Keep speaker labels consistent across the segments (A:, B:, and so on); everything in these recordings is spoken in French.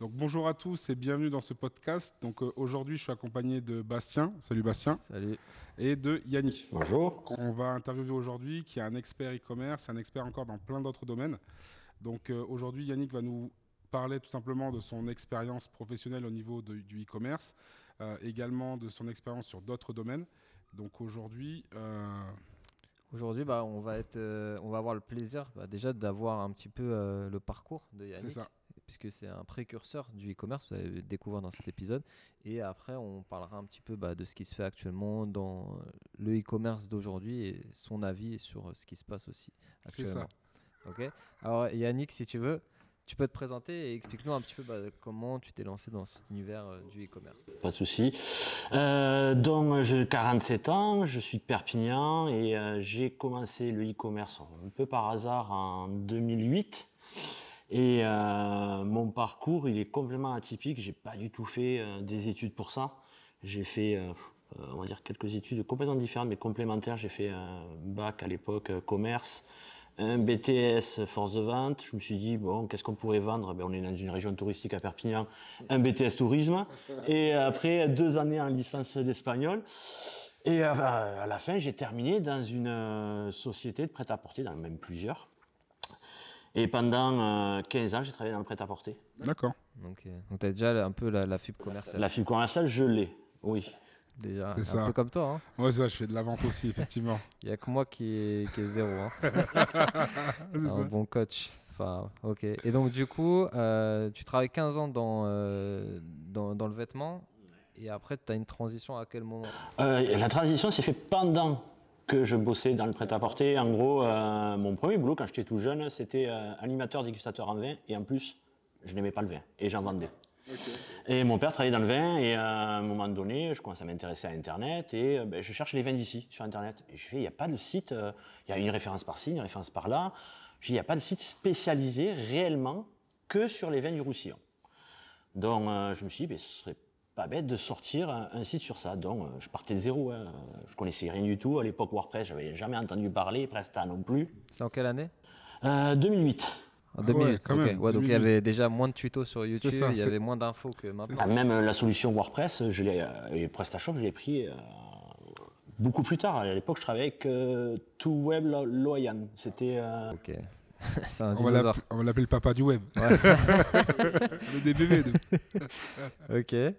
A: Donc bonjour à tous et bienvenue dans ce podcast. Donc euh, aujourd'hui, je suis accompagné de Bastien. Salut Bastien.
B: Salut.
A: Et de Yannick.
C: Bonjour.
A: On va interviewer aujourd'hui qui est un expert e-commerce, un expert encore dans plein d'autres domaines. Donc euh, aujourd'hui, Yannick va nous parler tout simplement de son expérience professionnelle au niveau de- du e-commerce, euh, également de son expérience sur d'autres domaines. Donc aujourd'hui, euh,
B: Aujourd'hui, bah, on, va être, euh, on va avoir le plaisir bah, déjà d'avoir un petit peu euh, le parcours de Yannick,
A: c'est ça.
B: Puisque c'est un précurseur du e-commerce, vous allez le découvrir dans cet épisode. Et après, on parlera un petit peu bah, de ce qui se fait actuellement dans le e-commerce d'aujourd'hui et son avis sur ce qui se passe aussi
A: C'est
B: actuellement.
A: ça.
B: Ok. Alors Yannick, si tu veux, tu peux te présenter et explique-nous un petit peu bah, comment tu t'es lancé dans cet univers euh, du e-commerce.
C: Pas de souci. Euh, donc, j'ai 47 ans, je suis de Perpignan et euh, j'ai commencé le e-commerce un peu par hasard en 2008. Et euh, mon parcours, il est complètement atypique. J'ai pas du tout fait euh, des études pour ça. J'ai fait, euh, on va dire, quelques études complètement différentes, mais complémentaires. J'ai fait un bac à l'époque commerce, un BTS force de vente. Je me suis dit, bon, qu'est-ce qu'on pourrait vendre? Ben, On est dans une région touristique à Perpignan, un BTS tourisme. Et après deux années en licence d'espagnol. Et à la fin, j'ai terminé dans une société de prêt-à-porter, dans même plusieurs. Et pendant euh, 15 ans, j'ai travaillé dans le prêt-à-porter.
A: D'accord.
B: Donc, euh, donc tu as déjà un peu la, la fibre commerciale.
C: La fibre commerciale, je l'ai, oui.
B: Déjà,
A: C'est
B: un
A: ça.
B: peu comme toi. hein.
A: Ouais, ça, je fais de la vente aussi, effectivement.
B: Il n'y a que moi qui est, qui est zéro. hein.
A: C'est
B: un
A: ça.
B: bon coach. c'est pas grave. Ok. Et donc, du coup, euh, tu travailles 15 ans dans, euh, dans, dans le vêtement. Et après, tu as une transition à quel moment?
C: Euh, la transition s'est faite pendant que je bossais dans le prêt-à-porter. En gros, euh, mon premier boulot quand j'étais tout jeune, c'était euh, animateur dégustateur en vin. Et en plus, je n'aimais pas le vin et j'en vendais. Et mon père travaillait dans le vin et à un moment donné, je commence à m'intéresser à Internet et euh, ben, je cherche les vins d'ici sur Internet. Et je fais, il n'y a pas de site, euh, il y a une référence par-ci, une référence par-là. Il n'y a pas de site spécialisé réellement que sur les vins du Roussillon. Donc euh, je me suis dit, ben, ce serait pas bête de sortir un, un site sur ça. Donc euh, je partais de zéro, hein. je connaissais rien du tout. À l'époque WordPress, j'avais jamais entendu parler, Presta non plus.
B: C'est en quelle année?
C: Euh, 2008.
B: En
A: Ah
B: 2008.
A: ouais, quand
B: ok.
A: même,
B: Ouais, donc il y
A: 2008.
B: avait déjà moins de tutos sur YouTube,
A: ça,
B: il y avait moins d'infos que maintenant.
C: Ah, même euh, la solution WordPress, je l'ai, euh, et PrestaShop, je l'ai pris euh, beaucoup plus tard. À l'époque, je travaillais avec euh, TwoWeb Lo- Loyan. C'était euh,
B: Ok. C'est un
A: On va
B: dinosaure.
A: l'app- on va l'appeler le papa du web.
B: Ouais.
A: le DBV.
B: ok.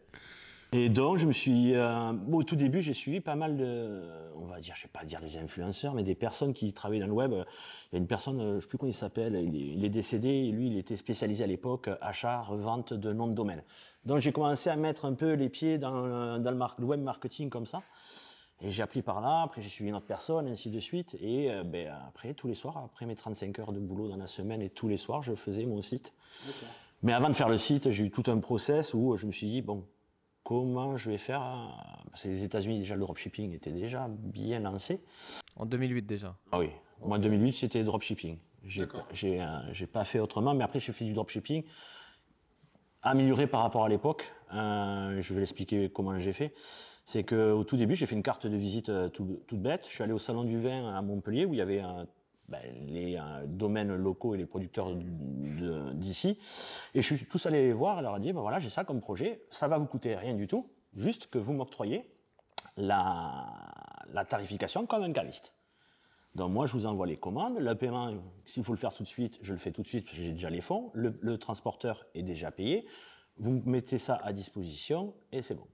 C: Et donc, je me suis. euh, bon, au tout début, j'ai suivi pas mal de. On va dire, je ne vais pas dire des influenceurs, mais des personnes qui travaillaient dans le web. Il y a une personne, euh, je ne sais plus comment il s'appelle, il, est- il est décédé, et lui, il était spécialisé à l'époque, achat, revente de noms de domaine. Donc, j'ai commencé à mettre un peu les pieds dans, euh, dans le, mar- le web marketing comme ça. Et j'ai appris par là, après j'ai suivi une autre personne, ainsi de suite. Et euh, ben, après, tous les soirs, après mes 35 heures de boulot dans la semaine, et tous les soirs, je faisais mon site. Mais avant de faire le site, j'ai eu tout un process où je me suis dit, bon, comment je vais faire hein Parce que les États-Unis, déjà, le dropshipping était déjà bien lancé.
B: En 2008 déjà.
C: Ah oui, moi, 2008, c'était dropshipping. J'ai
A: D'accord.
C: j'ai, euh, j'ai pas fait autrement, mais après, j'ai fait du dropshipping amélioré par rapport à l'époque. Euh, je vais l'expliquer comment j'ai fait. C'est qu'au tout début, j'ai fait une carte de visite euh, tout- toute bête. Je suis allé au Salon du Vin à Montpellier où il y avait euh, les euh, domaines locaux et les producteurs d'ici. Et je suis tous allé les voir et leur ai dit, ben voilà, j'ai ça comme projet, ça va vous coûter rien du tout, juste que vous m'octroyez la, la tarification comme un caviste. Donc moi, je vous envoie les commandes. Le paiement, s'il faut le faire tout de suite, je le fais tout de suite parce que j'ai déjà les fonds. Le, le transporteur est déjà payé. Vous mettez ça à disposition et c'est bon.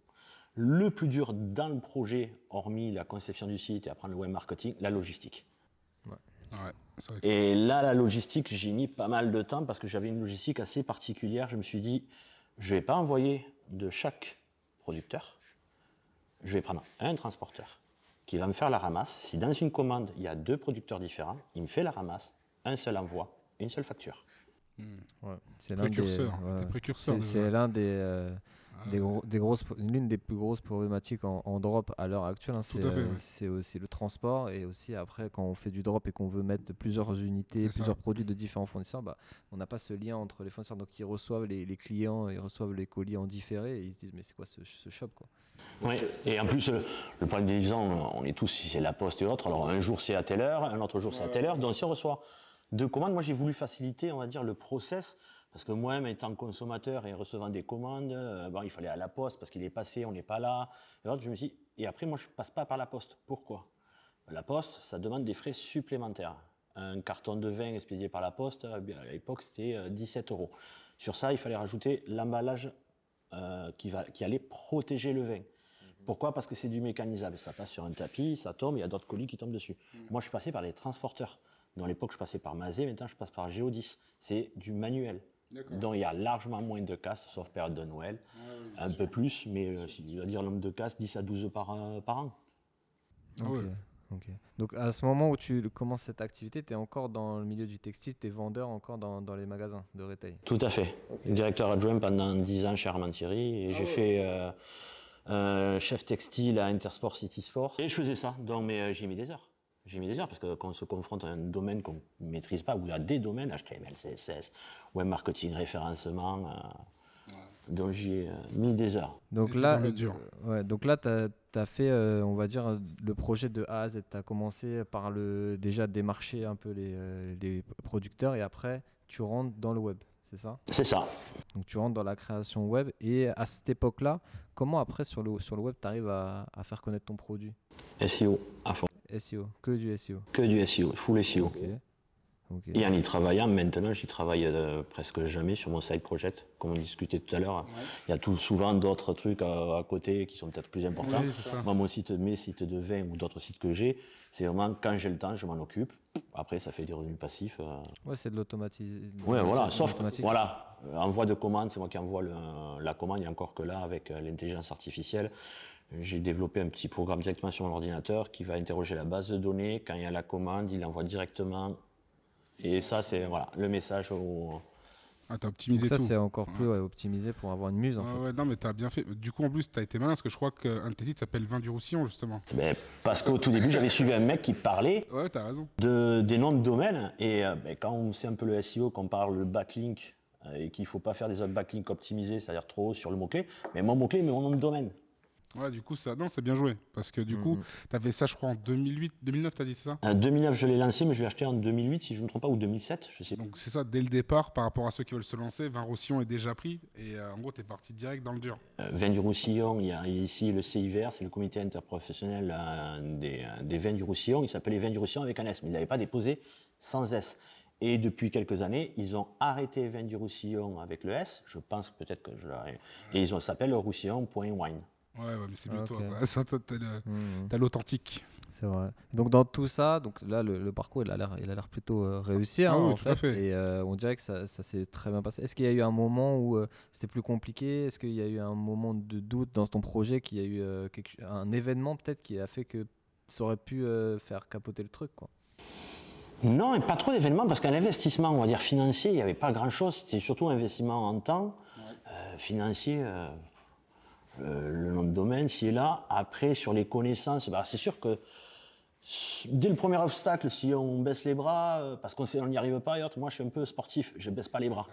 C: Le plus dur dans le projet, hormis la conception du site et apprendre le web marketing, la logistique.
A: Ouais, c'est vrai que-
C: Et là, la logistique, j'ai mis pas mal de temps parce que j'avais une logistique assez particulière. Je me suis dit, je ne vais pas envoyer de chaque producteur, je vais prendre un transporteur qui va me faire la ramasse. Si dans une commande, il y a deux producteurs différents, il me fait la ramasse, un seul envoi, une seule facture.
B: Ouais. C'est l'un des.
A: Déjà.
B: c'est l'un des, euh,
A: Ah,
B: des, gros- des grosses, l'une des plus grosses problématiques en, en drop à l'heure actuelle. hein, c'est euh,
A: ouais.
B: c'est aussi le transport et aussi après quand on fait du drop et qu'on veut mettre plusieurs unités,
A: ça.
B: plusieurs produits de différents fournisseurs, bah, on n'a pas ce lien entre les fournisseurs. Donc ils reçoivent les, les clients, ils reçoivent les colis en différé et ils se disent mais c'est quoi ce, ce shop quoi?
C: Ouais. Et en plus, le, le problème des livraisons, on est tous, si c'est la poste et autres, alors un jour c'est à telle heure, un autre jour c'est à telle heure. Donc si on reçoit deux commandes, moi j'ai voulu faciliter, on va dire, le process Parce que moi, étant consommateur et recevant des commandes, euh, bon, il fallait à la poste parce qu'il est passé, on n'est pas là. Et, je me suis et après, moi, je ne passe pas par la poste. Pourquoi? La poste, ça demande des frais supplémentaires. Un carton de vin expédié par la poste, eh à l'époque, c'était 17 euros. Sur ça, il fallait rajouter l'emballage qui, qui allait protéger le vin. Pourquoi? Parce que c'est du mécanisable. Ça passe sur un tapis, ça tombe, il y a d'autres colis qui tombent dessus. Mm. Moi, je suis passé par les transporteurs. Dans l'époque, je passais par Mazé, maintenant, je passe par Géodis. C'est du manuel. Donc, il y a largement moins de casses, sauf période de Noël. Ah un peu plus, mais euh, il va dire nombre de casses, 10 à 12 par, euh, par an.
B: Ah Donc, à ce moment où tu commences cette activité, tu es encore dans le milieu du textile, tu es vendeur encore dans, dans, les magasins de retail
C: Tout à fait. Directeur adjoint pendant 10 ans chez Armand-Thierry. Et ah j'ai fait. Euh, euh, chef textile à Intersport City Sport. Et je faisais ça, donc mais euh, j'ai mis des heures. J'ai mis des heures parce que quand on se confronte à un domaine qu'on ne maîtrise pas, ou à des domaines, HTML, CSS, web marketing, référencement, euh, donc j'ai mis des heures.
B: Donc là, ouais, donc là, tu as, fait, on va dire, le projet de A à Z. Tu as commencé par le, déjà démarcher un peu les, les producteurs et après, tu rentres dans le web c'est ça?
C: C'est ça.
B: Donc tu rentres dans la création web et à cette époque-là, comment après sur le, sur le web tu arrives à, faire connaître ton produit?
C: SEO à fond.
B: SEO, que du SEO
C: Que du SEO, full SEO. Et en y travaillant, maintenant, j'y travaille euh, presque jamais sur mon side project, comme on discutait tout à l'heure. Il y a tout, souvent d'autres trucs à, côté qui sont peut-être plus importants. Moi, mon site, mes sites de vin ou d'autres sites que j'ai, c'est vraiment quand j'ai le temps, je m'en occupe. Après, ça fait des revenus passifs. Euh.
B: Ouais, c'est de l'automatisation.
C: Ouais, voilà. Sauf, voilà, envoi de commande, c'est moi qui envoie la commande. Il a encore que là, avec euh, l'intelligence artificielle, j'ai développé un petit programme directement sur mon ordinateur qui va interroger la base de données. Quand il y a la commande, il envoie directement et ça, c'est voilà, le message au.
A: Ah, t'as optimisé
B: ça,
A: tout.
B: Ça, c'est encore plus optimisé pour avoir une muse. En fait.
A: Ouais, non, mais t'as bien fait. Du coup, en plus, t'as été malin parce que je crois qu'un de tes sites s'appelle Vin du Roussillon, justement.
C: Ben, parce qu'au tout début, j'avais suivi un mec qui parlait
A: ouais, as raison.
C: De, des noms de domaines. Et euh, ben, quand on sait un peu le SEO, qu'on parle le backlink euh, et qu'il ne faut pas faire des backlinks optimisés, c'est-à-dire trop haut sur le mot-clé, mais mon mot-clé, mais mon nom de domaine.
A: Ouais, du coup, ça, non, c'est bien joué. Parce que du coup, mhm. tu as fait ça, je crois, en 2008, 2009, tu as dit ça
C: En 2009, je l'ai lancé, mais je l'ai acheté en 2008, si je ne me trompe pas, ou 2007, je sais
A: Donc, c'est ça, dès le départ, par rapport à ceux qui veulent se lancer, Vin Roussillon est déjà pris. Et euh, en gros, tu es parti direct dans le dur.
C: Euh, vin du Roussillon, il y a ici le CIVR, c'est le comité interprofessionnel euh, des, des, vins du Roussillon. Il s'appelait Vin du Roussillon avec un S, mais il n'avait pas déposé sans S. Et depuis quelques années, ils ont arrêté Vin du Roussillon avec le S. Je pense peut-être que je l'aurais. Et ils s'appellent roussillon.wine.
A: Ouais, ouais, mais c'est mieux toi. Mmh. t'as l'authentique.
B: C'est vrai. Donc dans tout ça, donc là le, parcours il a l'air, il a l'air plutôt euh, réussi ah, hein, oui, en fait, fait, Et euh, on dirait que ça, ça s'est très bien passé. Est-ce qu'il y a eu un moment où euh, c'était plus compliqué? Est-ce qu'il y a eu un moment de doute dans ton projet Qu'il y a eu quelque, un événement peut-être qui a fait que ça aurait pu faire capoter le truc quoi?
C: Non, et pas trop d'événements parce qu'un investissement, on va dire financier, il n'y avait pas grand-chose. C'était surtout un investissement en temps financier. Euh, le nom de domaine, s'il est là. Après, sur les connaissances, bah, c'est sûr que dès le premier obstacle, si on baisse les bras, euh, parce qu'on n'y arrive pas, moi je suis un peu sportif, je ne baisse pas les bras.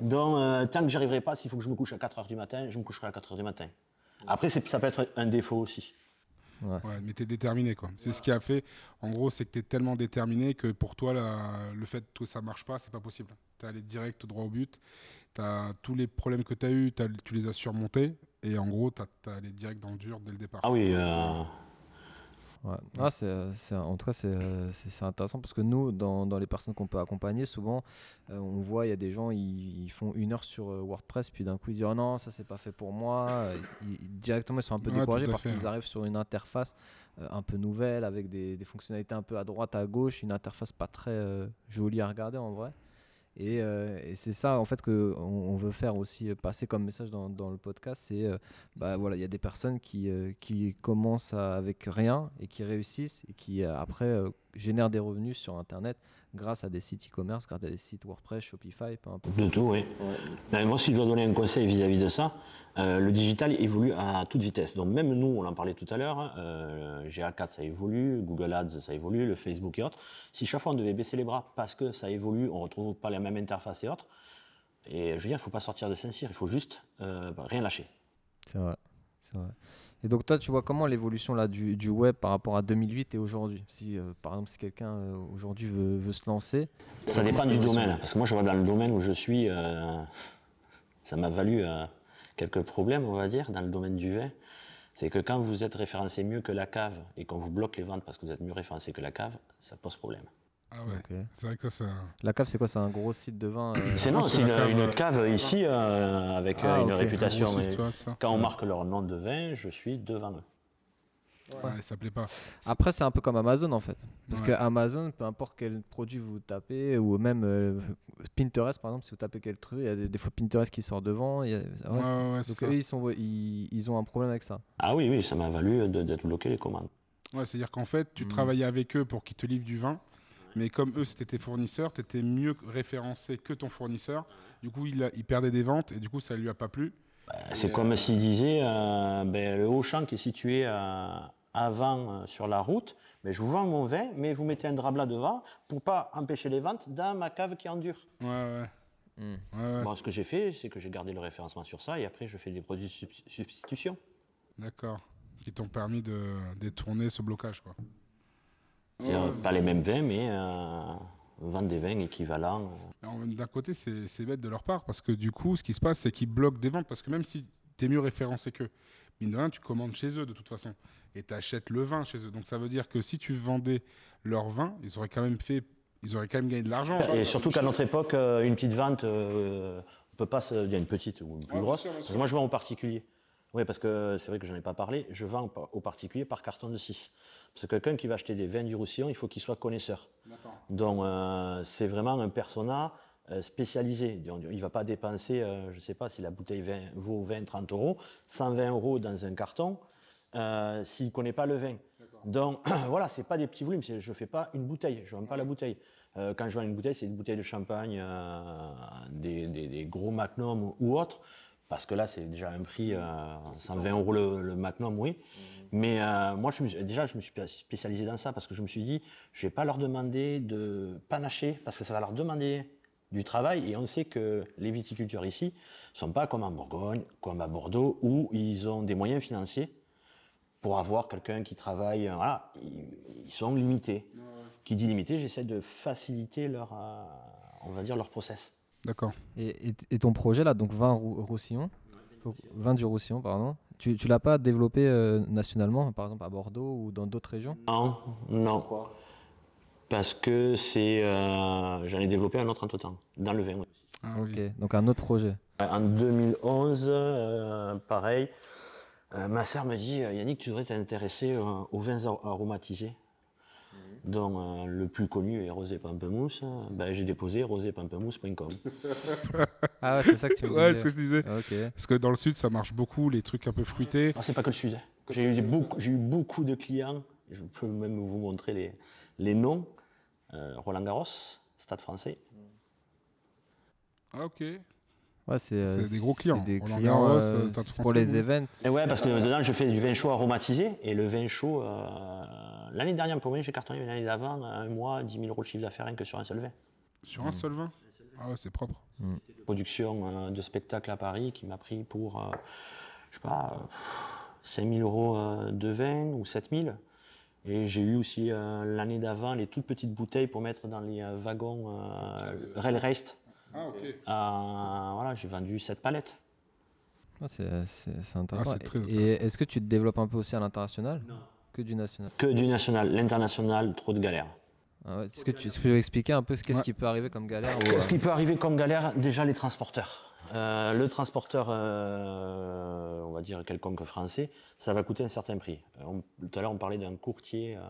C: Donc, euh, tant que j'y arriverai pas, s'il faut que je me couche à 4 h du matin, je me coucherai à 4 h du matin. Après, ça peut être un défaut aussi.
A: Ouais. mais tu es déterminé. quoi. C'est ce qui a fait, en gros, c'est que tu es tellement déterminé que pour toi, le fait que ça marche pas, c'est pas possible. Tu es allé direct droit au but. As, tous les problèmes que tu as eus, tu les as surmontés. Et en gros, tu es allé direct dans le dur dès le départ.
C: Ah oui. Euh...
B: Ouais. Ah, c'est, en tout cas, c'est, intéressant parce que nous, dans, dans les personnes qu'on peut accompagner, souvent, euh, on voit, il y a des gens, ils, font une heure sur euh, WordPress, puis d'un coup, ils disent Oh non, ça, c'est pas fait pour moi. directement, ils sont un peu découragés parce qu'ils arrivent sur une interface euh, un peu nouvelle, avec des, des, fonctionnalités un peu à droite, à gauche, une interface pas très jolie à regarder en vrai. Euh, et, c'est ça en fait que on, veut faire aussi euh, passer comme message dans, le podcast. C'est euh, bah voilà, il y a des personnes qui, qui commencent avec rien et qui réussissent et qui après génèrent des revenus sur Internet grâce à des sites e-commerce, grâce à des sites WordPress, Shopify, peu importe.
C: De tout, oui. Ben, moi, si je dois donner un conseil vis-à-vis de ça, euh, le digital évolue à toute vitesse. Donc même nous, on en parlait tout à l'heure, euh, GA4 ça évolue, Google Ads ça évolue, le Facebook et autres. Si chaque fois on devait baisser les bras parce que ça évolue, on ne retrouve pas la même interface et autres, et je veux dire, il ne faut pas sortir de Saint-Cyr, il faut juste euh, rien lâcher.
B: C'est vrai. C'est vrai. Et donc toi, tu vois comment l'évolution là du, du web par rapport à 2008 et aujourd'hui? Si euh, par exemple si quelqu'un euh, aujourd'hui veut, veut se lancer,
C: Ça dépend du domaine. Parce que moi, je vois dans le domaine où je suis, euh, ça m'a valu quelques problèmes, on va dire, dans le domaine du vin. C'est que quand vous êtes référencé mieux que la cave et qu'on vous bloque les ventes parce que vous êtes mieux référencé que la cave, ça pose problème.
A: Ah ouais. C'est vrai que ça, c'est un.
B: la cave c'est quoi? C'est un gros site de vin euh,
C: C'est non,
A: c'est
C: une,
A: cave,
C: une cave ici euh, avec
B: Ah,
C: une réputation.
A: un
C: mais quand on marque leur nom de vin, je suis devant eux.
A: Ouais, ça plaît pas.
B: Après, c'est un peu comme Amazon en fait. Parce
A: Ouais.
B: que Amazon, peu importe quel produit vous tapez, ou même euh, Pinterest par exemple, si vous tapez quel truc, il y a des, des fois Pinterest qui sort devant. y a- ouais,
A: Ouais, ouais, ouais,
B: donc
A: ça.
B: eux, ils, sont, ils, ils ont un problème avec ça.
C: Ah oui, oui, ça m'a valu de- d'être bloqué les commandes.
A: Ouais, c'est-à-dire qu'en fait, tu
B: Mhm.
A: travaillais avec eux pour qu'ils te livrent du vin, mais comme eux, c'était tes fournisseurs, tu étais mieux référencé que ton fournisseur. Du coup, il, a- il perdait des ventes et du coup, ça lui a pas plu.
C: C'est comme s'il disait, euh, ben, le Auchan qui est situé euh, avant euh, sur la route, mais je vous vends mon vin, mais vous mettez un drabla devant pour pas empêcher les ventes dans ma cave qui endure.
A: Ouais, ouais.
B: Mm.
A: Ouais, ouais,
C: Bon, ce que j'ai fait, c'est que j'ai gardé le référencement sur ça et après je fais des produits de subs- substitution.
A: D'accord. Qui t'ont permis de détourner ce blocage, quoi. Ouais,
C: pas les mêmes vins, mais euh, vendre des vins équivalents. euh.
A: D'un côté, c'est bête de leur part parce que du coup, ce qui se passe, c'est qu'ils bloquent des ventes parce que même si tu es mieux référencé qu'eux, mine de rien, tu commandes chez eux de toute façon et tu achètes le vin chez eux. Donc ça veut dire que si tu vendais leur vin, ils auraient quand même fait, ils auraient quand même gagné de l'argent.
C: Et surtout qu'à notre époque, euh, une petite vente, euh, on peut pas se... Il y a une petite ou une plus
A: Ouais, bien
C: grosse.
A: sûr, bien
C: Parce
A: sûr.
C: que moi, je vends aux particuliers. Oui, parce que c'est vrai que je n'en ai pas parlé. Je vends aux particuliers par carton de 6. Parce que quelqu'un qui va acheter des vins du Roussillon, il faut qu'il soit connaisseur.
A: D'accord.
C: Donc, euh, c'est vraiment un persona euh, spécialisé. Il ne va pas dépenser, euh, je ne sais pas si la bouteille vin- vaut 20, 30 euros, 120 euros dans un carton, euh, s'il ne connaît pas le vin. Donc, voilà, ce n'est pas des petits volumes. c'est- Je ne fais pas une bouteille, je ne vends pas la bouteille. Euh, quand je vends une bouteille, c'est une bouteille de champagne, euh, des, des- des gros magnum ou autres. Parce que là, c'est déjà un prix, euh, 120 euros le, le magnum, oui. Mais euh, moi, je me suis- déjà, je me suis spécialisé dans ça parce que je me suis dit, je ne vais pas leur demander de panacher parce que ça va leur demander du travail. Et on sait que les viticulteurs ici ne sont pas comme en Bourgogne, comme à Bordeaux, où ils ont des moyens financiers pour avoir quelqu'un qui travaille. euh, Voilà, ils, ils sont limités. Qui dit limité, j'essaie de faciliter leur, euh, on va dire, leur process.
A: D'accord.
B: Et, et- et ton projet là, donc 20 Rou- Roussillon, donc 20 du Roussillon, pardon, tu, tu l'as pas développé euh, nationalement, par exemple à Bordeaux ou dans d'autres régions?
C: Non, non. Parce que c'est, euh, j'en ai développé un autre entre-temps, dans le vin. oui.
A: Ah oui.
B: Ok, donc un autre projet.
C: En 2011, euh, pareil, euh, ma sœur me dit Yannick, tu devrais t'intéresser euh, aux vins ar- aromatisés. Dont euh, le plus connu est Rosé Pamplemousse. Ben, j'ai déposé rosépamplemousse.com.
B: Ah ouais, c'est ça que tu me
A: Ouais, c'est ce que je disais.
B: Ok.
A: Parce que dans le sud, ça marche beaucoup, les trucs un peu fruités.
C: Ah, c'est pas que le sud. J'ai eu, beaucoup- j'ai eu beaucoup de clients, je peux même vous montrer les, les noms. Euh, Roland Garros, Stade français.
A: Ah, ok.
B: Ouais, c'est euh,
A: des gros clients.
B: des clients
A: Garros,
B: euh, pour les
A: oui.
B: events.
C: Et ouais, parce que dedans, je fais du vin chaud aromatisé. Et le vin chaud, euh, l'année dernière, pour moi, j'ai cartonné, mais l'année d'avant, un mois, 10 000 euros de chiffre d'affaires rien que sur un seul vin.
A: Sur un seul vin Ah ouais, c'est propre.
C: production euh, de spectacle à Paris qui m'a pris pour, euh, je sais pas, euh, 5 000 euros euh, de vin ou 7 000. Et j'ai eu aussi euh, l'année d'avant les toutes petites bouteilles pour mettre dans les euh, wagons euh, Rail Rest.
A: Ah, ok.
C: Euh, voilà, j'ai vendu 7 palettes.
B: Ouais, c'est intéressant.
A: c'est très
B: Et
A: intéressant.
B: est-ce que tu te développes un peu aussi à l'international? Que du national.
C: Que du national. L'international, trop de galères.
B: Ah ouais, Est-ce que tu est-ce que tu peux expliquer un peu ce qu'est-ce
A: Ouais.
B: qui peut arriver comme galère ou, euh,
C: Ce qui peut arriver comme galère, déjà les transporteurs. Euh, le transporteur, euh, on va dire quelconque français, ça va coûter un certain prix. On- tout à l'heure, on parlait d'un courtier, euh,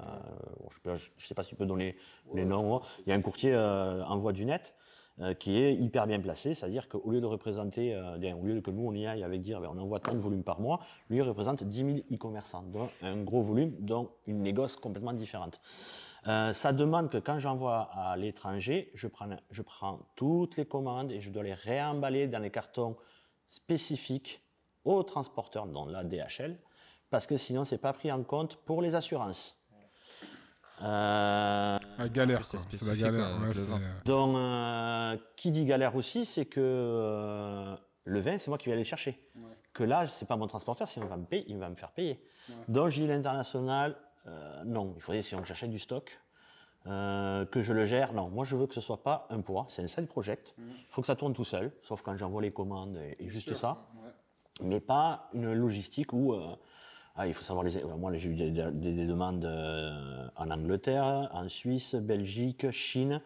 C: bon, je ne sais pas si tu peux donner les noms. hein. Il y a un courtier euh, en voie du net euh, qui est hyper bien placé, c'est-à-dire qu'au lieu de représenter, euh, bien, au lieu que nous on y aille avec dire ben, on envoie tant de volume par mois, lui représente 10 000 e-commerçants, donc un gros volume, donc une négoce complètement différente. Euh, ça demande que quand j'envoie à l'étranger, je prends, je prends toutes les commandes et je dois les réemballer dans les cartons spécifiques aux transporteurs, dont la DHL, parce que sinon, ce n'est pas pris en compte pour les assurances. Euh,
A: Ah, galère,
B: C'est
A: quoi. C'est la galère.
B: ouais,
A: ouais,
C: donc, euh, qui dit galère aussi, c'est que euh, le vin, c'est moi qui vais aller le chercher. que là, c'est pas mon transporteur, sinon il va me, payer, il va me faire payer. Donc, j'ai l'international, euh, non, il faudrait, sinon que j'achète du stock, euh, que je le gère. Non, moi, je veux que ce soit pas un poids, c'est un side project. Il faut que ça tourne tout seul, sauf quand j'envoie les commandes et, et juste ça. Mais pas une logistique où euh, ah, il faut savoir les. Moi, j'ai eu des, des- des demandes euh, en Angleterre, en Suisse, Belgique, Chine,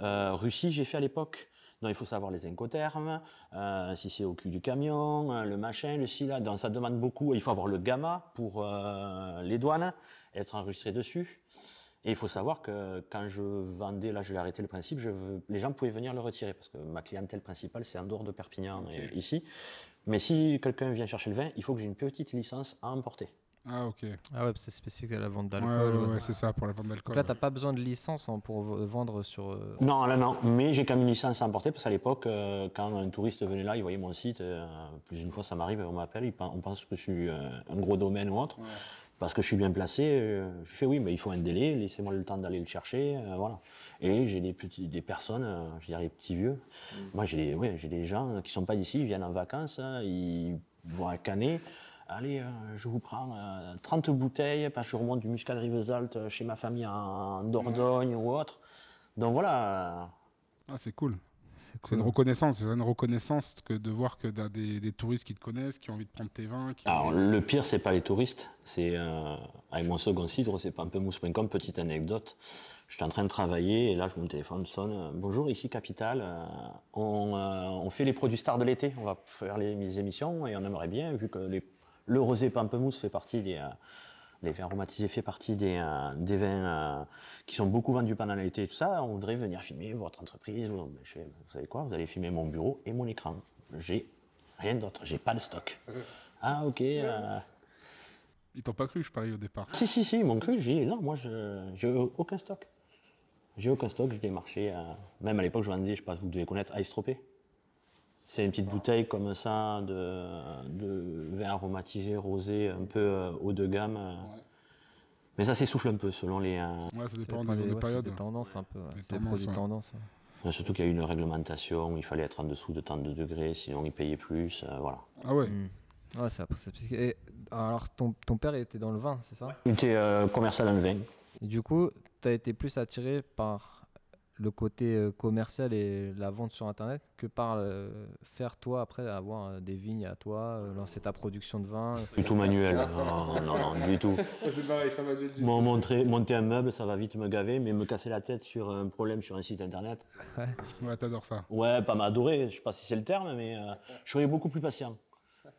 C: euh, Russie, j'ai fait à l'époque. Non, il faut savoir les incoterms, euh, si c'est au cul du camion, euh, le machin, le ci, là. Donc, ça demande beaucoup. Il faut avoir le gamma pour les douanes, être enregistré dessus. Et il faut savoir que quand je vendais, là je vais arrêter le principe, je les gens pouvaient venir le retirer parce que ma clientèle principale c'est en dehors de Perpignan et ici. Mais si quelqu'un vient chercher le vin, il faut que j'ai une petite licence à emporter.
A: Ah, ok. Ouais,
B: Ah ouais, c'est spécifique à la vente
A: ouais,
B: d'alcool.
A: ouais,
B: ouais.
A: c'est ça, pour la vente d'alcool.
B: Là, t'as pas besoin de licence hein, pour vendre sur. euh,
C: Non, là non, mais j'ai quand même une licence à emporter parce qu'à l'époque, euh, quand un touriste venait là, il voyait mon site, euh, plus d'une fois ça m'arrive, on m'appelle, on pense que je suis euh, un gros domaine ou autre. Parce que je suis bien placé, euh, je fais oui, mais il faut un délai, laissez-moi le temps d'aller le chercher, euh, voilà. Et j'ai des, petits, des personnes, euh, je dirais les petits vieux. Moi, j'ai des, ouais, j'ai des gens qui sont pas d'ici, ils viennent en vacances, hein, ils vont à Canet. Allez, euh, je vous prends euh, 30 bouteilles parce que je remonte du Muscat de Rivesaltes chez ma famille en, Dordogne ou autre. Donc voilà.
A: Ah, c'est cool.
B: C'est
A: une reconnaissance, c'est une reconnaissance que de voir que tu as des, des touristes qui te connaissent, qui ont envie de prendre tes vins. Qui
C: Alors, le pire, c'est pas les touristes. C'est euh, avec mon second cidre, c'est pamplemousse.com. Petite anecdote. J'étais en train de travailler et là, je mon téléphone sonne. Euh, Bonjour, ici Capital. Euh, on, euh, on fait les produits stars de l'été. On va faire les, les émissions et on aimerait bien, vu que les- le rosé pamplemousse fait partie des. euh, les vins aromatisés fait partie des, euh, des vins qui sont beaucoup vendus pendant l'été et tout ça. On voudrait venir filmer votre entreprise. Je vous savez quoi? Vous allez filmer mon bureau et mon écran. J'ai rien d'autre. J'ai pas de stock. Ah ok.
A: Ils t'ont pas cru, je parie, au départ.
C: Si si si, ils m'ont cru. J'ai dit, non, moi je j'ai aucun stock. J'ai aucun stock. Marchés. euh, même à l'époque, je vendais, je sais pas, vous devez connaître Ice Tropé. C'est une petite bouteille comme ça de, de vin aromatisé rosé, un peu euh, haut de gamme. Mais ça s'essouffle un peu selon les. euh,
A: Ouais, ça
B: Ça
A: dépend des,
B: des,
A: des
B: ouais, c'est
A: périodes.
B: des tendances un peu. ouais.
A: Des
B: C'est des
A: tendances,
B: produits
A: ouais.
B: tendances. ouais.
C: surtout qu'il y a eu une réglementation. Il fallait être en dessous de tant de degrés, sinon ils payaient plus. euh, voilà.
A: Ah ouais.
B: Mm. Ouais, c'est après, c'est spécifique. Et, alors, ton, ton père il était dans le vin, c'est ça?
C: Il était euh, commercial dans le vin.
B: Et du coup, tu as été plus attiré par le côté euh, commercial et la vente sur Internet que par euh, faire toi après avoir euh, des vignes à toi, euh, lancer ta production de vin.
C: Du tout manuel. Non, non, non, du tout. Moi, montrer, monter un meuble, ça va vite me gaver, mais me casser la tête sur un problème sur un site internet,
A: Ouais, t'adores ça.
C: ouais, pas m'adorer, je sais pas si c'est le terme, mais euh, je serais beaucoup plus patient.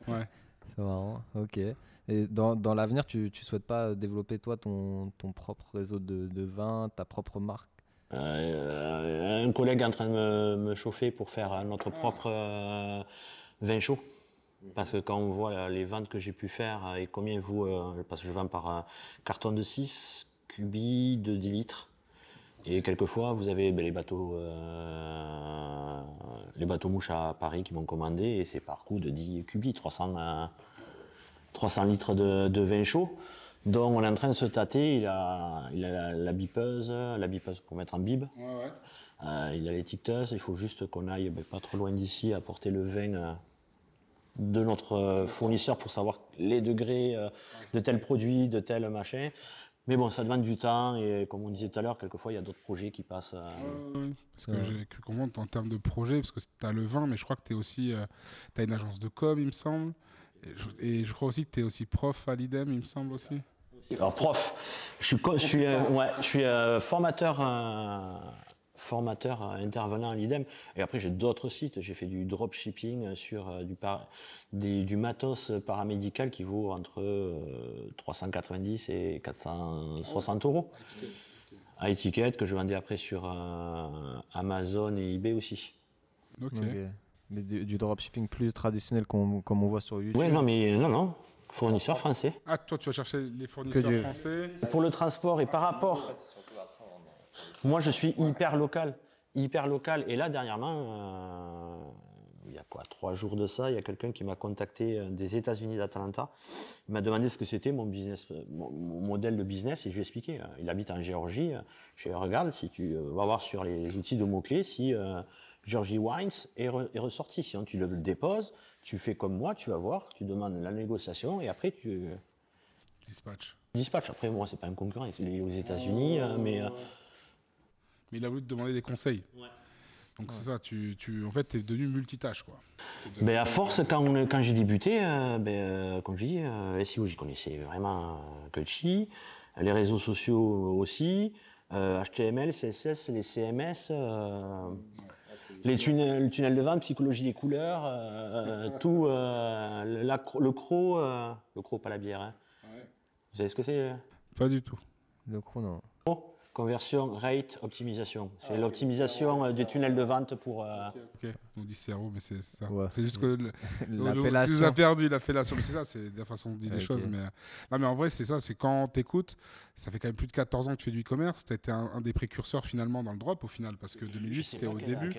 A: Ouais.
B: C'est marrant, ok. Et dans, l'avenir, tu, tu souhaites pas développer toi ton, propre réseau de, vin, ta propre marque?
C: Euh, un collègue est en train de me, chauffer pour faire notre propre euh, vin chaud. Parce que quand on voit euh, les ventes que j'ai pu faire euh, et combien vous, euh, parce que je vends par euh, carton de 6, cubi de 10 litres. Et quelquefois, vous avez ben, les bateaux, euh, les bateaux mouches à Paris qui m'ont commandé et c'est par coup de 10 cubis, 300, euh, 300 litres de, de vin chaud. Donc on est en train de se tâter. Il a, il a la, la bipeuse, la bipeuse pour mettre en bib.
A: Ouais, ouais.
C: Euh, il a l'étiqueteuse. Il faut juste qu'on aille ben, pas trop loin d'ici apporter le vin euh, de notre euh, fournisseur pour savoir les degrés euh, de tel produit, de tel machin. Mais bon, ça demande du temps et comme on disait tout à l'heure, quelquefois il y a d'autres projets qui passent. euh,
A: Parce que
B: Ouais.
A: j'ai cru comprendre en termes de projet, parce que tu as le vin, mais je crois que tu es aussi. tu as une agence de com, il me semble. Et je, crois aussi que tu es aussi prof à l'IDEM, il me semble aussi.
C: Alors prof, je suis, je suis, euh, ouais, je suis euh, formateur, euh, formateur euh, intervenant à l'IDEM. Et après j'ai d'autres sites. J'ai fait du dropshipping sur euh, du, par- des- du matos paramédical qui vaut entre euh, 390 et 460 euros. À étiquette que je vendais après sur euh, Amazon et eBay aussi.
A: Ok.
B: Ok. Mais du, du dropshipping plus traditionnel qu'on- comme on voit sur YouTube.
C: Oui, non, mais non, non, fournisseur français.
A: Ah, toi, tu vas chercher les fournisseurs
B: du-
A: français.
C: Pour le transport et par rapport. Moi, je suis hyper local. Hyper local. Et là, dernièrement, euh, il y a quoi, trois jours de ça, il y a quelqu'un qui m'a contacté euh, des États-Unis d'Atlanta. Il m'a demandé ce que c'était mon business, euh, mon, mon modèle de business, et je lui ai expliqué. euh, Il habite en Géorgie. Je lui ai dit, regarde, si tu euh, vas voir sur les outils de mots-clés, si euh, Georgie Wines est, re- est ressorti. Sinon, tu le déposes, tu fais comme moi, tu vas voir, tu demandes la négociation et après tu
A: Dispatch.
C: dispatches. Après, moi, c'est pas un concurrent, il est aux États-Unis, euh, mais euh,
A: Mais il a voulu te demander des conseils. Donc c'est ça, tu, tu, en fait, tu es devenu multitâche. Quoi.
C: Ben, à force, quand, quand j'ai débuté, euh, ben, euh, comme je dis, euh, SEO, j'y connaissais vraiment euh, que chi. Les réseaux sociaux aussi, euh, HTML, CSS, les CMS, euh, les tunnels, le tunnel de vente, psychologie des couleurs, euh, tout, euh, le, la cro- le croc, euh, le croc, pas la bière. hein. Vous savez ce que c'est
A: Pas du tout.
B: Le.
C: Croc? Conversion, rate, optimisation. C'est l'optimisation euh, des tunnels de vente pour. euh,
A: Ok, on dit CRO, mais c'est ça.
B: Ouais.
A: C'est juste que le- tu nous as
B: L'appellation.
A: perdu l'appellation, mais c'est ça, c'est la façon de dire les
B: Ok.
A: choses. Mais, euh, non, mais en vrai, c'est ça, c'est quand t'écoutes, ça fait quand même plus de 14 ans que tu fais du e-commerce, tu été un, un des précurseurs finalement dans le drop au final, parce que
C: je
A: 2008
C: sais
A: c'était au début.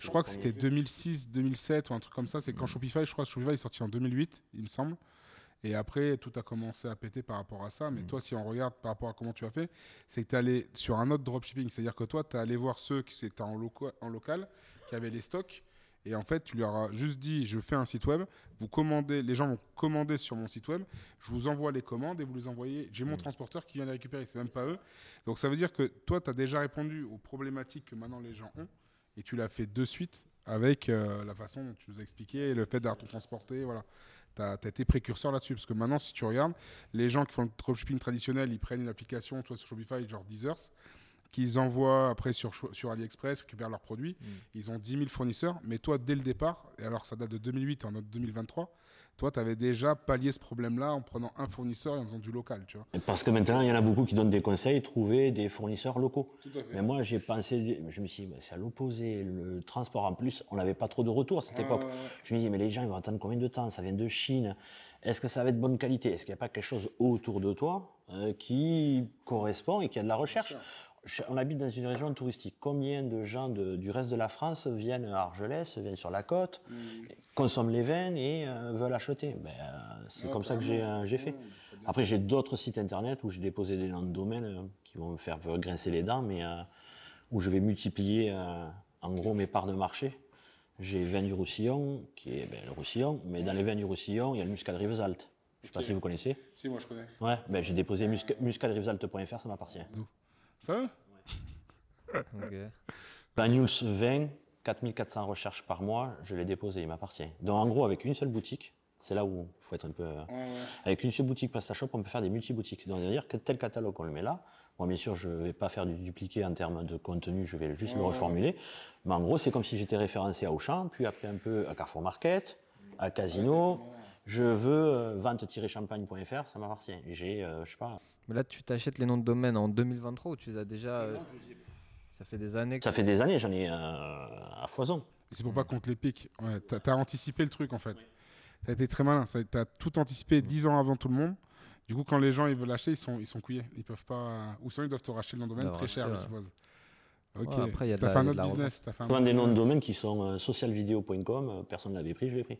A: Je crois
C: les
A: que c'était
C: premiers.
A: 2006, 2007 ou un truc comme ça. C'est quand Shopify, je crois que Shopify est sorti en 2008, il me semble. Et après, tout a commencé à péter par rapport à ça. Mais toi, si on regarde par rapport à comment tu as fait, c'est que tu es allé sur un autre dropshipping. C'est-à-dire que toi, tu es allé voir ceux qui étaient en, loco- en local, qui avaient les stocks. Et en fait, tu leur as juste dit, je fais un site web, vous commandez, les gens vont commander sur mon site web, je vous envoie les commandes et vous les envoyez. J'ai mon transporteur qui vient les récupérer, c'est même pas eux. Donc ça veut dire que toi, tu as déjà répondu aux problématiques que maintenant les gens ont et tu l'as fait de suite avec euh, la façon dont tu nous as expliqué le fait d'avoir ton transporté. Voilà. Tu as, été précurseur là-dessus. Parce que maintenant, si tu regardes, les gens qui font le dropshipping traditionnel, ils prennent une application, tu vois, sur Shopify, genre Deezers, qu'ils envoient après sur, sur AliExpress, récupèrent leurs produits. Ils ont 10 000 fournisseurs. Mais toi, dès le départ, et alors ça date de 2008 en 2023, toi, tu avais déjà pallié ce problème-là en prenant un fournisseur et en faisant du local, tu vois.
C: Parce que maintenant, il y en a beaucoup qui donnent des conseils, trouver des fournisseurs locaux.
A: Tout à fait.
C: Mais moi, j'ai pensé, je me suis dit, c'est à l'opposé. Le transport, en plus, on n'avait pas trop de retours à cette époque. Je me dis, mais les gens, ils vont attendre combien de temps? Ça vient de Chine. Est-ce que ça va être bonne qualité? Est-ce qu'il n'y a pas quelque chose autour de toi euh, qui correspond et qui a de la recherche? On habite dans une région touristique. Combien de gens de- du reste de la France viennent à Argelès, viennent sur la côte, consomment les vins et euh, veulent acheter? Ben, C'est comme ça que j'ai euh, j'ai fait. Après, j'ai d'autres sites internet où j'ai déposé des noms de domaine euh, qui vont me faire grincer les dents, mais euh, où je vais multiplier euh, en gros mes parts de marché. J'ai vin du Roussillon, qui est ben, le Roussillon, mais dans les vins du Roussillon, il y a le Muscat de Rivesaltes. Je ne sais pas si vous connaissez.
A: Si, moi je connais.
C: Ouais, ben, j'ai déposé musca- muscadrivesaltes.fr, ça m'appartient.
A: Ça va?
B: Ok.
C: Banyuls 20, 4400 recherches par mois, je l'ai déposé, il m'appartient. Donc en gros, avec une seule boutique, c'est là où il faut être un peu. euh, Avec une seule boutique PrestaShop, on peut faire des multi-boutiques. Donc, c'est-à-dire que tel catalogue, on le met là. Bon, bien sûr, je ne vais pas faire du dupliqué en termes de contenu, je vais juste le reformuler. Mais en gros, c'est comme si j'étais référencé à Auchan, puis après un peu à Carrefour Market, à Casino. Je veux euh, vente-champagne.fr, ça m'appartient. J'ai, euh, je sais pas,
B: Mais là, tu t'achètes les noms de domaine en 2023 ou tu les as déjà. euh, Ça fait des années que.
C: ça fait des années, j'en ai euh, à foison.
A: Et c'est pour pas qu'on te les pique. Ouais, t'as, t'as anticipé le truc en fait. T'as été très malin. Ça- T'as tout anticipé 10 ans avant tout le monde. Du coup, quand les gens ils veulent l'acheter, ils sont, ils sont couillés. Ils peuvent pas. Ou sinon, ils doivent te racheter le nom de domaine très cher, je suppose. Ok.
B: Ouais, après, il y a de la-
A: fait un
B: de
A: autre business. T'as fait un
C: des noms de domaine qui sont euh, socialvideo.com, personne ne l'avait pris, je l'ai pris.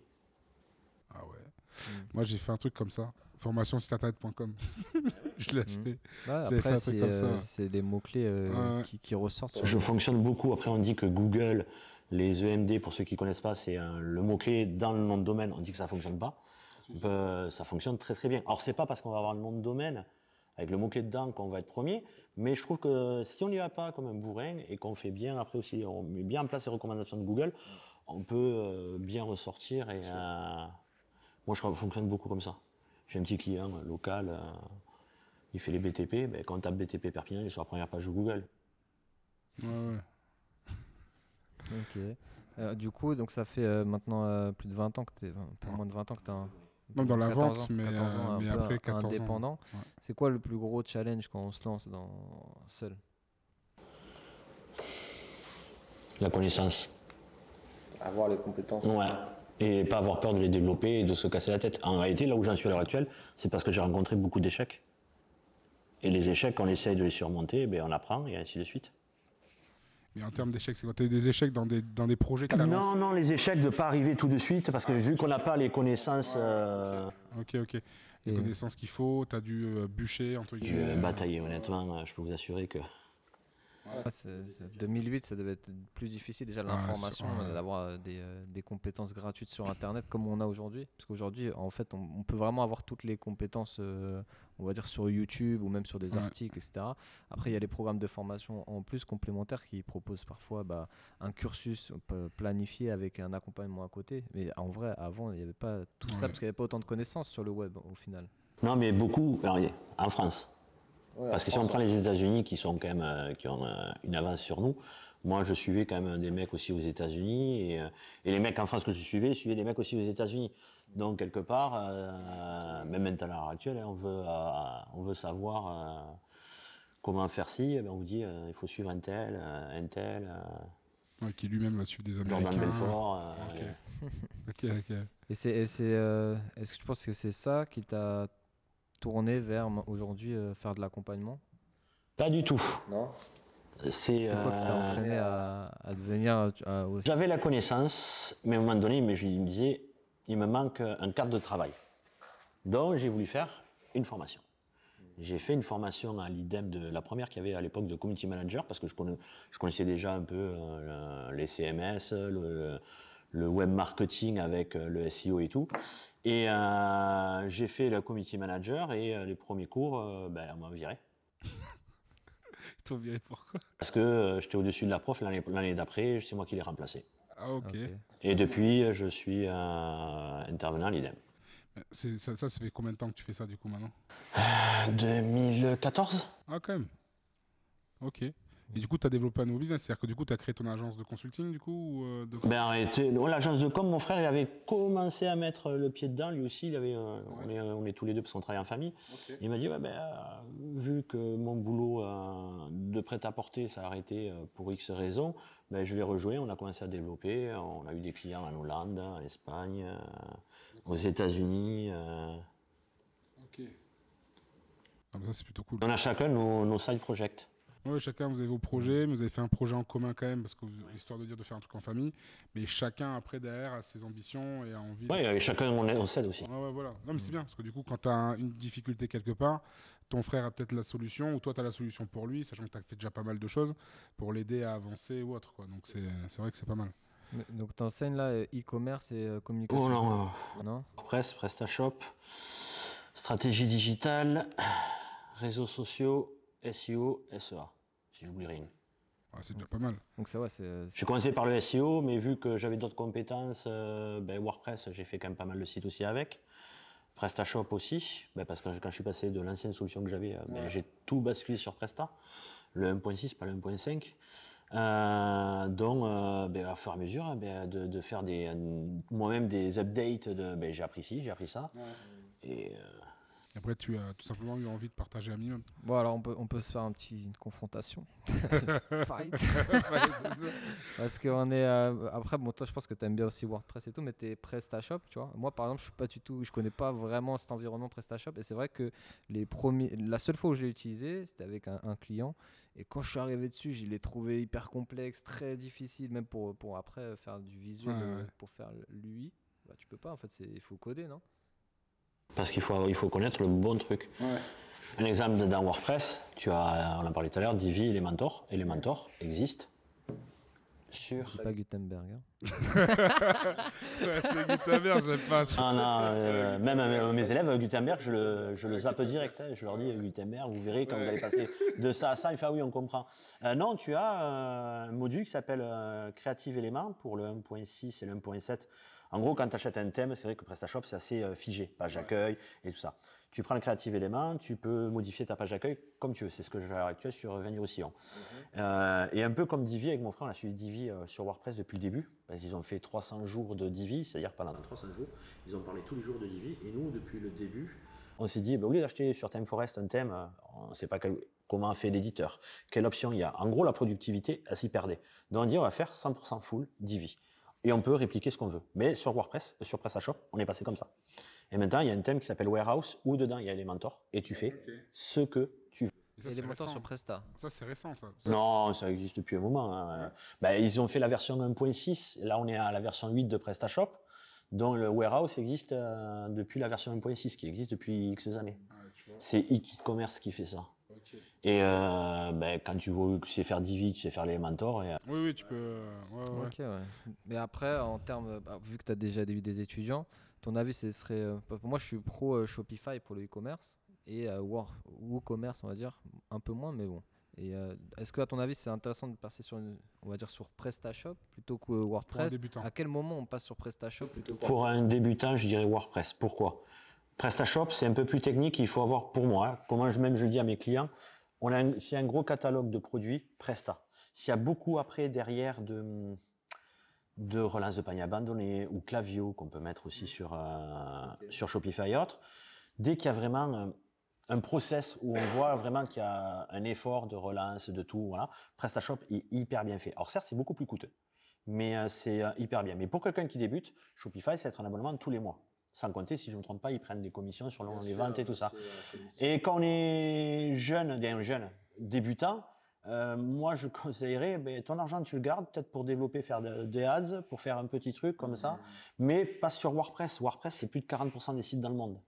A: Ah ouais. Moi, j'ai fait un truc comme ça. Formation site internet.com. je l'ai acheté.
B: Ouais,
A: J'avais fait
B: après,
A: un truc
B: c'est
A: comme ça.
B: euh, c'est des mots-clés euh,
A: Ouais.
B: qui, qui ressortent.
C: Je fonctionne beaucoup. Après, on dit que Google, les EMD, pour ceux qui ne connaissent pas, c'est euh, le mot-clé dans le nom de domaine. On dit que ça ne fonctionne pas. Euh, ça fonctionne très très bien. Alors, c'est pas parce qu'on va avoir le nom de domaine avec le mot-clé dedans qu'on va être premier, mais je trouve que si on n'y va pas comme un bourrin et qu'on fait bien, après aussi, on met bien en place les recommandations de Google, on peut euh, bien ressortir. Et moi, je fonctionne beaucoup comme ça. J'ai un petit client euh, local, euh, il fait les BTP. Ben, quand on tape BTP Perpignan, il est sur la première page de Google.
A: Ouais, ouais.
B: Ok. Euh, du coup, donc ça fait euh, maintenant euh, plus de 20 ans que tu es. Un peu moins de 20 ans que tu
A: Non, dans la
B: 14
A: vente,
B: ans,
A: mais,
B: 14 ans,
A: euh,
B: un
A: mais
B: peu
A: après 14 ans.
B: indépendant.
A: Ouais.
B: C'est quoi le plus gros challenge quand on se lance dans seul?
C: La connaissance.
B: Avoir les compétences.
C: Ouais. Et pas avoir peur de les développer et de se casser la tête. En réalité, là où j'en suis à l'heure actuelle, c'est parce que j'ai rencontré beaucoup d'échecs. Et les échecs, on essaye de les surmonter, ben on apprend et ainsi de suite.
A: Mais en termes d'échecs, c'est quoi? T'as eu des échecs dans des, dans des projets que
C: Non, non, les échecs de ne pas arriver tout de suite, parce que vu qu'on n'a pas les connaissances, euh,
A: Ok, ok. Les
B: Et-
A: connaissances qu'il faut, t'as dû euh, bûcher, entre
C: j'ai
A: guillemets.
C: euh, bataillé, honnêtement, euh, je peux vous assurer que
B: Ouais, c'est- c'est- 2008, ça devait être plus difficile déjà l'information,
A: ouais.
B: d'avoir euh, des, euh, des compétences gratuites sur Internet comme on a aujourd'hui. Parce qu'aujourd'hui, en fait, on, on peut vraiment avoir toutes les compétences, euh, on va dire sur YouTube ou même sur des
A: Ouais.
B: articles, etc. Après, il y a les programmes de formation en plus complémentaires qui proposent parfois bah, un cursus planifié avec un accompagnement à côté. Mais en vrai, avant, il n'y avait pas tout
A: Ouais.
B: ça parce qu'il n'y avait pas autant de connaissances sur le web au final.
C: Non, mais beaucoup, alors, en France. Parce que si on prend les États-Unis qui sont quand même euh, qui ont euh, une avance sur nous, moi je suivais quand même des mecs aussi aux États-Unis et, euh, et les mecs en France que je suivais, suivaient des mecs aussi aux États-Unis. Donc quelque part, euh, même maintenant à l'heure actuelle, hein, on veut euh, on veut savoir euh, comment faire ci, eh ben, on vous dit euh, il faut suivre un tel, un tel, euh,
A: Ouais, qui lui-même va suivre des
C: Jordan
A: Américains.
C: Belfort. euh,
A: Ok.
C: et-
A: Ok, ok.
B: Et c'est, euh, est-ce que tu penses que c'est ça qui t'a tourné vers aujourd'hui euh, faire de l'accompagnement
C: Pas du tout.
B: Non.
C: C'est
B: quoi qui t'a
C: euh,
B: entraîné à, à devenir euh,
C: J'avais la connaissance, mais à un moment donné, mais je me disais, il me manque un cadre de travail. Donc, j'ai voulu faire une formation. J'ai fait une formation à l'IDEM de la première qu'il y avait à l'époque de community manager, parce que je, connais- je connaissais déjà un peu euh, le- les CMS, le, le web marketing avec le SEO et tout. Et euh, j'ai fait le community manager et euh, les premiers cours, euh, ben, on m'a viré.
A: Ils t'ont viré pourquoi
C: Parce que euh, j'étais au-dessus de la prof l'année d'après, c'est moi qui l'ai remplacé.
A: Ah, ok.
C: Et depuis, je suis euh, intervenant à l'IDEM.
A: Ça, ça, ça fait combien de temps que tu fais ça du coup maintenant?
C: 2014
A: Ah, quand même. Ok. Et du coup, tu as développé un nouveau business C'est-à-dire que du coup, tu as créé ton agence de consulting du coup ou, euh, de...
C: Ben. Non, L'agence de com, mon frère, il avait commencé à mettre le pied dedans, lui aussi. Il avait, euh, on, est, on est tous les deux parce qu'on travaille en famille. Il m'a dit ouais, ben, euh, vu que mon boulot euh, de prêt-à-porter s'est arrêté euh, pour X raisons, ben, je l'ai rejoint. On a commencé à développer. On a eu des clients en Hollande, en Espagne, euh, aux États-Unis. euh.
A: Ok. Ah, mais ça, c'est plutôt cool.
C: On a chacun nos, nos side projects.
A: Ouais, chacun, vous avez vos projets, mais vous avez fait un projet en commun quand même, parce que vous- histoire de dire de faire un truc en famille. Mais chacun, après, derrière, a ses ambitions et a envie. de-
C: Oui, et chacun on, est- on s'aide aussi.
A: Ouais, ouais, voilà. Non, mais c'est bien, parce que du coup, quand tu as une difficulté quelque part, ton frère a peut-être la solution, ou toi, tu as la solution pour lui, sachant que tu as fait déjà pas mal de choses pour l'aider à avancer ou autre. Quoi. Donc, c'est c'est vrai que c'est pas mal.
B: Mais- Donc tu enseignes là euh, e-commerce et euh, communication
C: Oh non, euh,
B: Non?
C: Presse, PrestaShop, stratégie digitale, réseaux sociaux, SEO, SEA, si j'oublie rien.
A: Ouais, c'est déjà pas mal.
B: Donc ça ouais, c'est
C: J'ai commencé par le SEO, mais vu que j'avais d'autres compétences, euh, ben, WordPress, j'ai fait quand même pas mal de sites aussi avec. PrestaShop aussi, ben, parce que quand je suis passé de l'ancienne solution que j'avais, euh, ben, j'ai tout basculé sur Presta, le 1.6, pas le 1.5. Euh, donc, euh, ben, à fur et à mesure, ben, de, de faire des, moi-même des updates, de, ben, j'ai appris ci, j'ai appris ça. Et euh,
A: après, tu as tout simplement eu envie de partager un minimum.
B: Bon alors on peut, on peut se faire un petit une confrontation. Fight. Parce qu'on est euh, après bon toi je pense que tu aimes bien aussi WordPress et tout mais t'es PrestaShop tu vois. Moi par exemple je suis pas du tout je connais pas vraiment cet environnement PrestaShop et c'est vrai que les premiers la seule fois où je l'ai utilisé c'était avec un, un client et quand je suis arrivé dessus je l'ai trouvé hyper complexe très difficile même pour pour après faire du visuel
A: Ouais, ouais.
B: pour faire l'UI. Bah, tu peux pas en fait il faut coder non?
C: Parce qu'il faut, il faut connaître le bon truc. Un exemple dans WordPress, tu as, on en parlait tout à l'heure, Divi, Elementor. Elementor existe sur.
B: C'est pas Gutenberg. hein.
A: Ouais, c'est Gutenberg, je l'aime pas.
C: Ah non, euh, même à mes, élèves, Gutenberg, je le, je le zappe direct. hein. je leur dis Gutenberg, vous verrez quand vous allez passer de ça à ça, il fait ah oui, on comprend. Euh, non, tu as euh, un module qui s'appelle euh, Creative Element pour le 1.6 et le 1.7. En gros, quand tu achètes un thème, c'est vrai que PrestaShop, c'est assez euh, figé, page d'accueil et tout ça. Tu prends le Creative Element, tu peux modifier ta page d'accueil comme tu veux. C'est ce que j'ai à l'heure actuelle sur Venir au Sillon. Euh, et un peu comme Divi, avec mon frère, on a suivi Divi euh, sur WordPress depuis le début. Parce qu'ils ont fait 300 jours de Divi, c'est-à-dire pendant 300 jours, ils ont parlé tous les jours de Divi. Et nous, depuis le début, on s'est dit, bah, au lieu d'acheter sur TimeForest un thème, euh, on ne sait pas quel- comment fait l'éditeur, quelle option il y a. En gros, la productivité, elle s'y perdait. Donc on dit, on va faire 100% full Divi. Et on peut répliquer ce qu'on veut. Mais sur WordPress, sur PrestaShop, on est passé comme ça. Et maintenant, il y a un thème qui s'appelle Warehouse, où dedans, il y a Elementor, et tu fais ce que tu veux.
A: Et ça, récent.
B: sur Presta.
A: Ça, c'est récent, ça. Ça,
C: Non, ça existe depuis un moment. hein. Ben, ils ont fait la version 1.6. Là, on est à la version 8 de PrestaShop, dont le warehouse existe euh, depuis la version 1.6, qui existe depuis X années.
A: Vois.
C: C'est e-commerce qui fait ça. Et euh, ben, quand tu vois que tu sais faire Divi, tu sais faire les mentors. Et, euh,
A: Oui, oui, tu peux. euh, ouais, ouais.
B: Ok, ouais. Mais après, en termes, bah, vu que tu as déjà eu des étudiants, ton avis, ce serait. pour moi, je suis pro euh, Shopify pour le e-commerce et euh, War- WooCommerce, on va dire, un peu moins, mais bon. Et euh, est-ce que, à ton avis, c'est intéressant de passer sur, une- on va dire, sur PrestaShop plutôt que
A: Pour un
B: WordPress?
A: débutant.
B: À quel moment on passe sur PrestaShop plutôt que
C: Pour un débutant, je dirais WordPress. Pourquoi? PrestaShop, c'est un peu plus technique. Il faut avoir, pour moi, hein, comment je, même je dis à mes clients, on a un- a un gros catalogue de produits, Presta. S'il y a beaucoup après derrière de, de relance de panier abandonné ou Clavio qu'on peut mettre aussi sur, euh, sur Shopify et autres, dès qu'il y a vraiment un, un process où on voit vraiment qu'il y a un effort de relance, de tout, voilà, PrestaShop est hyper bien fait. Alors certes, c'est beaucoup plus coûteux, mais euh, c'est euh, hyper bien. Mais pour quelqu'un qui débute, Shopify, c'est être un abonnement tous les mois. Sans compter, si je ne me trompe pas, ils prennent des commissions sur le- les ventes et tout ça. Et quand on est jeune, bien jeune, débutant, euh, moi je conseillerais, ben, ton argent tu le gardes peut-être pour développer, faire de- des ads, pour faire un petit truc comme ça, mais pas sur WordPress. WordPress, c'est plus de 40% des sites dans le monde.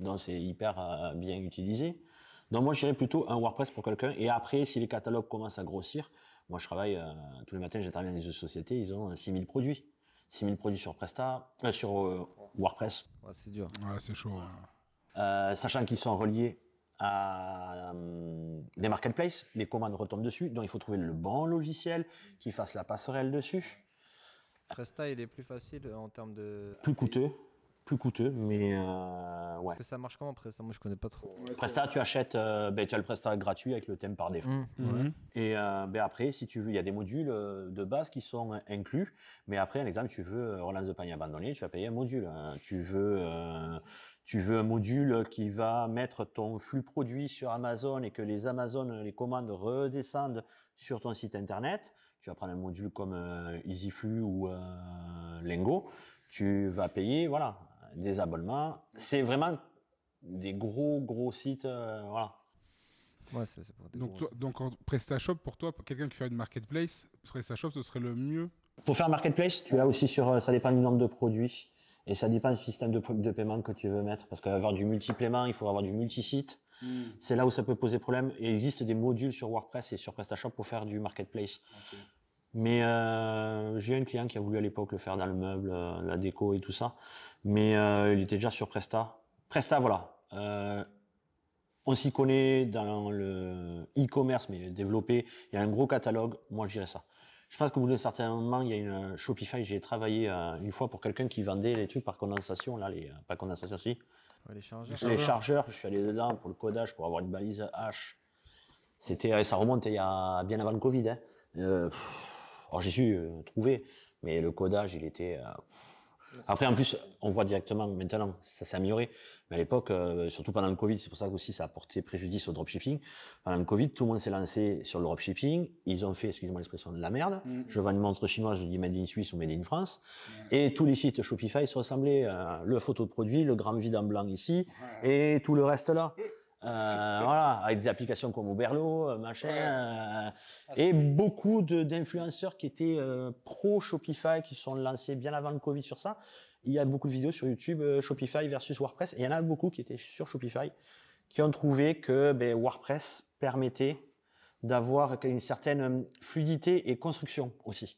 C: Donc c'est hyper euh, bien utilisé. Donc moi je dirais plutôt un WordPress pour quelqu'un. Et après, si les catalogues commencent à grossir, moi je travaille euh, tous les matins, j'interviens dans les sociétés, ils ont euh, 6000 produits. 6000 produits sur Presta, euh, sur euh, WordPress.
B: Ouais, C'est dur.
A: Ouais, c'est chaud. ouais.
C: Euh, sachant qu'ils sont reliés à euh, des marketplaces, les commandes retombent dessus, donc il faut trouver le bon logiciel qui fasse la passerelle dessus.
B: Presta, il est plus facile en termes de.
C: Plus coûteux, plus coûteux, mais euh, ouais.
B: Que ça marche comment Presta? Moi, je connais pas trop.
C: Presta, tu achètes, euh, ben, tu as le Presta gratuit avec le thème par défaut.
B: Mmh.
A: Mhm.
C: Et euh, ben après, si tu veux, il y a des modules euh, de base qui sont inclus. Mais après, un exemple, tu veux euh, relance de panier abandonné, tu vas payer un module. hein. Tu veux, euh, tu veux un module qui va mettre ton flux produit sur Amazon et que les Amazon, les commandes redescendent sur ton site internet. Tu vas prendre un module comme euh, EasyFlux ou euh, Lingo. Tu vas payer, voilà, des abonnements. C'est vraiment des gros, gros sites, euh, voilà.
B: Ouais, c'est c'est pour des
A: Donc,
B: gros-
A: toi, donc en PrestaShop, pour toi, pour quelqu'un qui fait une marketplace, PrestaShop, ce serait le mieux?
C: Pour faire marketplace, tu as aussi sur, euh, ça dépend du nombre de produits et ça dépend du système de, de paiement que tu veux mettre. Parce qu'avoir du multi-paiement, il faut avoir du multi-site. C'est là où ça peut poser problème. Il existe des modules sur WordPress et sur PrestaShop pour faire du marketplace. Mais euh, j'ai un client qui a voulu à l'époque le faire dans le meuble, euh, la déco et tout ça. Mais euh, il était déjà sur Presta. Presta, voilà. Euh, on s'y connaît dans le e-commerce, mais développé. Il y a un gros catalogue. Moi, je dirais ça. Je pense qu'au bout d'un certain moment, il y a une euh, Shopify. J'ai travaillé euh, une fois pour quelqu'un qui vendait les trucs par condensation, là, les, pas condensation, si.
B: Ouais, les chargeurs.
A: Les Chargeurs.
C: je suis allé dedans pour le codage, pour avoir une balise H. C'était, ça remonte il y a bien avant le Covid. Hein. Alors j'ai su trouver, mais le codage, il était. Après, en plus, on voit directement maintenant, ça s'est amélioré. Mais à l'époque, euh, surtout pendant le Covid, c'est pour ça aussi ça a porté préjudice au dropshipping. Pendant le Covid, tout le monde s'est lancé sur le dropshipping. Ils ont fait, excusez-moi l'expression, de la merde. Je vends une montre chinoise, je dis Made in Suisse ou Made in France. Et tous les sites Shopify se ressemblaient. euh, le photo de produit, le gramme vide en blanc ici, et tout le reste là. Euh, voilà, avec des applications comme Oberlo, euh, machin, euh, et beaucoup d'influenceurs qui étaient pro Shopify, qui sont lancés bien avant le Covid sur ça. Il y a beaucoup de vidéos sur YouTube Shopify versus WordPress, et il y en a beaucoup qui étaient sur Shopify, qui ont trouvé que ben, WordPress permettait d'avoir une certaine euh, fluidité et construction aussi.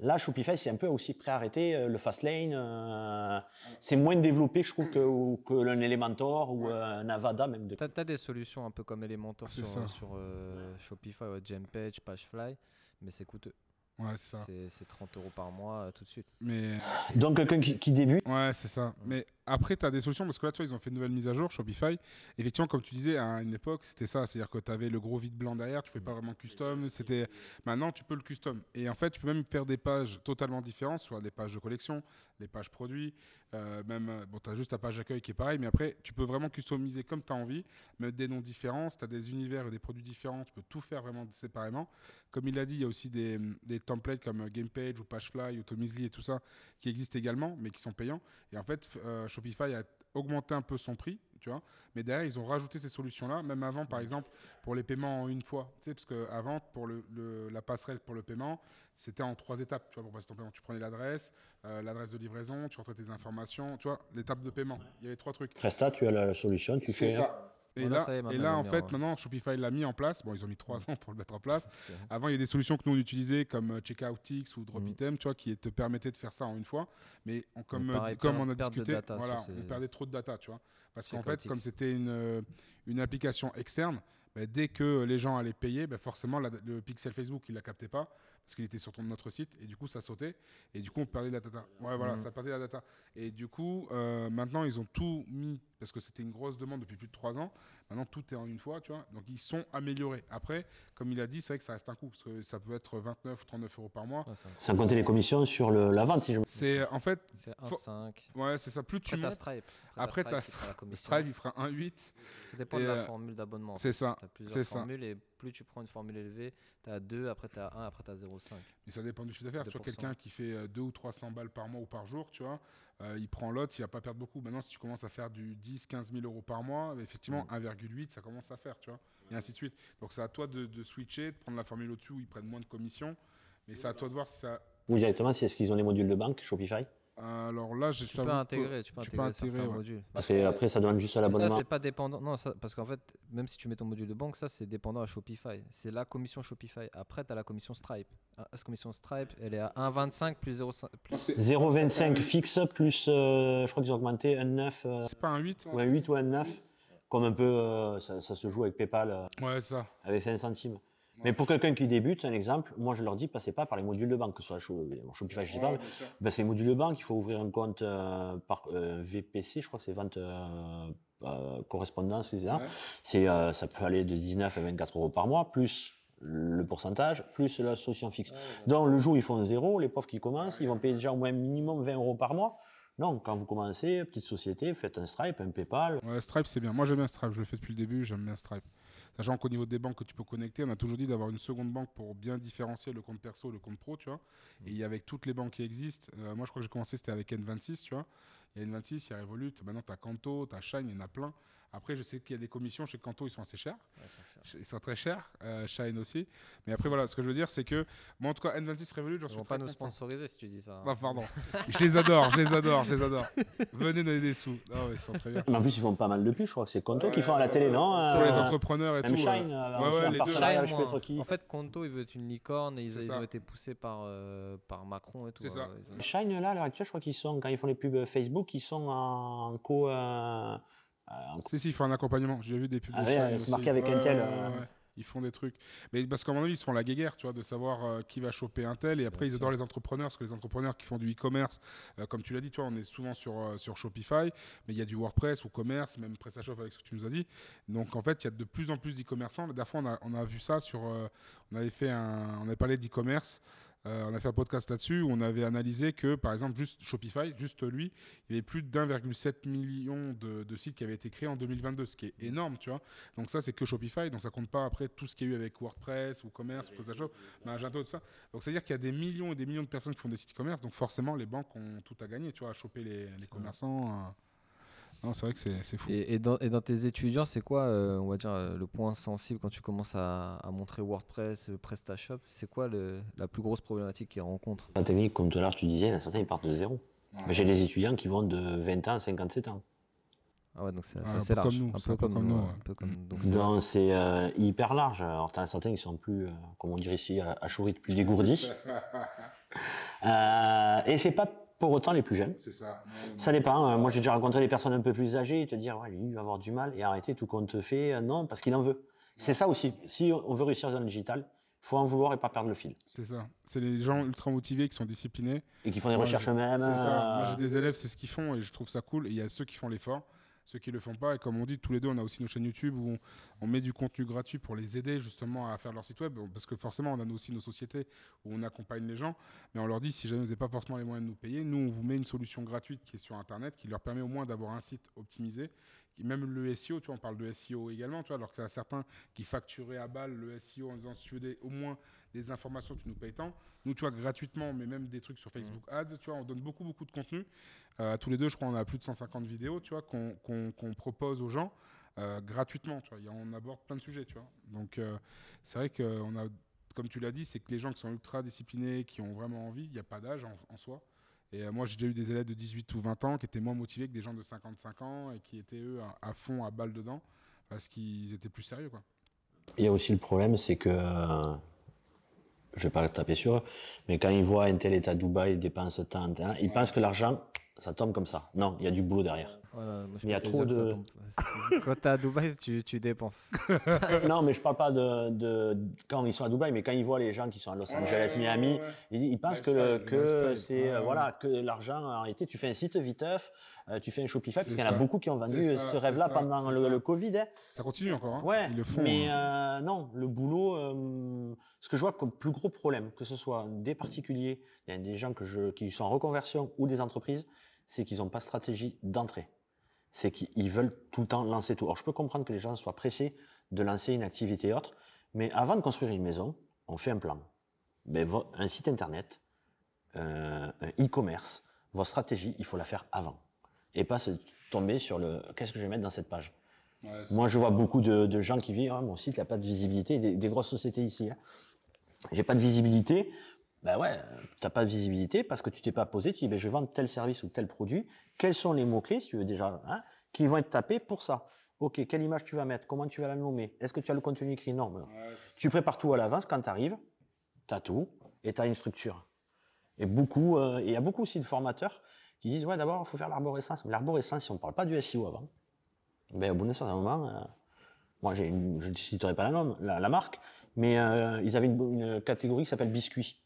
C: Là, Shopify, c'est un peu aussi pré-arrêté, euh, le Fastlane, euh, c'est moins développé, je trouve, que, que un Elementor ou euh, un Avada même. De...
B: T'as as des solutions un peu comme Elementor sur, euh, Shopify, ouais, Gempage, Pagefly, mais c'est coûteux.
A: Ouais, c'est ça.
B: C'est c'est 30 euros par mois euh, tout de suite.
A: Mais
C: Donc quelqu'un qui, qui débute,
A: Ouais, c'est ça. Mais après, tu as des solutions parce que là, tu vois, ils ont fait une nouvelle mise à jour, Shopify. Effectivement, comme tu disais, à une époque, c'était ça. C'est-à-dire que tu avais le gros vide blanc derrière, tu fais pas vraiment custom. C'était Maintenant, tu peux le custom. Et en fait, tu peux même faire des pages totalement différentes, soit des pages de collection, des pages produits. euh, même, euh, bon, tu as juste ta page d'accueil qui est pareil, mais après, tu peux vraiment customiser comme tu as envie, mettre des noms différents. Si tu as des univers et des produits différents, tu peux tout faire vraiment séparément. Comme il l'a dit, il y a aussi des, des templates comme euh, GamePage ou Pagefly ou Tomizly et tout ça qui existent également, mais qui sont payants. Et en fait, euh, Shopify a augmenté un peu son prix, tu vois. Mais derrière, ils ont rajouté ces solutions-là, même avant, par exemple, pour les paiements en une fois. Tu sais, parce qu'avant, pour le, le- la passerelle pour le paiement, c'était en trois étapes, tu vois, pour passer ton paiement. Tu prenais l'adresse, euh, l'adresse de livraison, tu rentrais tes informations, tu vois, l'étape de paiement. Il y avait trois trucs.
C: Presta, tu as la solution, tu fais.
A: ça. Et
B: Voilà,
A: là,
B: est,
A: et là en fait, maintenant, Shopify l'a mis en place. Bon, ils ont mis trois
B: Mm.
A: ans pour le mettre en place. Avant, il y a des solutions que nous on utilisait comme euh, Checkoutix ou
B: Mm.
A: Dropitem, tu vois, qui te permettaient de faire ça en une fois. Mais on- comme, euh,
B: pareil,
A: comme on a
B: de
A: discuté, voilà, on perdait trop de data, tu vois. Parce qu'en fait, comme c'était une, euh, une application externe, bah, dès que les gens allaient payer, bah, forcément, la- le pixel Facebook, il la captait pas parce qu'il était sur ton, notre site et du coup, ça sautait et du coup, on perdait la data. Ouais, voilà,
B: Mhm.
A: ça perdait la data. Et du coup, euh, maintenant, ils ont tout mis parce que c'était une grosse demande depuis plus de trois ans. Maintenant, tout est en une fois, tu vois. Donc, ils sont améliorés. Après, comme il a dit, c'est vrai que ça reste un coût parce que ça peut être 29 ou 39 euros par mois.
B: Un-
C: Sans compter les commissions sur le- la vente, si je me
A: C'est en fait,
B: C'est
A: Faut-
B: 1,5.
A: ouais, c'est ça. Plus tu montes,
B: Stripe.
A: Après,
B: commission.
A: Stripe, il fera 1,8.
B: Ça dépend
A: et,
B: de la
A: euh,
B: formule d'abonnement. en
A: c'est ça,
B: T'as plusieurs
A: c'est ça.
B: formules et plus tu prends une formule élevée, tu as 2, après tu as 1, après tu as 0,5.
A: Mais ça dépend du chiffre d'affaires. Tu vois,
B: 2%.
A: quelqu'un qui fait 2 ou 300 balles par mois ou par jour, tu vois, euh, il prend l'autre, il va pas perdre beaucoup. Maintenant, si tu commences à faire du 10, 15 000 euros par mois, effectivement, 1,8, ça commence à faire, tu vois, et ainsi de suite. Donc, c'est à toi de, de switcher, de prendre la formule au-dessus où ils prennent moins de commissions. Mais c'est à toi de voir si ça.
C: Ou directement, si est-ce qu'ils ont les modules de banque, Shopify?
A: Alors là, je
B: Tu peux intégrer, tu peux
A: tu peux
B: intégrer
A: intégrer,
B: certains
A: ouais.
B: modules.
C: Parce que après, ça demande juste à
B: Mais ça,
C: l'abonnement.
B: c'est pas dépendant. Non, ça, parce qu'en fait, même si tu mets ton module de banque, ça, c'est dépendant à Shopify. C'est la commission Shopify. Après, tu as la commission Stripe. Ah, Cette commission Stripe, elle est à 1,25 plus 0,5. Plus...
C: 0,25 fixe plus, euh, je crois qu'ils ont augmenté un 9, euh,
A: C'est pas un 8
C: ou un 8 ou un 9. Comme un peu, euh, ça, ça se joue avec PayPal euh,
A: Ouais, ça.
C: avec 5 centimes. Mais pour quelqu'un qui débute, un exemple, moi je leur dis, passez pas par les modules de banque, que ce soit Shopify, je sais pas, ben, c'est les modules de banque, il faut ouvrir un compte euh, par euh, VPC, je crois que c'est vente euh, euh, correspondance, c'est ça.
A: Ouais.
C: C'est, euh, ça peut aller de 19 à 24 euros par mois, plus le pourcentage, plus la solution fixe. Donc le jour où ils font zéro, les pauvres qui commencent, ils vont payer déjà au moins minimum 20 euros par mois. Non, quand vous commencez, petite société, faites un Stripe, un PayPal.
A: Ouais, Stripe, c'est bien. Moi, j'aime bien Stripe. Je le fais depuis le début. J'aime bien Stripe. Sachant qu'au niveau des banques que tu peux connecter, on a toujours dit d'avoir une seconde banque pour bien différencier le compte perso et le compte pro, tu vois. Et avec toutes les banques qui existent, euh, moi, je crois que j'ai commencé, c'était avec N26, tu vois. Il y a N26, il y a Revolut, maintenant, tu as Kanto, tu as Shine, il y en a plein. Après, je sais qu'il y a des commissions chez Kanto, ils sont assez chers. Ils sont très chers. Euh, Shine aussi. Mais après, voilà, ce que je veux dire, c'est que, moi, en tout cas, N26 Revolut, j'en
B: Ils
A: suis
B: vont
A: très
B: pas nous sponsoriser si tu dis ça. hein.
A: Ah, pardon. je les adore, je les adore, je les adore. Venez donner des sous. Ah ouais, ils sont très bien.
C: Mais en plus, ils font pas mal de plus, je crois que c'est Conto qui font à la télé, non
A: Pour les
C: Euh,
A: entrepreneurs et tout.
C: Shine,
A: euh,
C: euh,
A: ouais, les deux.
B: Shine,
C: qui
B: En fait, Conto, il veut être une licorne et ils, ils ont été poussés par, euh, par Macron et tout.
A: C'est ça.
B: euh, ils
C: Shine, là, à l'heure actuelle, je crois qu'ils sont, quand ils font les pubs Facebook, ils sont en co. euh,
A: Si, si, ils font un accompagnement. J'ai vu des pubs
C: Ah
A: de
C: ouais,
A: aussi.
C: marqué avec Intel,
A: ouais,
C: euh.
A: ouais. Ils font des trucs. Mais parce qu'à mon avis, ils se font la guéguerre, tu vois, de savoir euh, qui va choper un tel. Et après,
B: Bien
A: ils
B: sûr.
A: adorent les entrepreneurs, parce que les entrepreneurs qui font du e-commerce, euh, comme tu l'as dit, tu vois, on est souvent sur, euh, sur Shopify, mais il y a du WordPress ou commerce, même PrestaShop avec ce que tu nous as dit. Donc, en fait, il y a de plus en plus d'e-commerçants. La dernière fois, on a, on a vu ça sur. on avait fait un. On avait parlé d'e-commerce. Euh, on a fait un podcast là-dessus où on avait analysé que, par exemple, juste Shopify, juste lui, il y avait plus d'1,7 million de, de sites qui avaient été créés en 2022, ce qui est énorme, tu vois. Donc ça, c'est que Shopify, donc ça compte pas après tout ce qu'il y a eu avec WordPress ou Commerce, ou PrestaShop, Magento, tout ça. Donc c'est-à-dire qu'il y a des millions et des millions de personnes qui font des sites e-commerce, donc forcément, les banques ont tout à gagner, tu vois, à choper les, les commerçants. euh. Non, c'est vrai que c'est c'est fou.
B: Et, et dans, et dans tes étudiants, c'est quoi, euh, on va dire, euh, le point sensible quand tu commences à, à montrer WordPress, euh, PrestaShop? C'est quoi le- la plus grosse problématique qu'ils rencontrent?
C: La technique, comme tout à l'heure tu disais, certains ils partent de zéro. Mais J'ai des étudiants qui vont de 20 ans à 57 ans.
B: Ah ouais, donc c'est
A: Ouais,
B: c'est
A: un
B: assez
A: peu comme
B: large.
A: nous,
B: un peu comme nous.
A: nous,
B: ouais,
A: ouais.
B: un peu comme-
A: Mm.
B: donc c'est-
C: Donc c'est euh, hyper large. Alors t'en as certains qui sont plus, euh, comme on dirait ici, à, à Chourit, plus dégourdis. Euh, et c'est pas pour autant les plus jeunes.
A: C'est ça.
C: Ça dépend. Euh, Moi, j'ai déjà rencontré des personnes un peu plus âgées et te dire, ouais, lui, il va avoir du mal et arrêter tout compte fait. euh, non, parce qu'il en veut. C'est ça aussi. Si on veut réussir dans le digital, il faut en vouloir et pas perdre le fil.
A: C'est ça. C'est les gens ultra motivés qui sont disciplinés.
C: Et qui font des
A: Moi,
C: recherches eux-mêmes.
A: C'est ça. Moi,
C: euh,
A: j'ai des élèves, c'est ce qu'ils font et je trouve ça cool. Et il y a ceux qui font l'effort, ceux qui le font pas. Et comme on dit, tous les deux, on a aussi nos chaînes YouTube où on, met du contenu gratuit pour les aider justement à faire leur site web. Parce que forcément, on a aussi nos sociétés où on accompagne les gens. Mais on leur dit, si jamais vous n'avez pas forcément les moyens de nous payer, nous, on vous met une solution gratuite qui est sur Internet qui leur permet au moins d'avoir un site optimisé. Même le SEO, tu vois, on parle de SEO également, tu vois, alors qu'il y a certains qui facturaient à balle le SEO en disant si tu veux au moins des informations, tu nous payes tant. Nous, tu vois, gratuitement, mais même des trucs sur Facebook Ads, tu vois, on donne beaucoup, beaucoup de contenu. Euh, tous les deux, je crois, on a plus de 150 vidéos, tu vois, qu'on propose aux gens euh, gratuitement, tu vois. On aborde plein de sujets, tu vois. Donc, euh, c'est vrai qu'on a, comme tu l'as dit, c'est que les gens qui sont ultra disciplinés, qui ont vraiment envie, il n'y a pas d'âge en, en soi. Et euh, moi, j'ai déjà eu des élèves de 18 ou 20 ans qui étaient moins motivés que des gens de 55 ans et qui étaient, eux, à, à fond, à balle dedans. parce qu'ils étaient plus sérieux. Quoi.
C: Il y a aussi le problème, c'est que, euh, je vais pas le taper sur eux, mais quand ils voient un tel état Dubaï dépense tant, tant, ils pensent que l'argent, ça tombe comme ça. Non, il y a du boulot derrière.
B: Ouais, ouais, moi, je
C: Mais il y a trop de-.
B: Quand t'es à Dubaï, tu, tu dépenses.
C: non, mais je parle pas de, de- quand ils sont à Dubaï, mais quand ils voient les gens qui sont à Los Angeles, Miami, ils, ils pensent que, c'est euh,
A: Ouais,
C: voilà que l'argent en réalité tu fais un site viteuf, euh, tu fais un Shopify parce qu'il y en a beaucoup qui ont vendu
A: ça,
C: ce rêve-là pendant le, Covid. hein.
A: Ça continue encore. hein.
C: Ouais,
A: Ils le font.
C: mais
A: hein.
C: euh, non, le boulot, euh, ce que je vois comme plus gros problème, que ce soit des particuliers, il y a des gens que je, qui sont en reconversion ou des entreprises, c'est qu'ils n'ont pas de stratégie d'entrée. C'est qu'ils veulent tout le temps lancer tout. Alors je peux comprendre que les gens soient pressés de lancer une activité autre, mais avant de construire une maison, on fait un plan. Ben, un site internet, euh, un e-commerce, votre stratégie, il faut la faire avant. Et pas se tomber sur le qu'est-ce que je vais mettre dans cette page?
A: Ouais,
C: Moi, je vois beaucoup de, de gens qui disent Ah, mon site n'a pas de visibilité, des, des grosses sociétés ici. Hein. J'ai pas de visibilité. Ben ouais, tu n'as pas de visibilité parce que tu t'es pas posé. Tu dis ben, Je vais vendre tel service ou tel produit. Quels sont les mots-clés, si tu veux déjà, hein, qui vont être tapés pour ça? Ok, quelle image tu vas mettre? Comment tu vas la nommer? Est-ce que tu as le contenu écrit? Non. ben,
A: Ouais,
C: tu prépares tout à l'avance. Quand tu arrives, tu as tout et tu as une structure. Et beaucoup, euh, il y a beaucoup aussi de formateurs qui disent Ouais, d'abord, il faut faire l'arborescence. Mais l'arborescence, si on ne parle pas du SEO avant, ben, au bout d'un certain moment, euh, moi, j'ai je ne citerai pas la, nom, la, la marque, mais euh, ils avaient une, une catégorie qui s'appelle biscuit.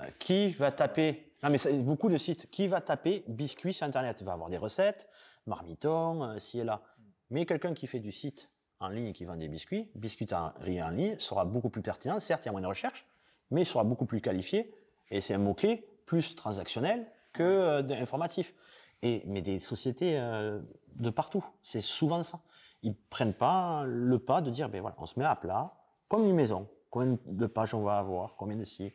C: Euh, qui va taper Non, mais beaucoup de sites. Qui va taper biscuit sur Internet? Il va avoir des recettes, marmiton, euh, ci et là. Mais quelqu'un qui fait du site en ligne et qui vend des biscuits, biscuiterie en ligne, sera beaucoup plus pertinent. Certes, il y a moins de recherche, mais il sera beaucoup plus qualifié. Et c'est un mot-clé plus transactionnel que euh, informatif. Et, mais des sociétés euh, de partout, c'est souvent ça. Ils prennent pas le pas de dire, ben voilà, on se met à plat, comme une maison. Combien de pages on va avoir, combien de
A: ouais.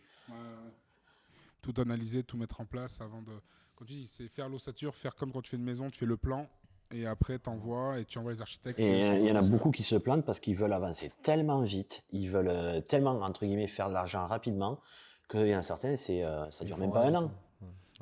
A: Tout analyser, tout mettre en place avant de. Quand tu dis, c'est faire l'ossature, faire comme quand tu fais une maison, tu fais le plan et après tu envoies et tu envoies les architectes.
C: Et il y en a beaucoup qui se plantent parce qu'ils veulent avancer tellement vite, ils veulent euh, tellement, entre guillemets, faire de l'argent rapidement, qu'il y en a certains, c'est, euh, ça dure même pas un an.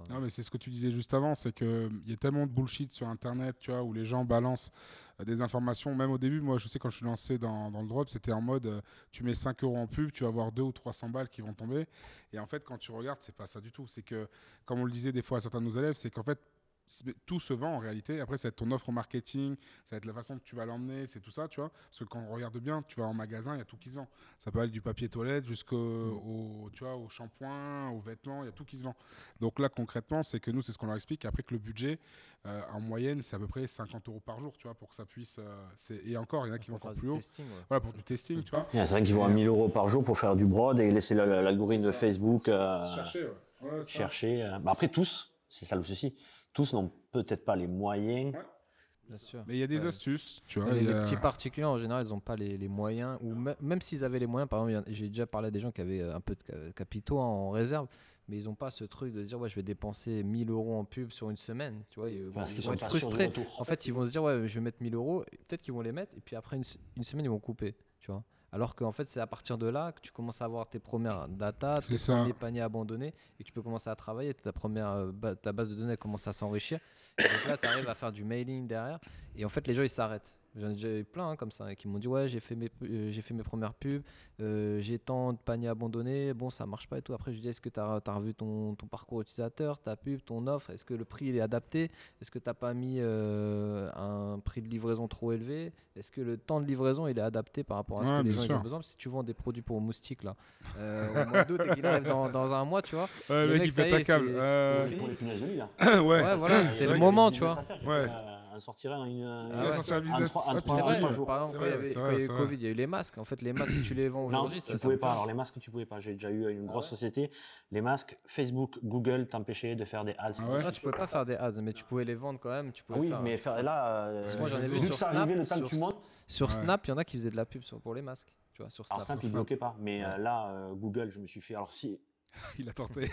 A: Non, mais c'est ce que tu disais juste avant, c'est qu'il y a tellement de bullshit sur Internet, tu vois, où les gens balancent euh, des informations. Même au début, moi, je sais, quand je suis lancé dans, le drop, c'était en mode, euh, tu mets 5 euros en pub, tu vas avoir 2 ou 300 balles qui vont tomber. Et en fait, quand tu regardes, c'est pas ça du tout. C'est que, comme on le disait des fois à certains de nos élèves, c'est qu'en fait, tout se vend en réalité. Après, ça va être ton offre marketing, ça va être la façon que tu vas l'emmener, c'est tout ça, tu vois. Parce que quand on regarde bien, tu vas en magasin, il y a tout qui se vend. Ça peut aller du papier toilette jusqu'au au, tu vois, au shampoing, aux vêtements, il y a tout qui se vend. Donc là, concrètement, c'est que nous, c'est ce qu'on leur explique. Après que le budget, euh, en moyenne, c'est à peu près 50 euros par jour, tu vois, pour que ça puisse. euh, et encore, il y en a qui vont encore plus
B: du
A: haut.
B: testing, ouais.
A: Voilà, pour du testing, tu vois.
C: Il y en a certains qui vont à 1000 euros par jour pour faire du broad et laisser la- la- l'algorithme de. Facebook euh,
A: Chercher, ouais. Ouais, ça.
C: chercher. euh, bah après, tous, c'est ça le souci, tous n'ont peut-être pas les moyens.
A: Ouais.
B: Bien sûr.
A: Mais il y a des
B: Ouais.
A: astuces, tu vois.
B: les, petits particuliers en général, ils n'ont pas les, les moyens, ou me- même s'ils avaient les moyens, par exemple, j'ai déjà parlé à des gens qui avaient euh, un peu de ca- capitaux en réserve, mais ils n'ont pas ce truc de dire ouais, je vais dépenser 1000 euros en pub sur une semaine, tu vois, ils,
C: Parce
B: ils
C: qu'ils
B: vont
C: sont
B: être frustrés. En fait, ils vont se dire ouais, je vais mettre 1000 euros, peut-être qu'ils vont les mettre, et puis après une, une semaine, ils vont couper, tu vois. Alors qu'en fait, c'est à partir de là que tu commences à avoir tes premières data, tes
A: ça.
B: premiers paniers abandonnés, et que tu peux commencer à travailler. Ta, première, euh, ta base de données commence à s'enrichir. Et donc là, tu arrives à faire du mailing derrière. Et en fait, les gens, ils s'arrêtent. J'en ai déjà eu plein hein, comme ça, qui m'ont dit Ouais, j'ai fait, mes euh, j'ai fait mes premières pubs, euh, j'ai tant de paniers abandonnés, bon, ça marche pas et tout. Après, je lui dis Est-ce que tu as, revu ton, ton parcours utilisateur, ta pub, ton offre? Est-ce que le prix il est adapté? Est-ce que tu n'as pas mis euh, un prix de livraison trop élevé? Est-ce que le temps de livraison il est adapté par rapport à ce
A: Ouais,
B: que les gens ils ont besoin? Parce que Si tu vends des produits pour moustiques là, euh, au mois d'août et qu'il arrive dans, dans un mois, tu vois,
A: Ouais,
B: Le
A: mec, il
B: ça y est,
A: câble.
B: c'est-
A: Euh,
B: c'est fini.
C: Pour les punaises de lit, là.
A: ouais,
B: Ouais, voilà, c'est
A: vrai
B: le moment, tu vois.
A: Ouais.
C: On sortirait une.
B: Ah ouais.
A: sortir un
C: trois-
B: vrai,
C: par
A: vrai.
C: jour.
B: par exemple,
A: C'est
B: quand il y avait, quand
A: vrai,
B: il y. Covid, il y a eu les masques. En fait, les masques, si tu les vends aujourd'hui,
C: tu
B: ça
C: pouvais pas. Alors les masques, tu pouvais pas. J'ai déjà eu une grosse
B: ouais
C: société. Les masques, Facebook, Google t'empêchaient de faire des ads.
A: Ah ouais
B: Non, tu pouvais pas faire des ads, mais tu pouvais les vendre quand même. Tu pouvais
C: Oui,
B: faire-
C: mais faire là. euh,
A: moi, j'en ai vu sur
C: que ça
B: Snap,
C: arrivait le temps
B: sur
C: que tu
B: S-
C: montes.
B: Sur
A: Ouais.
B: Snap, il y en a qui faisaient de la pub pour les masques. Tu vois, sur Snap.
C: Alors Snap, ils bloquaient pas. Mais euh, là, euh, Google, je me suis fait. Alors si.
A: Il a tenté.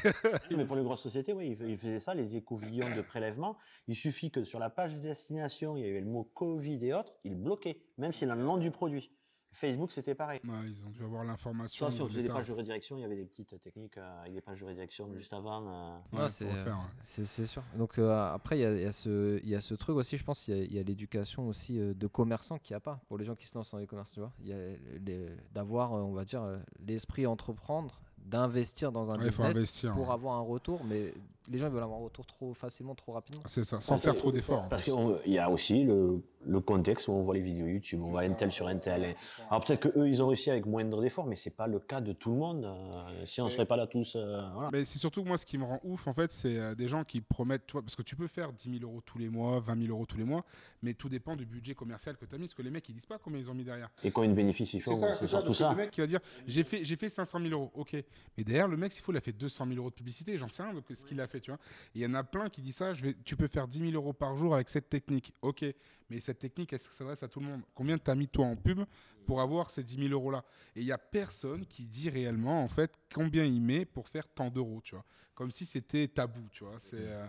C: Mais pour les grosses sociétés, oui, ils fais- ils faisaient ça, les écouvillons de prélèvement. Il suffit que sur la page de destination, il y avait le mot Covid et autres, ils bloquaient, même s'il a le nom du produit. Facebook, c'était pareil.
A: Ouais, ils ont dû avoir l'information.
C: Soit si on faisait des pages de redirection, il y avait des petites techniques euh, avec des pages de redirection juste avant. euh.
A: Ouais,
B: Ouais, c'est
A: ouais.
B: sûr. Donc euh, après, il y a, y ce- il y a ce truc aussi, je pense, il y a- y l'éducation aussi euh, de commerçants qu'il n'y a pas pour les gens qui se lancent dans les commerces, tu vois. Il y a les- d'avoir, euh, on va dire, l'esprit entreprendre, d'investir dans un
A: Ouais, il faut
B: business
A: investir.
B: pour avoir un retour, mais les gens ils veulent avoir un retour trop facilement, trop rapidement.
A: C'est ça, sans
C: Parce
A: faire
C: que-
A: trop d'efforts.
C: Parce qu'il y a aussi le, le contexte où on voit les vidéos YouTube, on voit un tel sur un tel. et- Alors peut-être qu'eux, ils ont réussi avec moindre d'efforts, mais c'est pas le cas de tout le monde. euh, si on ne serait pas là tous, euh, voilà.
A: Mais c'est surtout que moi, ce qui me rend ouf, en fait, c'est euh, des gens qui promettent, tu vois, parce que tu peux faire 10 000 euros tous les mois, 20 000 euros tous les mois, mais tout dépend du budget commercial que tu as mis, parce que les mecs, ils disent pas combien ils ont mis derrière.
C: Et combien de bénéfices ils font, c'est
A: ça,
C: surtout
A: que
C: ça.
A: Le mec qui va dire, j'ai fait, j'ai fait 500 000 euros, ok. Mais derrière, le mec, s'il faut, il a fait 200 000 euros de publicité, j'en sais rien de ce qu'il a fait, tu vois. Il y en a plein qui disent ça, je vais, tu peux faire 10 000 euros par jour avec cette technique, ok. Mais cette technique, ça s'adresse à tout le monde? Combien t'as mis toi en pub pour avoir ces 10 000 euros-là? Et il y a personne qui dit réellement, en fait, combien il met pour faire tant d'euros, tu vois. Comme si c'était tabou, tu vois. C'est, euh,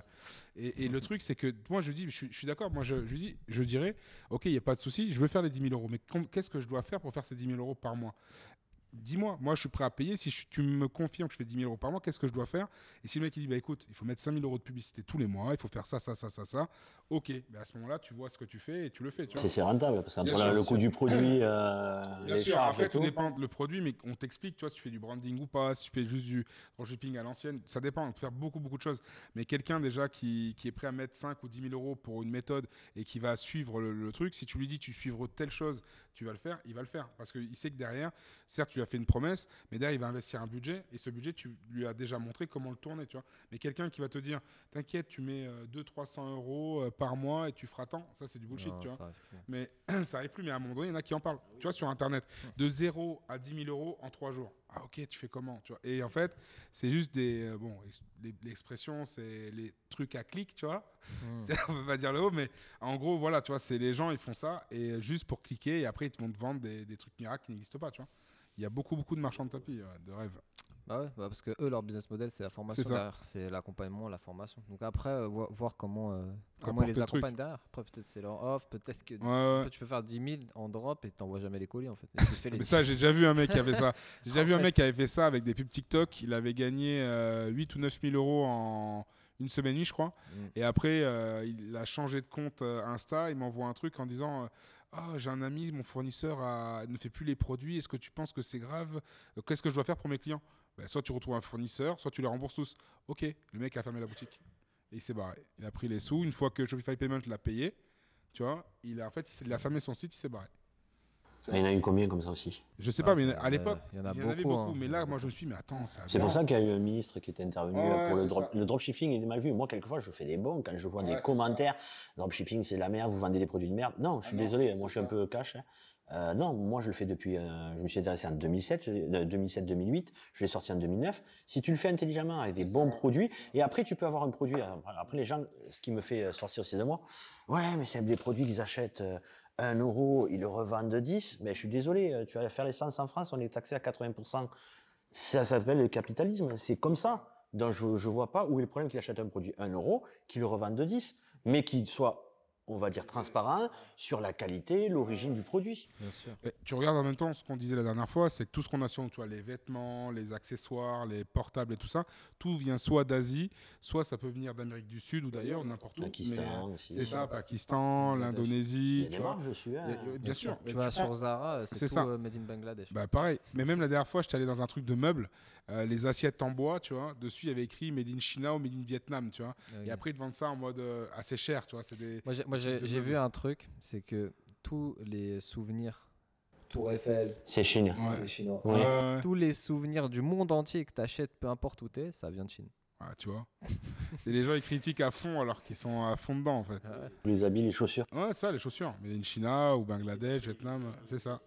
A: et, le truc, c'est que moi, je dis, je, suis- d'accord, moi, je, dis, je dirais, ok, il n'y a pas de souci, je veux faire les 10 000 euros, mais qu'est-ce que je dois faire pour faire ces 10 000 euros par mois? Dis-moi, moi je suis prêt à payer. Si je- tu me confirmes que je fais 10 000 euros par mois, qu'est-ce que je dois faire? Et si le mec il dit, bah écoute, il faut mettre 5 000 euros de publicité tous les mois, il faut faire ça, ça, ça, ça, ça, ok, bah à ce moment-là, tu vois ce que tu fais et tu le fais. Tu
C: C'est rentable, parce qu'entre le coût du produit, euh,
A: Bien
C: les
A: sûr,
C: charges
A: après
C: et
A: tout
C: tout.
A: dépend le produit, mais on t'explique, tu vois, si tu fais du branding ou pas, si tu fais juste du dropshipping à l'ancienne, ça dépend, on peut faire beaucoup, beaucoup de choses. Mais quelqu'un déjà qui, qui est prêt à mettre 5 ou 10 000 euros pour une méthode et qui va suivre le, le truc, si tu lui dis tu suivras telle chose, tu vas le faire, il va le faire. Parce qu'il sait que derrière, certes, tu lui as fait une promesse, mais derrière, il va investir un budget et ce budget, tu lui as déjà montré comment le tourner, tu vois. Mais quelqu'un qui va te dire, t'inquiète, tu mets 200-300 euros euh, par mois et tu feras tant, ça c'est du bullshit,
B: Non,
A: tu vois.
B: ça.
A: Mais ça arrive plus, mais à un moment donné, il y en a qui en parlent. Tu vois, sur Internet, de 0 à 10 000 euros en 3 jours. Ah ok, tu fais comment tu vois Et en fait, c'est juste des... euh, bon, l'expression, c'est les trucs à clic, tu vois.
B: Mm.
A: On peut pas dire le mot, mais en gros, voilà, tu vois, c'est les gens, ils font ça, et juste pour cliquer, et après, ils vont te vendre des, des trucs miracles qui n'existent pas, tu vois. Il y a beaucoup, beaucoup de marchands de tapis, de rêve.
B: Bah ouais, bah parce que eux, leur business model, c'est la formation derrière, c'est l'accompagnement, la formation. Donc après, euh, vo- voir comment, euh, comment ils les
A: truc.
B: accompagnent derrière. Après, peut-être c'est leur offre, peut-être que
A: Ouais, ouais.
B: peut-être tu peux faire 10 000 en drop et t'envoies jamais les colis en fait. Les
A: Mais ça, j'ai déjà vu un mec qui avait ça. J'ai déjà
B: En
A: vu un
B: fait.
A: mec qui avait fait ça avec des pubs TikTok. Il avait gagné euh, 8 ou 9 000 euros en une semaine et demie, je crois.
B: Mm.
A: Et après, euh, il a changé de compte Insta. Il m'envoie un truc en disant Ah, j'ai un ami, mon fournisseur a- ne fait plus les produits. Est-ce que tu penses que c'est grave? Qu'est-ce que je dois faire pour mes clients? Ben, Soit tu retrouves un fournisseur, soit tu les rembourses tous. Ok, le mec a fermé la boutique. Et il s'est barré. Il a pris les sous. Une fois que Shopify Payment l'a payé, tu vois, il a, en fait, il a fermé son site, il s'est barré.
C: Il y en a eu combien comme ça aussi?
A: Je sais
B: Ah,
A: pas, mais
B: c'est-
A: à l'époque,
B: il y en a
A: il y en avait
B: beaucoup,
A: beaucoup.
B: hein.
A: Mais là, moi, je me suis dit, mais attends, ça
C: C'est pour ça qu'il y a eu un ministre qui était intervenu
A: Ouais,
C: pour le, drop,
A: ça.
C: le dropshipping. Il est mal vu. Moi, quelquefois, je fais des bons quand je vois
A: Ouais,
C: des commentaires. Dropshipping, c'est de la merde. Vous vendez des produits de merde. Non, je suis
A: Ah non,
C: désolé. Moi, je suis
A: ça.
C: un peu cash. hein. Euh, non, moi, je le fais depuis. euh, je me suis intéressé en 2007, euh, 2007-2008. Je l'ai sorti en 2009. Si tu le fais intelligemment avec des bons produits, et après, tu peux avoir un produit. euh, Après, les gens, ce qui me fait euh, sortir aussi de moi, ouais, mais c'est des produits qu'ils achètent. euh, 1 euro, ils le revendent 10. Mais je suis désolé, euh, tu vas faire l'essence en France, on est taxé à 80%. Ça s'appelle le capitalisme. C'est comme ça. Donc je ne vois pas où est le problème qu'il achète un produit 1 euro, qu'il le revende 10, mais qu'il soit, on va dire, transparent sur la qualité, l'origine du produit.
B: Bien sûr.
A: Et tu regardes en même temps ce qu'on disait la dernière fois, c'est que tout ce qu'on a sur nous, tu vois, les vêtements, les accessoires, les portables et tout ça, tout vient soit d'Asie, soit ça peut venir d'Amérique du Sud ou d'ailleurs, n'importe où.
C: Pakistan
A: Mais,
C: aussi.
A: C'est ça, Pakistan, l'Indonésie, tu vois.
C: hein.
A: Il y a- Bien,
B: Bien
A: sûr.
B: Tu vas sur Zara, euh, c'est
A: C'est
B: tout
A: ça.
B: euh, made in Bangladesh.
A: Bah pareil. Mais même la dernière fois, j'étais allé dans un truc de meubles, euh, les assiettes en bois, tu vois. Dessus, il y avait écrit Made in China ou Made in Vietnam, tu vois.
B: Euh,
A: Et après, ils te vendent ça en mode euh, assez cher, tu vois. C'est des.
B: Moi, moi, j'ai vu un truc, c'est que tous les souvenirs, Tour Eiffel,
C: C'est Chine.
A: Ouais.
B: c'est chinois.
C: Ouais.
A: Ouais.
B: Tous les souvenirs du monde entier que tu achètes, peu importe où tu es, ça vient de Chine.
A: Ah, tu vois. Et les gens, ils critiquent à fond alors qu'ils sont à fond dedans, en fait.
C: Les habits, les chaussures.
A: Ouais, ça, les chaussures. Made in China ou Bangladesh, Vietnam, c'est ça.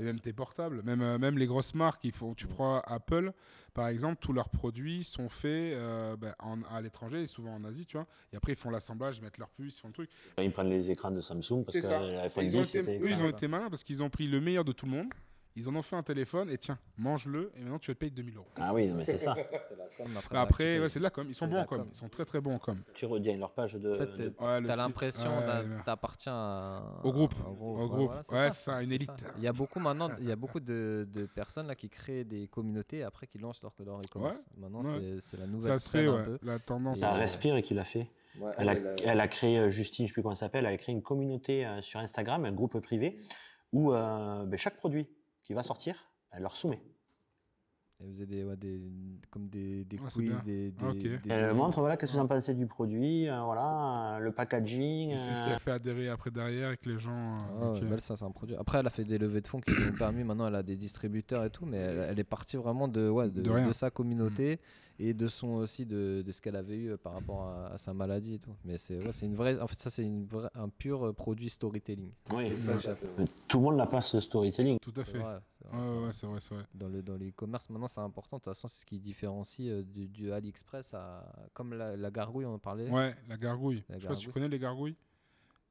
A: Et même tes portables, même, euh, même les grosses marques, ils font, tu prends Apple, par exemple, tous leurs produits sont faits euh, ben, en- à l'étranger et souvent en Asie, tu vois. Et après, ils font l'assemblage, ils mettent leur puce, ils font le truc.
C: Ils prennent les écrans de Samsung parce
A: C'est
C: que l'iPhone
A: Ils ont
C: 10,
A: été,
C: c'est
A: eux, ils ont
B: Ouais.
A: été malins parce qu'ils ont pris le meilleur de tout le monde. Ils en ont fait un téléphone et tiens, mange-le et maintenant tu vas te payer 2000 euros.
C: Ah oui, mais c'est ça.
B: C'est la com, après,
A: ouais, c'est de la com. Ils sont bons en com.
B: com.
A: Ils sont très très bons en com.
C: Tu retiens leur page de.
B: En fait,
C: de-
A: Ouais, le
B: T'as l'impression
A: ouais,
B: t'appartiens à
A: Au groupe. Au
B: ouais,
A: groupe.
B: voilà,
A: Ouais, c'est ça, une élite.
B: Il y a beaucoup maintenant, il y a beaucoup de, de personnes là qui créent des communautés et après qui lancent leur, leur e-commerce. Maintenant,
A: ouais.
B: c'est- c'est la nouvelle
A: Ça se fait,
B: un
A: ouais.
B: peu.
A: La tendance.
C: La Respire et qui l'a fait.
B: Ouais,
C: Elle a, elle a créé, euh, Justine, je ne sais plus comment elle s'appelle, elle a créé une communauté euh, sur Instagram, un groupe privé, où euh, ben, chaque produit qui va sortir, elle leur soumet.
B: Elle faisait des, ouais, des, comme des, des
A: Ah,
B: quiz, des, des,
A: Ah,
B: des-
C: Elle leur montre, voilà, qu'est-ce que vous en pensez du produit, euh, voilà, euh, le packaging.
A: et C'est ce
C: euh,
A: qui a fait adhérer après derrière avec les gens. euh,
B: Ah ouais,
A: ok.
B: ça, c'est un produit. Après, elle a fait des levées de fonds qui lui ont permis. Maintenant, elle a des distributeurs et tout, mais elle, elle est partie vraiment de, ouais, de,
A: De rien.
B: de sa communauté et de son aussi de, de ce qu'elle avait eu euh, par rapport à, à sa maladie et tout. Mais c'est ouais, c'est une vraie. En fait, ça, c'est une vraie- un pur euh, produit storytelling.
C: oui, tout le monde n'a pas ce storytelling.
A: Tout à fait.
B: vrai, c'est vrai,
A: Ouais,
B: c'est
A: ouais,
B: vrai.
A: c'est vrai, c'est vrai.
B: Dans le dans l'e-commerce, maintenant, c'est important. De toute façon, c'est ce qui différencie euh, du, du AliExpress à comme la, la gargouille, on en parlait.
A: Ouais, la gargouille.
B: La
A: Je sais pas si tu
B: gargouille.
A: connais les gargouilles.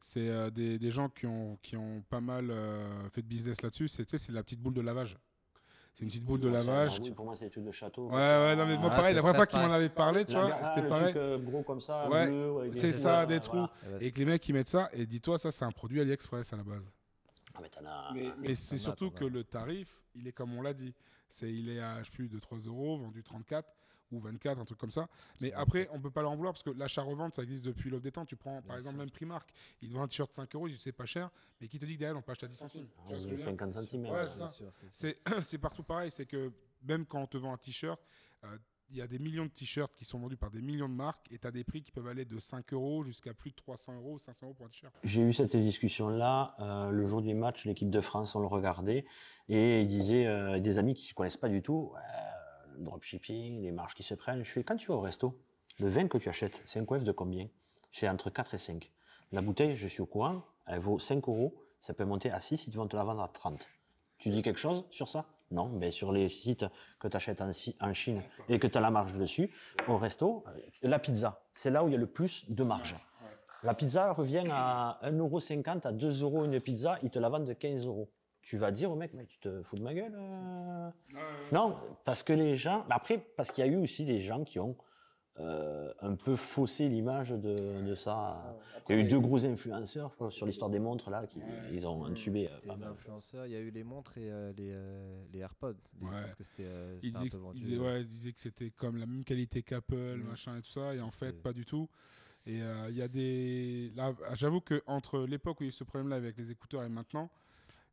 A: C'est euh, des, des gens qui ont, qui ont pas mal euh, fait de business là-dessus. C'est c'est la petite boule de lavage. C'est une petite boule de lavage.
C: oui, pour moi, c'est des trucs de château.
A: Ouais, ouais, non, mais moi,
B: Ah,
A: pareil, la première fois
B: presque
A: qu'il m'en avait parlé, tu vois, c'était
C: le
A: pareil.
C: truc, euh, gros comme ça,
A: Ouais,
C: bleu, avec des
A: c'est ça, des trous. Et que les mecs qui mettent ça, et dis-toi, ça, c'est un produit AliExpress à la base.
C: Ah, mais t'en as-
A: Mais, mais c'est surtout que le tarif, il est comme on l'a dit. C'est, il est à je sais plus de 3 euros, vendu 34 ou 24, un truc comme ça. Mais après, on peut pas leur en vouloir parce que l'achat-revente, ça existe depuis l'aube des temps. Tu prends par
B: Bien
A: exemple
B: sûr.
A: même Primark, il te vend un t-shirt 5 euros, il dit c'est pas cher, mais qui te dit que derrière on peut acheter à 10 centimes? Tu vois ce que je veux dire?
C: 50 centimes.
A: Ouais,
C: ouais.
A: c'est partout pareil, c'est que même quand on te vend un t-shirt, euh, il y a des millions de t-shirts qui sont vendus par des millions de marques et tu as des prix qui peuvent aller de 5 euros jusqu'à plus de 300 euros ou 500 euros pour un t-shirt.
C: J'ai eu cette discussion-là euh, le jour du match, l'équipe de France, on le regardait, et il disait, euh, des amis qui ne connaissent pas du tout, dropshipping, les marges qui se prennent. Je fais, quand tu vas au resto, le vin que tu achètes, c'est un coef de combien? C'est entre 4 et 5. La bouteille, je suis au courant, elle vaut 5 euros, ça peut monter à 6, ils vont te la vendre à 30. Tu dis quelque chose sur ça? Non, mais sur les sites que tu achètes en, en Chine et que tu as la marge dessus, au resto, euh, la pizza, c'est là où il y a le plus de marge. La pizza revient à 1,50€ à 2 euros une pizza, ils te la vendent de 15 euros. Tu vas dire au mec, mais tu te fous de ma gueule euh? Non, parce que les gens. Après, parce qu'il y a eu aussi des gens qui ont euh, un peu faussé l'image de, de ça. Il y a eu deux gros influenceurs crois, sur l'histoire des montres là, qui ils ont intubé. euh, pas mal.
B: influenceurs, il y a eu les montres et euh, les, euh, les AirPods. les-
A: Ouais.
B: Parce que c'était euh,
A: Il
B: c'était un
A: disait,
B: peu
A: que-
B: vendu,
A: il disait- ouais, il disait que c'était comme la même qualité qu'Apple,
B: Mm.
A: machin et tout ça, et en fait, pas du tout. Et euh, il y a des. Là, j'avoue que entre l'époque où il y a eu ce problème-là avec les écouteurs et maintenant,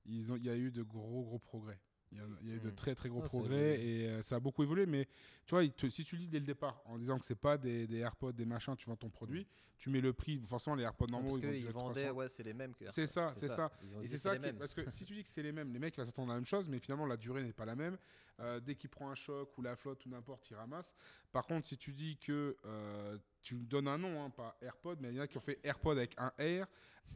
A: ils ont, il y a eu de gros, gros progrès. Il y a, il y a eu de
B: Mm.
A: très, très gros
B: Ah,
A: progrès et euh, ça a beaucoup évolué. Mais tu vois, te- si tu dis dès le départ en disant que c'est pas des, des AirPods, des machins, tu vends ton produit, tu mets le prix. Forcément, les AirPods
B: non,
A: normaux,
B: parce
A: ils
B: vendaient,
A: 300.
B: ouais, c'est les mêmes que
A: C'est
B: AirPods,
A: ça, c'est ça. Et c'est ça parce que si tu dis que c'est les mêmes, les mecs vont s'attendre à la même chose, mais finalement la durée n'est pas la même. Euh, dès qu'il prend un choc ou la flotte ou n'importe, il ramasse. Par contre, si tu dis que euh, tu donnes un nom, hein, pas AirPod, mais il y en a qui ont fait AirPod avec un R,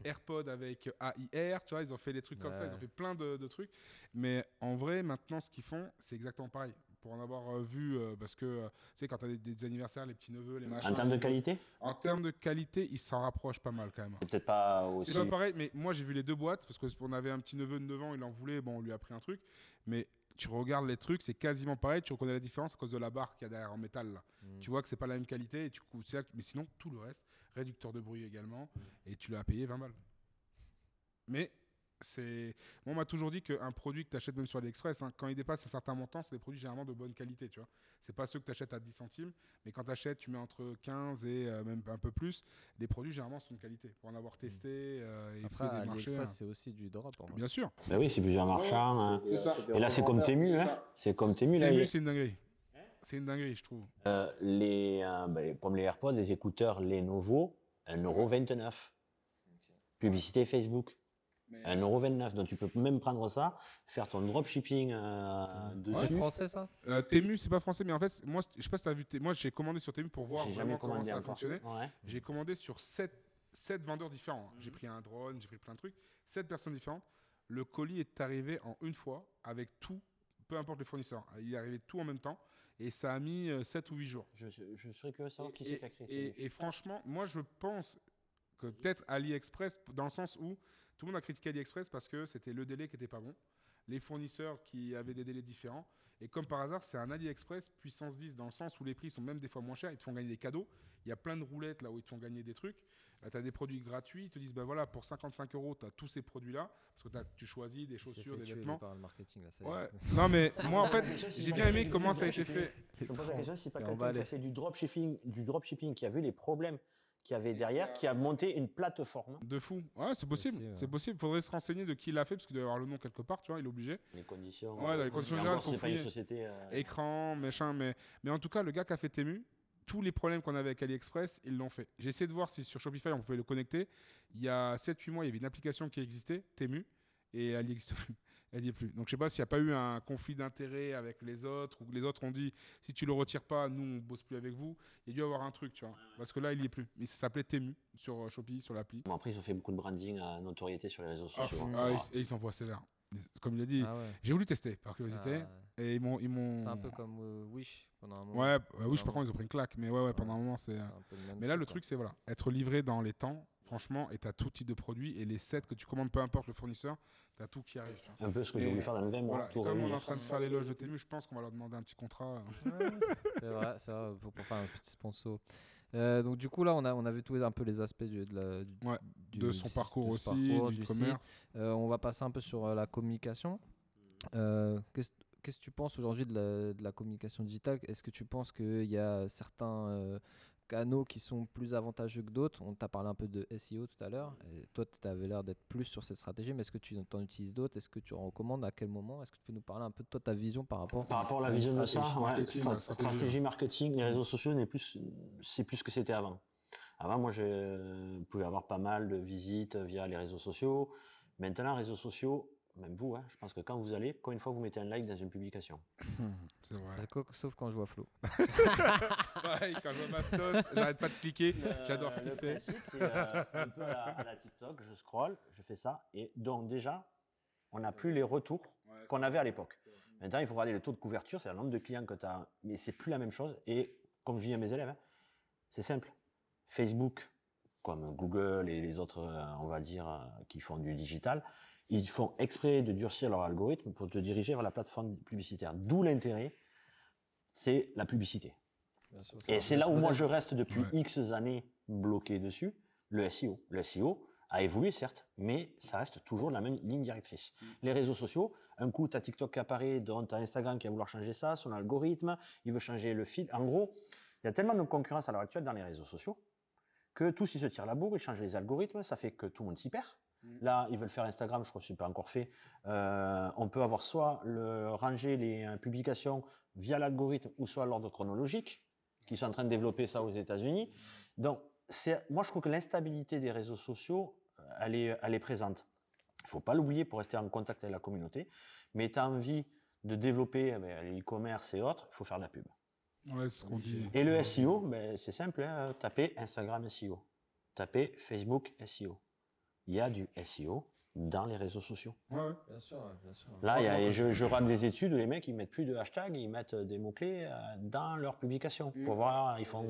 A: AirPod avec AIR, tu vois, ils ont fait des trucs comme ça, ils ont fait plein de, de trucs. Mais en vrai, maintenant, ce qu'ils font, c'est exactement pareil. Pour en avoir euh, vu, euh, parce que euh, tu sais, quand tu as des, des anniversaires, les petits neveux, les machins.
C: En termes de qualité,
A: En termes de qualité, ils s'en rapprochent pas mal quand même.
C: c'est peut-être pas aussi.
A: C'est pas pareil, mais moi j'ai vu les deux boîtes parce qu'on avait un petit neveu de 9 ans, il en voulait, bon, on lui a pris un truc. Mais tu regardes les trucs, c'est quasiment pareil, tu reconnais la différence à cause de la barre qu'il y a derrière en métal là.
B: Mm.
A: Tu vois que c'est pas la même qualité, et tu là mais sinon tout le reste, réducteur de bruit également, et tu l'as payé 20 balles. Mais c'est. Moi, on m'a toujours dit qu'un produit que tu achètes même sur AliExpress, hein, quand il dépasse un certain montant, c'est des produits généralement de bonne qualité, tu vois. C'est pas ceux que tu achètes à 10 centimes, mais quand tu achètes, tu mets entre 15 et euh, même un peu plus, les produits généralement sont de qualité. Pour en avoir testé euh, et
B: Après,
A: fait des marchés.
B: AliExpress,
A: hein.
B: c'est aussi du drop. en.
A: Bien sûr.
C: Ben oui, c'est plusieurs marchands. hein.
A: C'est ça.
C: Et là, c'est comme Temu, hein. C'est comme Temu. Là,
A: Temu, c'est une dinguerie. C'est une dinguerie, je trouve.
C: Euh, les, euh, ben, comme les AirPods, les écouteurs Lenovo, 1,29€. Publicité Facebook, 1,29€. Donc tu peux même prendre ça, faire ton dropshipping euh,
B: C'est
C: dessus.
B: français ça?
A: Euh, Temu, c'est pas français, mais en fait, moi, je sais pas si t'as vu. Moi, j'ai commandé sur Temu pour voir vraiment comment ça fonctionnait.
C: Ouais.
A: J'ai commandé sur 7, vendeurs différents. J'ai pris un drone, j'ai pris plein de trucs. 7 personnes différentes. Le colis est arrivé en une fois avec tout, peu importe les fournisseurs. Il est arrivé tout en même temps et ça a mis 7 ou 8 jours.
C: Je, je serais curieux de savoir qui c'est qui a créé
A: et, et franchement, moi je pense que peut-être AliExpress, dans le sens où tout le monde a critiqué AliExpress parce que c'était le délai qui était pas bon. les fournisseurs qui avaient des délais différents. Et comme par hasard, c'est un AliExpress puissance 10 dans le sens où les prix sont même des fois moins chers. Ils te font gagner des cadeaux. Il y a plein de roulettes là où ils te font gagner des trucs. tu as des produits gratuits. Ils te disent, ben voilà, pour 55 euros, tu as tous ces produits-là. Parce que t'as- tu choisis des chaussures, des vêtements.
B: par le marketing, là.
A: Ouais. non, mais moi, en fait, j'ai bien aimé comment ça a été fait.
C: Je si pas quelqu'un a
B: aller.
C: fait du dropshipping, du dropshipping, qui a vu les problèmes qu'il y avait derrière, qui a monté une plateforme.
A: De fou. Ouais, c'est possible.
B: Ouais.
A: C'est possible. Faudrait se renseigner de qui l'a fait parce qu'il doit y avoir le nom quelque part, tu vois, il est obligé.
C: Les conditions.
A: Ouais, dans les conditions générales, faut fouiller.
C: société. euh,
A: Écran, machin, mais, mais en tout cas, le gars qui a fait Temu, tous les problèmes qu'on avait avec AliExpress, ils l'ont fait. J'ai essayé de voir si sur Shopify on pouvait le connecter. Il y a 7-8 mois, il y avait une application qui existait, Temu, et elle n'y existe plus. Elle n'y est plus. Donc je sais pas s'il n'y a pas eu un conflit d'intérêt avec les autres, ou que les autres ont dit si tu le retires pas, nous on bosse plus avec vous. Il y a dû avoir un truc, tu vois. Parce que là, il n'y est plus. Mais ça s'appelait Temu sur euh, Shopee, sur l'appli.
C: Bon, après, ils ont fait beaucoup de branding à notoriété sur les réseaux
A: Ah,
C: sociaux. hein.
A: ah, et, ils s'envoient sévère. Comme il a dit,
B: Ah ouais.
A: j'ai voulu tester par curiosité.
B: Ah,
A: Et ils m'ont. ils m'ont-
B: C'est un peu comme euh, Wish pendant un moment.
A: Ouais, oui, je par contre, ils ont pris une claque. Mais ouais, ouais, pendant un moment, c'est.
B: C'est
A: euh,
B: un peu le même
A: Mais là, le truc, c'est voilà, être livré dans les temps, franchement, et t'as tout type de produits. Et les sets que tu commandes, peu importe le fournisseur, t'as tout qui arrive. tu vois.
C: Un peu ce que j'ai voulu faire dans le 20 mois.
A: Voilà. Comme on est en train de faire l'éloge de Temu, je pense qu'on va leur demander un petit contrat.
B: C'est vrai, c'est vrai, pour, pour faire un petit sponsor. Euh, donc du coup là on a on a vu tous un peu les aspects du, de, la- du-
A: Ouais,
B: du-
A: de son
B: du-
A: parcours aussi,
B: parcours,
A: du commerce.
B: Euh, on va passer un peu sur euh, la communication. Euh, Qu'est-ce qu'est-ce que tu penses aujourd'hui de la, de la communication digitale? Est-ce que tu penses qu'il y a certains euh, canaux qui sont plus avantageux que d'autres On t'a parlé un peu de SEO tout à l'heure. Et Toi, tu avais l'air d'être plus sur cette stratégie, mais est-ce que tu en utilises d'autres? Est-ce que tu en recommandes? À quel moment? Est-ce que tu peux nous parler un peu de toi, ta vision par rapport
C: Par rapport à la vision de ça,
A: marketing, ouais, stratégie.
C: stratégie marketing, les réseaux sociaux n'est plus, c'est plus ce que c'était avant. Avant, moi, je pouvais avoir pas mal de visites via les réseaux sociaux. Maintenant, réseaux sociaux, même vous, hein, je pense que quand vous allez, quand une fois vous mettez un like dans une publication,
A: vrai.
B: Sauf quand je vois Flo.
A: Pareil, quand je vois Mastos, j'arrête pas de cliquer. J'adore ce qu'il
C: le
A: fait.
C: principe, c'est euh, un peu à la, à la TikTok, je scroll, je fais ça, et donc déjà, on n'a plus les retours qu'on avait à l'époque. Maintenant, il faut regarder le taux de couverture, c'est le nombre de clients que tu as, mais c'est plus la même chose. Et comme je dis à mes élèves, hein, c'est simple. Facebook, comme Google et les autres, euh, on va dire, euh, qui font du digital, ils font exprès de durcir leur algorithme pour te diriger vers la plateforme publicitaire. D'où l'intérêt, c'est la publicité.
B: Sûr,
C: Et c'est là où moi je reste depuis
A: Ouais.
C: X années bloqué dessus, le SEO. Le SEO a évolué certes, mais ça reste toujours la même ligne directrice. Les réseaux sociaux, un coup tu as TikTok qui apparaît, tu as Instagram qui va vouloir changer ça, son algorithme, il veut changer le fil. En gros, il y a tellement de concurrence à l'heure actuelle dans les réseaux sociaux que tous ils se tirent la bourre, ils changent les algorithmes, ça fait que tout le monde s'y perd. Là, ils veulent faire Instagram, je crois que ce n'est pas encore fait. Euh, on peut avoir soit le, ranger les euh, publications via l'algorithme ou soit l'ordre chronologique, qui sont en train de développer ça aux États-Unis. Donc, c'est- moi, je trouve que l'instabilité des réseaux sociaux, euh, elle est, elle est présente. Il ne faut pas l'oublier pour rester en contact avec la communauté. Mais tu as envie de développer eh ben, l'e-commerce et autres, il faut faire de la pub.
A: Ouais, c'est ce qu'on dit.
C: Et le SEO, ben, c'est simple, hein, tapez Instagram SEO, tapez Facebook SEO. Il y a du SEO dans les réseaux sociaux.
A: Ouais, ouais.
B: Bien sûr, ouais, bien sûr.
C: Là, il y a, et je, je rate des études où les mecs, ils mettent plus de hashtags, ils mettent euh, des mots-clés euh, dans leurs publications pour voir, ils font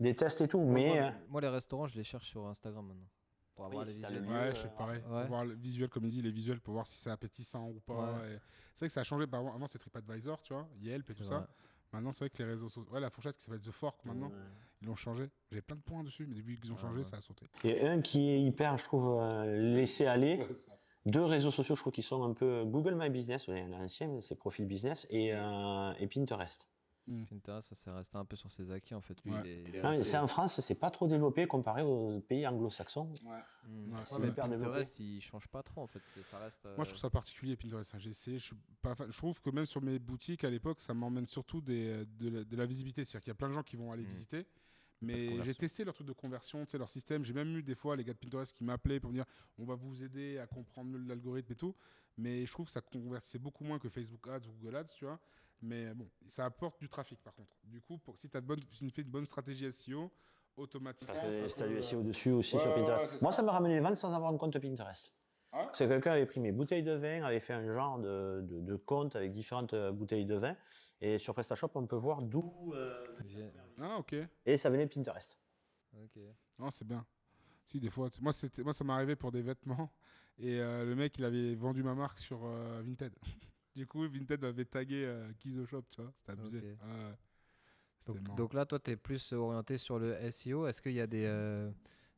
C: des tests et tout. Mais euh,
B: moi, moi, les restaurants, je les cherche sur Instagram maintenant. Pour avoir
C: Oui,
B: les visuels.
A: Ouais,
C: euh,
A: je fais pareil.
B: ouais.
A: Pour voir le visuel, comme il dit, les visuels pour voir si c'est appétissant ou pas.
B: Ouais.
A: et C'est vrai que ça a changé. Par avant, avant, c'était TripAdvisor, tu vois, Yelp et tout ça. Maintenant, c'est vrai que les réseaux sociaux. Ouais, la fourchette qui s'appelle The Fork maintenant,
C: Ouais.
A: ils l'ont changé. J'avais plein de points dessus, mais depuis qu'ils ont
B: Ah,
A: changé,
B: ouais.
A: ça a sauté.
C: Et un qui est hyper, je trouve, euh, laissé aller. Deux réseaux sociaux, je trouve, qui sont un peu Google My Business, l'ancien, c'est Profil Business, et, euh, et Pinterest.
B: Pinterest, ça resté un peu sur ses acquis en fait. Lui,
A: Ouais.
B: il est- il est
C: Non, mais
B: resté-
C: c'est en France, c'est pas trop développé comparé aux pays anglo-saxons.
A: Ouais,
B: Ouais,
A: c'est
B: mais
C: hyper développé.
B: Pinterest, il change pas trop en fait. c'est- Ça reste.
A: Moi, je trouve ça particulier, Pinterest. hein. J'ai essayé. Je, pas je trouve que même sur mes boutiques à l'époque, ça m'emmène surtout des, de, la, de la visibilité. C'est-à-dire qu'il y a plein de gens qui vont aller
B: Mm.
A: visiter. Mais j'ai
B: conversion.
A: testé leur truc de conversion, tu sais, leur système. J'ai même eu des fois les gars de Pinterest qui m'appelaient pour me dire on va vous aider à comprendre l'algorithme et tout. Mais je trouve que ça convertissait beaucoup moins que Facebook Ads ou Google Ads, tu vois. Mais bon, ça apporte du trafic par contre. Du coup, pour, si tu as bonne, si tu fais une bonne stratégie SEO, automatiquement.
C: Parce que
A: ça
C: si tu as
A: peut-
C: du SEO dessus aussi
A: Ouais,
C: sur
A: ouais,
C: Pinterest.
A: ouais,
C: Moi,
A: ça.
C: ça m'a ramené les ventes sans avoir un compte Pinterest.
A: Ah ouais
C: C'est quelqu'un avait pris mes bouteilles de vin, avait fait un genre de, de, de compte avec différentes euh, bouteilles de vin. Et sur PrestaShop, on peut voir d'où. euh,
A: Ah, ok.
C: et ça venait de Pinterest.
B: Ok.
A: Non, c'est bien. Si, des fois. Moi, ça m'est arrivé pour des vêtements. Et euh, le mec, il avait vendu ma marque sur euh, Vinted. Du coup, Vinted m'avait tagué euh, Kizo Shop, tu vois. C'était abusé.
B: Ok.
A: Ouais,
B: Donc, là, toi, tu es plus orienté sur le SEO. Est-ce qu'il y a des, euh,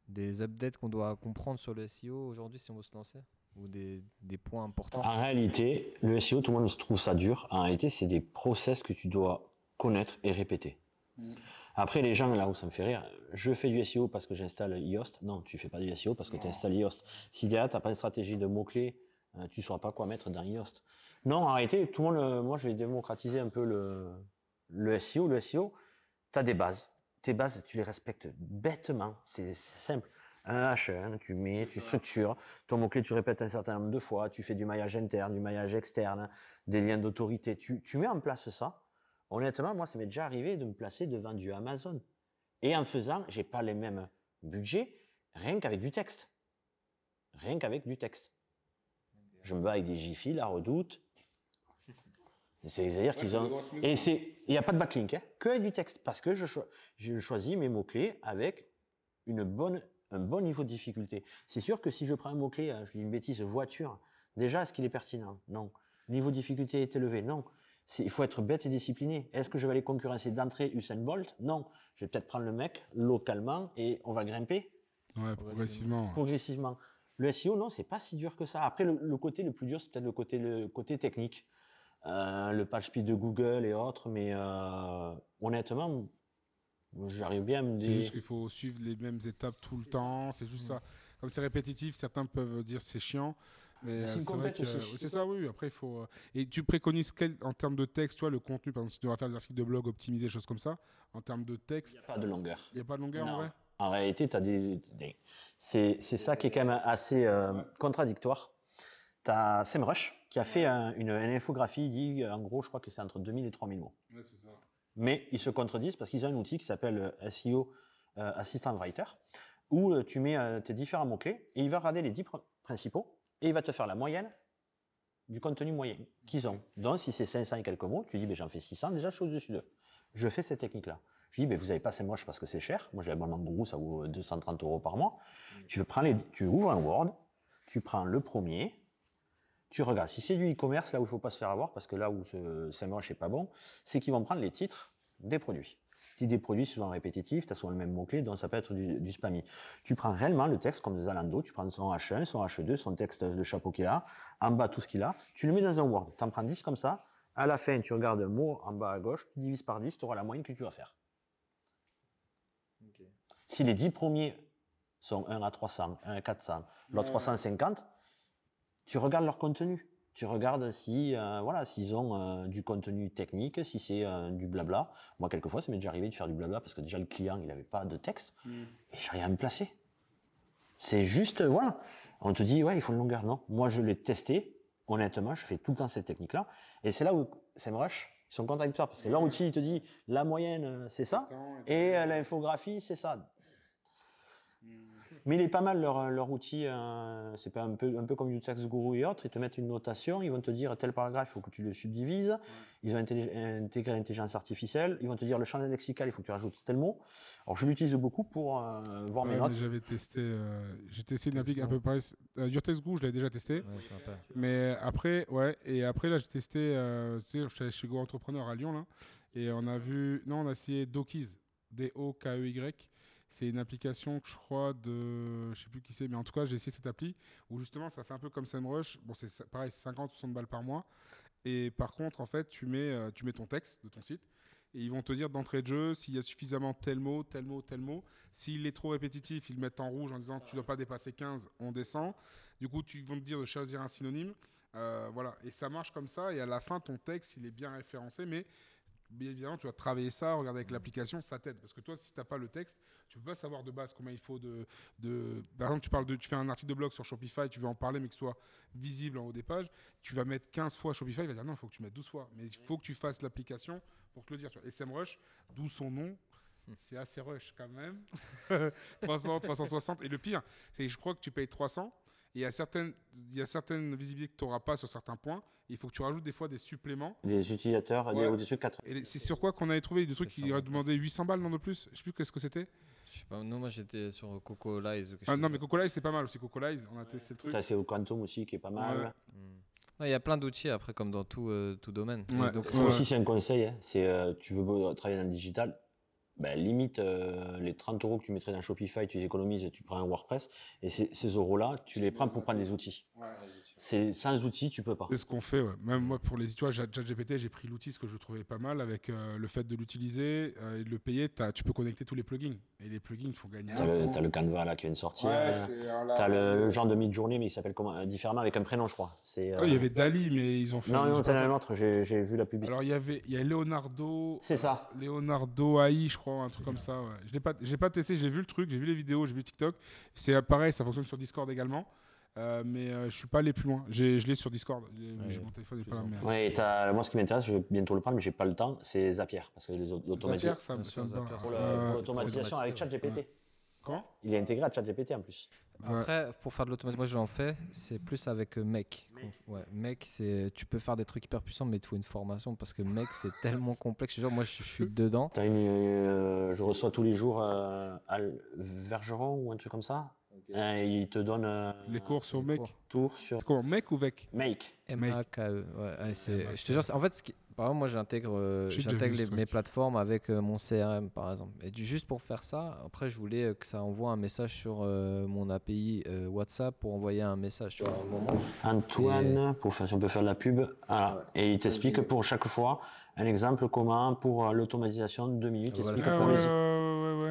B: des updates qu'on doit comprendre sur le SEO aujourd'hui si on veut se lancer Ou des, des points importants
C: En réalité, le SEO, tout le monde trouve ça dur. En réalité, c'est des process que tu dois connaître et répéter.
A: Mm.
C: Après, les gens, là où ça me fait rire, je fais du SEO parce que j'installe Yoast. Non, tu fais pas du SEO parce que tu installes Yoast. Si derrière, tu n'as pas de stratégie de mots-clés, euh, tu ne sauras pas quoi mettre dans Yoast. Non, réalité, tout le monde, euh, moi, je vais démocratiser un peu le, le SEO. Le SEO, tu as des bases. Tes bases, tu les respectes bêtement. C'est c'est simple. Un H1, tu mets, tu structures. Ton mot-clé, tu répètes un certain nombre de fois. Tu fais du maillage interne, du maillage externe, des liens d'autorité. Tu, tu mets en place ça. Honnêtement, moi, ça m'est déjà arrivé de me placer devant du Amazon. Et en faisant, j'ai pas les mêmes budgets, rien qu'avec du texte. Rien qu'avec du texte. Je me bats avec des Jiffy, la Redoute. C'est-à-dire qu'ils ont. Et c'est, il n'y a pas de backlink, hein, que du texte, parce que je, cho- je choisis mes mots-clés avec une bonne, un bon niveau de difficulté. C'est sûr que si je prends un mot-clé, euh, je dis une bêtise, voiture, déjà, est-ce qu'il est pertinent? Non. Niveau de difficulté est élevé? Non. C'est- Il faut être bête et discipliné. Est-ce que je vais aller concurrencer d'entrée Usain Bolt? Non. Je vais peut-être prendre le mec localement et on va grimper?
A: Ouais, progressivement.
C: progressivement. Le SEO, non, c'est pas si dur que ça. Après, le, le côté le plus dur, c'est peut-être le côté, le côté technique. Euh, le page speed de Google et autres, mais euh, honnêtement, j'arrive bien à me
A: C'est
C: dire.
A: juste qu'il faut suivre les mêmes étapes tout le temps. C'est juste ça. Comme c'est répétitif, certains peuvent dire c'est chiant. Mais
C: C'est
A: euh, c'est vrai que c'est ça, oui. Après, il faut. Et tu préconises quel, en termes de texte, tu vois, le contenu, par exemple, si tu devras faire des articles de blog optimisés, choses comme ça, en termes de texte,
C: Pas de longueur.
A: il n'y a pas de longueur en vrai?
C: En réalité, t'as des, des- c'est, ça qui est quand même assez euh, contradictoire. Tu as SEMrush qui a fait un- une, une infographie, il dit en gros, je crois que c'est entre 2000 et 3000 mots.
A: Ouais, c'est ça.
C: Mais ils se contredisent parce qu'ils ont un outil qui s'appelle euh, SEO euh, Assistant Writer, où tu mets euh, tes différents mots-clés et il va regarder les 10 pr- principaux et il va te faire la moyenne du contenu moyen qu'ils ont. Donc, si c'est 500 et quelques mots, tu dis, ben, j'en fais 600, déjà, je suis au-dessus d'eux. Je fais cette technique-là. Je dis, ben, vous n'avez pas moche parce que c'est cher. Moi, j'ai l'abonnement Guru, ça vaut 230 euros par mois. Tu, prends les, tu ouvres un Word, tu prends le premier, tu regardes. Si c'est du e-commerce, là où il ne faut pas se faire avoir, parce que là où ce SEMrush n'est pas bon, c'est qu'ils vont prendre les titres des produits. Dis des produits souvent répétitifs, tu as souvent le même mot-clé, donc ça peut être du, du spammy. Tu prends réellement le texte comme Zalando, tu prends son H1, son H2, son texte de chapeau qu'il a, en bas tout ce qu'il a, tu le mets dans un Word, tu en prends 10 comme ça, à la fin tu regardes un mot en bas à gauche, tu divises par 10, tu auras la moyenne que tu vas faire. Si les 10 premiers sont 1 à 300, 1 à 400, l'autre 350, tu regardes leur contenu. Tu regardes si, euh, voilà, s'ils ont euh, du contenu technique, si c'est euh, du blabla. Moi, quelquefois, ça m'est déjà arrivé de faire du blabla parce que déjà le client, il n'avait pas de texte et j'arrive à me placer. C'est juste, voilà. On te dit, ouais, il faut une longueur. Non, moi, je l'ai testé. Honnêtement, je fais tout le temps cette technique-là. Et c'est là où SEMrush, ils sont contradictoires parce que leur outil, il te dit, la moyenne, c'est ça. Et l'infographie, c'est ça. Mais il est pas mal leur, leur outil. euh, c'est pas un peu, un peu comme du Text Guru et autres. Ils te mettent une notation. Ils vont te dire tel paragraphe, il faut que tu le subdivises. Ils ont intégré l'intelligence artificielle. Ils vont te dire le champ lexical, il faut que tu rajoutes tel mot. Alors je l'utilise beaucoup pour euh, voir mes notes.
A: J'avais testé, euh, j'ai testé une application à peu près. Euh, Durtex Goo, je l'avais déjà testé.
B: Ouais.
A: Mais après, ouais, et après là, j'ai testé, euh, tu sais, je suis allé chez Go Entrepreneur à Lyon, là, et on a vu, non, on a essayé Dokiz, D-O-K-E-Y. C'est une application que je crois de, je sais plus qui c'est, mais en tout cas, j'ai essayé cette appli où justement, ça fait un peu comme SEMrush. Bon, c'est pareil, c'est 50 60 balles par mois. Et par contre, en fait, tu mets, euh, tu mets ton texte de ton site. Et ils vont te dire d'entrée de jeu s'il y a suffisamment tel mot, tel mot, tel mot. S'il est trop répétitif, ils le mettent en rouge en disant tu ne dois pas dépasser 15, on descend. Du coup, ils vont te dire de choisir un synonyme. Euh, voilà, et ça marche comme ça. Et à la fin, ton texte, il est bien référencé, mais bien évidemment, tu vas travailler ça, regarder avec l'application, ça t'aide. Parce que toi, si tu n'as pas le texte, tu peux pas savoir de base combien il faut de, de. Par exemple, tu, parles de, tu fais un article de blog sur Shopify, tu veux en parler, mais que ce soit visible en haut des pages. Tu vas mettre 15 fois Shopify, il va dire non, il faut que tu mettes 12 fois. Mais il faut que tu fasses l'application pour te le dire. Tu vois. SMrush, d'où son nom. C'est assez rush quand même. 300, 360. Et le pire, c'est que je crois que tu payes 300. Et il y a certaines, il y a certaines visibilités que tu n'auras pas sur certains points. Il faut que tu rajoutes des fois des suppléments.
C: Des utilisateurs,
A: Ouais.
C: des au-dessus de 4.
A: Et c'est sur quoi qu'on avait trouvé des trucs qui auraient demandé 800 balles, non de plus? Je sais plus qu'est-ce que c'était.
B: Je Je sais pas, non, moi j'étais sur Coco Lies ou
A: Ah,
B: chose
A: non, mais Coco Live, c'est pas mal aussi. Coco Live, on a testé le truc.
C: Ça, c'est au Quantum aussi qui est pas mal.
A: Ouais.
B: Hmm. Il y a plein d'outils après, comme dans tout, euh, tout domaine.
A: Ouais.
B: donc,
C: Ça
A: Ouais.
C: aussi, c'est un conseil. hein. C'est euh, tu veux travailler dans le digital, ben, limite euh, les 30 euros que tu mettrais dans Shopify, tu les économises, tu prends un WordPress. Et ces, ces euros-là, tu les prends pour prendre des outils. C'est sans outils, tu peux pas.
A: C'est ce qu'on fait, ouais. Même moi, pour les tu vois, ChatGPT, j'ai pris l'outil, ce que je trouvais pas mal, avec euh, le fait de l'utiliser euh, et de le payer. t'as- Tu peux connecter tous les plugins. Et les plugins, faut gagner.
C: T'as le, t'as le Canva là qui vient de sortir.
A: Ouais,
C: euh,
A: c'est
C: T'as le, le genre de mid-journée, mais il s'appelle comment euh, différemment avec un prénom, je crois. C'est.
A: il y avait Dali, mais ils ont fait.
C: Non, non, as
A: fait.
C: un autre. J'ai vu la publicité.
A: Alors, il y avait il y a Leonardo.
C: C'est ça.
A: Leonardo AI, je crois, un truc comme ça. Ouais. Je l'ai pas, j'ai pas testé, j'ai vu le truc, j'ai vu les vidéos, j'ai vu TikTok. C'est pareil, ça fonctionne sur Discord également. Euh, mais euh, je suis pas allé plus loin. Je l'ai sur Discord. J'ai, j'ai mon téléphone n'est pas là. Mais...
C: Ouais, et t'as- moi, ce qui m'intéresse, je vais bientôt le prendre, mais j'ai pas le temps, c'est Zapier. Parce que les.
A: Zapier, ça, ça
C: Pour
A: Euh,
C: l'automatisation avec ChatGPT.
A: Comment
C: Il est intégré à ChatGPT en plus.
A: Ouais.
B: Après, pour faire de l'automatisation, moi j'en fais, c'est plus avec euh, Mec. Ouais, Mec, c'est, tu peux faire des trucs hyper puissants, mais il faut une formation parce que Mec, c'est tellement complexe. Jure, moi je je suis dedans.
C: Une, euh, je reçois tous les jours euh, à Vergeron ou un truc comme ça? Euh, il te donne euh,
A: Les cours sur
B: les
A: mec.
B: cours.
C: tour sur
A: comment Mec ou Vec?
C: Make.
B: M-A-K-E. Ouais, ouais, c'est, je te jure, en fait, ce qui- par exemple, moi j'intègre, euh, j'intègre mes
A: truc.
B: plateformes avec euh, mon CRM par exemple. Et du- juste pour faire ça, après je voulais que ça envoie un message sur euh, mon API euh, WhatsApp pour envoyer un message. Tu vois, à un moment.
C: Antoine, pour faire, si on peut faire de la pub. Voilà. Et il t'explique pour chaque fois un exemple comment pour l'automatisation de deux minutes.
B: Ah, voilà,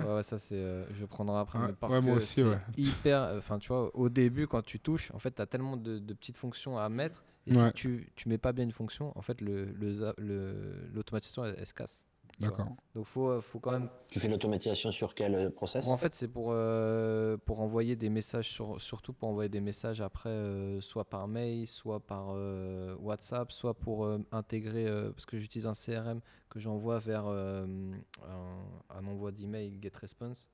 A: ouais, ouais,
B: ça c'est. euh, je prendrai après,
A: Ouais,
B: mais parce que
A: aussi,
B: c'est
A: ouais.
B: hyper. Enfin, tu vois, au début, quand tu touches, en fait, tu as tellement de, de petites fonctions à mettre. Et si tu, tu mets pas bien une fonction, en fait, le, le, le- l'automatisation, elle, elle se casse.
A: D'accord.
B: Donc, faut, euh, faut quand même.
C: Tu fais l'automatisation sur quel euh, process?
B: En fait, c'est pour, euh, pour envoyer des messages, sur, surtout pour envoyer des messages après, euh, soit par mail, soit par euh, WhatsApp, soit pour euh, intégrer, euh, parce que j'utilise un CRM que j'envoie vers euh, un, un envoi d'email GetResponse.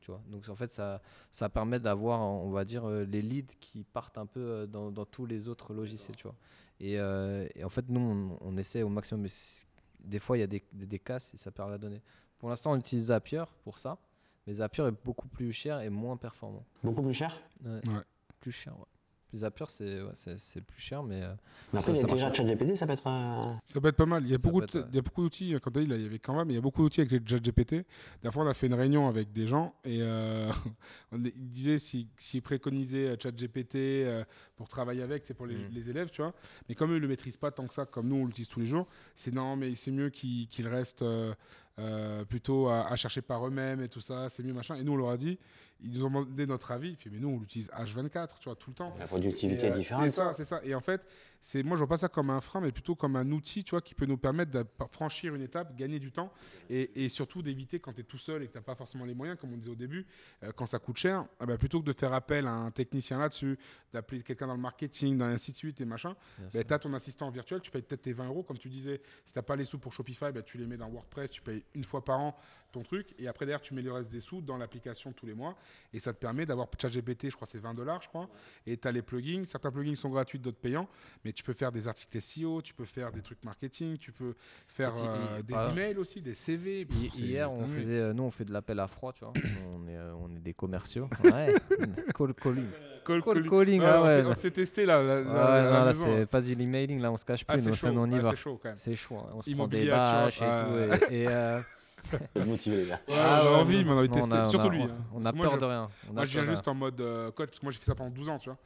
B: Tu vois Donc en fait, ça, ça permet d'avoir, on va dire, les leads qui partent un peu dans, dans tous les autres logiciels. Tu vois et, euh, et en fait, nous, on, on essaie au maximum. Mais des fois, il y a des, des, des casses et ça perd la donnée. Pour l'instant, on utilise Zapier pour ça. Mais Zapier est beaucoup plus cher et moins performant.
C: Beaucoup plus cher?
B: Ouais.
A: Ouais.
B: Plus cher, ouais. Zapier, c'est ouais, c'est- c'est plus cher, mais. euh,
C: Mais
B: Ça-
C: après, à. ChatGPT, ça peut être. euh,
A: Ça peut être pas mal. Il y a,
B: Ça
A: beaucoup,
B: ouais.
A: d'outils. Quand tu as dit, là, il y avait Canva, mais il y a beaucoup d'outils avec les ChatGPT. La fois, on a fait une réunion avec des gens et euh, on disaient s'ils si, préconisaient euh, ChatGPT euh, pour travailler avec, c'est pour les,
B: Mm.
A: les élèves, tu vois. Mais comme eux, ils le maîtrisent pas tant que ça, comme nous, on l'utilise tous les jours, c'est non, mais c'est mieux qu'ils qu'ils restent euh, plutôt à, à chercher par eux-mêmes et tout ça, c'est mieux, machin. Et nous, on leur a dit, ils nous ont demandé notre avis. Fait, mais nous, on l'utilise H24, tu vois, tout le temps.
C: La productivité
A: Et,
C: est
A: euh,
C: différente.
A: C'est ça, c'est ça. Et en fait, c'est moi je vois pas ça comme un frein, mais plutôt comme un outil, tu vois, qui peut nous permettre de franchir une étape, gagner du temps, et, et surtout d'éviter quand tu es tout seul et que t'as pas forcément les moyens, comme on disait au début, euh, quand ça coûte cher, eh ben, plutôt que de faire appel à un technicien là-dessus, d'appeler quelqu'un dans le marketing, dans ainsi de suite et machin, ben, tu as ton assistant virtuel, tu payes peut-être tes 20 euros, comme tu disais. Si tu pas les sous pour Shopify, ben, tu les mets dans WordPress, tu payes une fois par an ton truc, et après derrière, tu mets le reste des sous dans l'application tous les mois, et ça te permet d'avoir ChatGPT, je crois c'est 20 dollars, je crois, et tu as les plugins. Certains plugins sont gratuits, d'autres payants, mais tu peux faire des articles SEO, tu peux faire des trucs marketing, tu peux faire euh, des
B: par-
A: emails aussi, des CV. Pff, c'est-
B: Hier,
A: c'est
B: on faisait, euh, nous, on fait de l'appel à froid, tu vois. On, est, euh, on est des commerciaux. Ouais. Call calling.
A: Call
B: Call
A: calling.
B: ah
A: on
B: ouais.
A: s'est- on s'est testé là, là, là,
B: c'est pas du emailing, là, on se cache
A: Ah,
B: plus,
A: c'est
B: nous,
A: chaud,
B: on y
A: ah,
B: va.
A: c'est chaud quand même.
B: C'est chaud, hein. on se prend des bâches et
A: ah.
B: tout. Et,
C: motivés, les gars.
A: Ah,
B: ouais,
A: envie, mais on a envie de tester.
B: a-
A: Surtout
B: a-
A: lui.
B: On,
A: hein.
B: on a peur
A: je-
B: de rien. On
A: Moi, je viens juste en mode euh, code, parce que moi, j'ai fait ça pendant 12 ans, tu vois.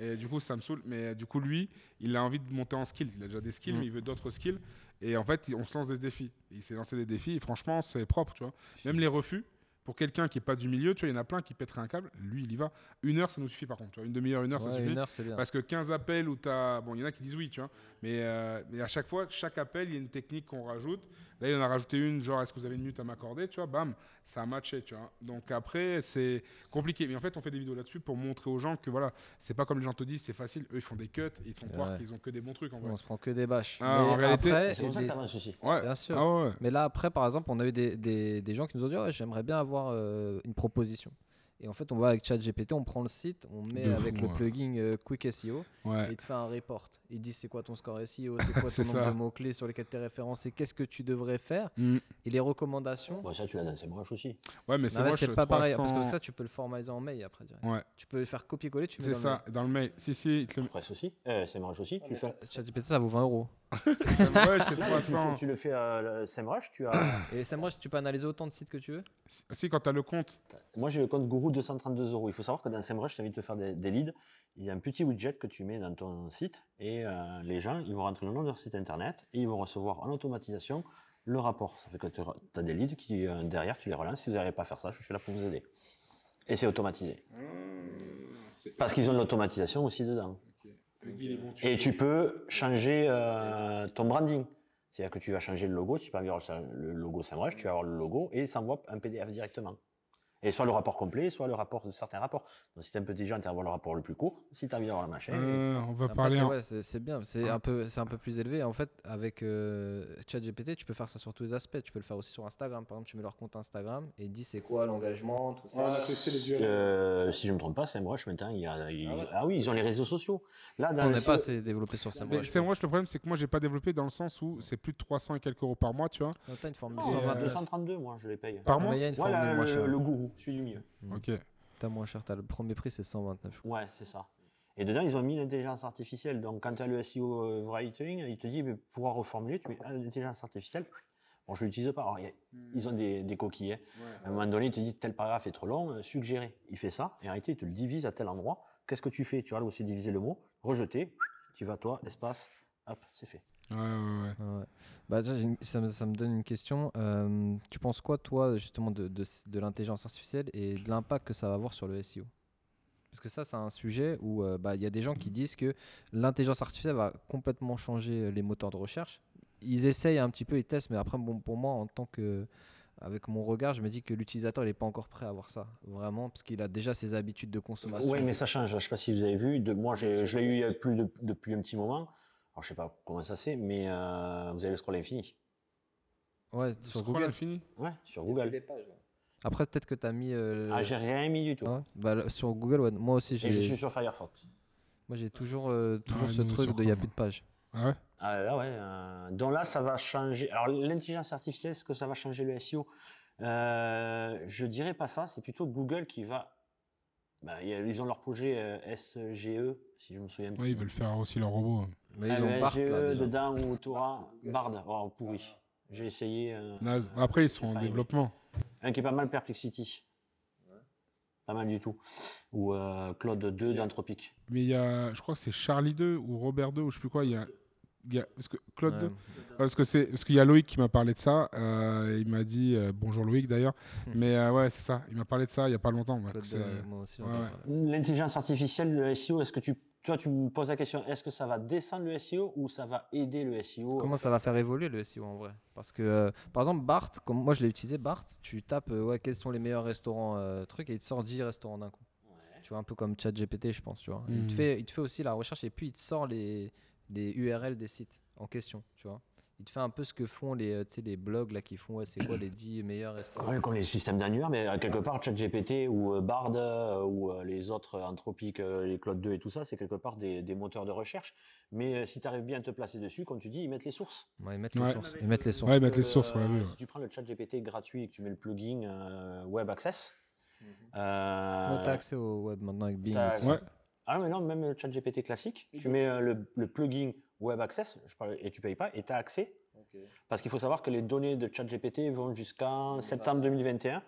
A: Et du coup, ça me saoule. Mais euh, du coup, lui, il a envie de monter en skills. Il a déjà des skills,
B: Mm.
A: mais il veut d'autres skills. Et en fait, on se lance des défis. Il s'est lancé des défis, et franchement, c'est propre, tu vois. Même les refus, pour quelqu'un qui n'est pas du milieu, tu vois, il y en a plein qui pèteraient un câble. Lui, il y va. Une heure, ça nous suffit, par contre. Tu vois. Une demi-heure, une heure, ça suffit.
B: une heure, c'est bien.
A: Parce que 15 appels où tu as. Bon, il y en a qui disent oui, tu vois. Mais, euh, mais à chaque fois, chaque appel, il y a une technique qu'on rajoute. Là, il en a rajouté une, genre, est-ce que vous avez une minute à m'accorder Tu vois, bam, ça a matché, tu vois. Donc après, c'est compliqué. Mais en fait, on fait des vidéos là-dessus pour montrer aux gens que voilà, c'est pas comme les gens te disent, c'est facile. Eux, ils font des cuts ils te font croire
B: Ouais.
A: qu'ils ont que des bons trucs en vrai.
B: On se prend que des bâches.
A: Ah, en
B: Mais
A: réalité-
B: après,
C: C'est ça que.
A: Ouais.
B: Bien sûr.
A: Ah ouais.
B: Mais là, après, par exemple, on a eu des, des, des gens qui nous ont dit Ouais, J'aimerais bien avoir euh, une proposition. Et en fait, on va avec ChatGPT, on prend le site, on met
A: De
B: avec
A: fou,
B: le
A: ouais.
B: plugin euh, Quick SEO, et il te fait un report. Il dit c'est quoi ton score SEO, c'est quoi
A: C'est
B: ton nombre
A: ça.
B: de mots-clés sur lesquels tu es référencé, qu'est-ce que tu devrais faire,
A: Mm.
B: et les recommandations.
C: Bon, ça, tu l'as dans SEMrush aussi.
A: Ouais, mais c'est
B: c'est pas pareil, parce que
A: 300
B: ça, tu peux le formaliser en mail après direct.
A: Ouais,
B: Tu peux le faire copier-coller, tu mets
A: c'est
B: le
A: ça. Dans le mail. Si, si. il te le-
C: Presse aussi. Euh, SEMrush aussi. tu, fais...
B: ChatGPT, ça vaut 20 euros.
A: C'est
C: Là, tu, le
A: 300.
C: fais, tu le fais euh, SEMrush, tu as.
B: Et SEMrush, tu peux analyser autant de sites que tu veux?
A: Si- quand tu as le compte.
C: Moi, j'ai le compte Guru 232 euros. Il faut savoir que dans SEMrush, tu envie de te faire des, des leads. Il y a un petit widget que tu mets dans ton site et euh, les gens, ils vont rentrer le nom de leur site internet et ils vont recevoir en automatisation le rapport. Ça fait que tu as des leads qui, euh, derrière, tu les relances. Si vous n'arrivez pas à faire ça, je suis là pour vous aider. Et c'est automatisé. Parce qu'ils ont de l'automatisation aussi dedans. Et tu peux changer euh, ton branding. C'est-à-dire que tu vas changer le logo, tu peux avoir le logo SEMrush, tu vas avoir le logo et ça envoie un PDF directement. Et soit le rapport complet, soit le rapport de certains rapports. Donc si tu es un peu intelligent, tu vas avoir le rapport le plus court. Si tu as envie d'avoir le machin.
A: Euh, on va
B: Après,
A: parler.
B: c'est-
A: en-
B: ouais, c'est c'est bien, c'est un peu, c'est un peu plus élevé. En fait, avec euh, ChatGPT, tu peux faire ça sur tous les aspects. Tu peux le faire aussi sur Instagram. Par exemple, tu mets leur compte Instagram et dit c'est quoi l'engagement, tout ça.
C: Euh, si je ne me trompe pas, SEMrush maintenant, il y a, il- ah, oui, ils ont les réseaux sociaux. Là, dans
B: On n'est pas assez développé sur
A: Mais
B: SEMrush.
A: c'est moi, le problème, c'est que moi, j'ai pas développé dans le sens où c'est plus de 300 et quelques euros par mois, tu vois.
B: Non, t'as une formule
C: Non,
A: Et, euh,
C: 232, moi, je les paye.
A: Par
B: Ah,
A: mois
B: il y a une
C: Voilà,
B: formule moins
C: le,
B: chère.
C: Celui du milieu.
B: Mm.
A: Ok.
B: T'as moins cher. T'as le premier prix, c'est 129. je crois.
C: Ouais, c'est ça. Et dedans, ils ont mis l'intelligence artificielle. Donc, quand tu as le SEO euh, writing, il te dit, mais pour pouvoir reformuler, tu mets ah, l'intelligence artificielle. Bon, je ne l'utilise pas. Alors, y a- ils ont des, des coquilles. hein. À un moment donné, il te dit, tel paragraphe est trop long, euh, suggérer. Il fait ça, et en réalité, il te le divise à tel endroit. Qu'est-ce que tu fais? Tu vas là aussi diviser le mot, rejeter, tu vas toi, espace, hop, c'est fait.
A: Ouais, ouais, ouais.
B: Ah ouais. Bah, déjà, j'ai une- ça, me, ça me donne une question. Euh, tu penses quoi, toi, justement, de, de, de l'intelligence artificielle et de l'impact que ça va avoir sur le SEO Parce que ça, c'est un sujet où euh, bah, il y a des gens qui disent que l'intelligence artificielle va complètement changer euh, les moteurs de recherche. Ils essayent un petit peu, ils testent, mais après, bon, pour moi, en tant que. Avec mon regard, je me dis que l'utilisateur n'est pas encore prêt à avoir ça, vraiment, parce qu'il a déjà ses habitudes de consommation.
C: Oui, mais ça change. Je ne sais pas si vous avez vu. De, moi, j'ai- je l'ai eu plus de- depuis un petit moment. Alors, je ne sais pas comment ça c'est, mais euh, vous avez le scroll infini.
B: Ouais,
A: Le
B: sur
A: scroll
B: Google.
A: infini
C: Ouais, sur Google.
B: Après, peut-être que tu as mis. euh,
C: Ah, j'ai rien mis du tout.
B: ouais. Bah, le- sur Google, ouais, moi aussi,
C: Et je
B: j'ai.
C: suis sur Firefox.
B: Moi, j'ai toujours, euh, toujours
A: Ouais,
B: ce
A: nous,
B: truc
A: sur
B: de il n'y a
A: Chrome.
B: plus de page.
A: Ah ouais?
C: Ah, là, ouais. euh, donc là, ça va changer. Alors, l'intelligence artificielle, est-ce que ça va changer le SEO Euh, Je dirais pas ça. C'est plutôt Google qui va. Bah, ils ont leur projet euh, SGE, si je me souviens bien.
A: Ouais, ils veulent faire aussi leur robot.
B: Mais
C: Ah,
B: ils ont Bart là
C: SGE
B: déjà.
C: dedans ou Torah. Bard. Oh, pourri. J'ai essayé. euh,
A: Naze. Après, ils sont en développement.
C: Un qui est pas mal, Perplexity. Pas mal du tout. Ou euh, Claude 2 d'Anthropique.
A: Mais il y a, je crois que c'est Charlie 2 ou Robert 2 ou je sais plus quoi. Il y a, parce que Claude
B: Ouais.
A: 2. Parce que c'est parce qu'il y a Loïc qui m'a parlé de ça. euh, il m'a dit euh, bonjour Loïc d'ailleurs. Mais euh, ouais, c'est ça. Il m'a parlé de ça il y a pas longtemps. ouais.
C: L'intelligence artificielle, le SEO, est-ce que tu. Toi, tu me poses la question, est-ce que ça va descendre le SEO ou ça va aider le SEO
B: Comment ça va faire évoluer le SEO en vrai? Parce que, euh, par exemple, Bart, comme moi je l'ai utilisé, Bart, tu tapes euh, ouais, quels sont les meilleurs restaurants, euh, trucs, et il te sort 10 restaurants d'un coup. Tu vois, un peu comme ChatGPT, je pense, tu vois. Il, te
A: Mhm.
B: fait, il te fait aussi la recherche et puis il te sort les, les URL des sites en question, tu vois. Il te fait un peu ce que font les, euh, tu sais, les blogs là qui font, ouais, c'est quoi les 10 meilleurs restaurants.
C: Ouais, comme les systèmes d'annuaires, mais euh, quelque part, ChatGPT ou euh, Bard euh, ou euh, les autres Anthropiques, euh, les Claude 2 et tout ça, c'est quelque part des, des moteurs de recherche. Mais euh, si tu arrives bien à te placer dessus, comme tu dis, ils mettent les sources.
B: Ouais, ils mettent les
A: Ouais.
B: sources. Ils mettent les sources.
A: Les
C: Euh,
A: vu. ouais.
C: Si tu prends le ChatGPT gratuit et que tu mets le plugin euh, Web Access,
B: Mhm.
C: euh,
B: Ouais, t'as accès au web maintenant avec Bing.
A: Ouais.
C: Ah mais non, même le ChatGPT classique, tu mets euh, le, le plugin Web Access je parle- et tu payes pas et tu as accès. Parce qu'il faut savoir que les données de ChatGPT vont jusqu'en septembre 2021. Euh,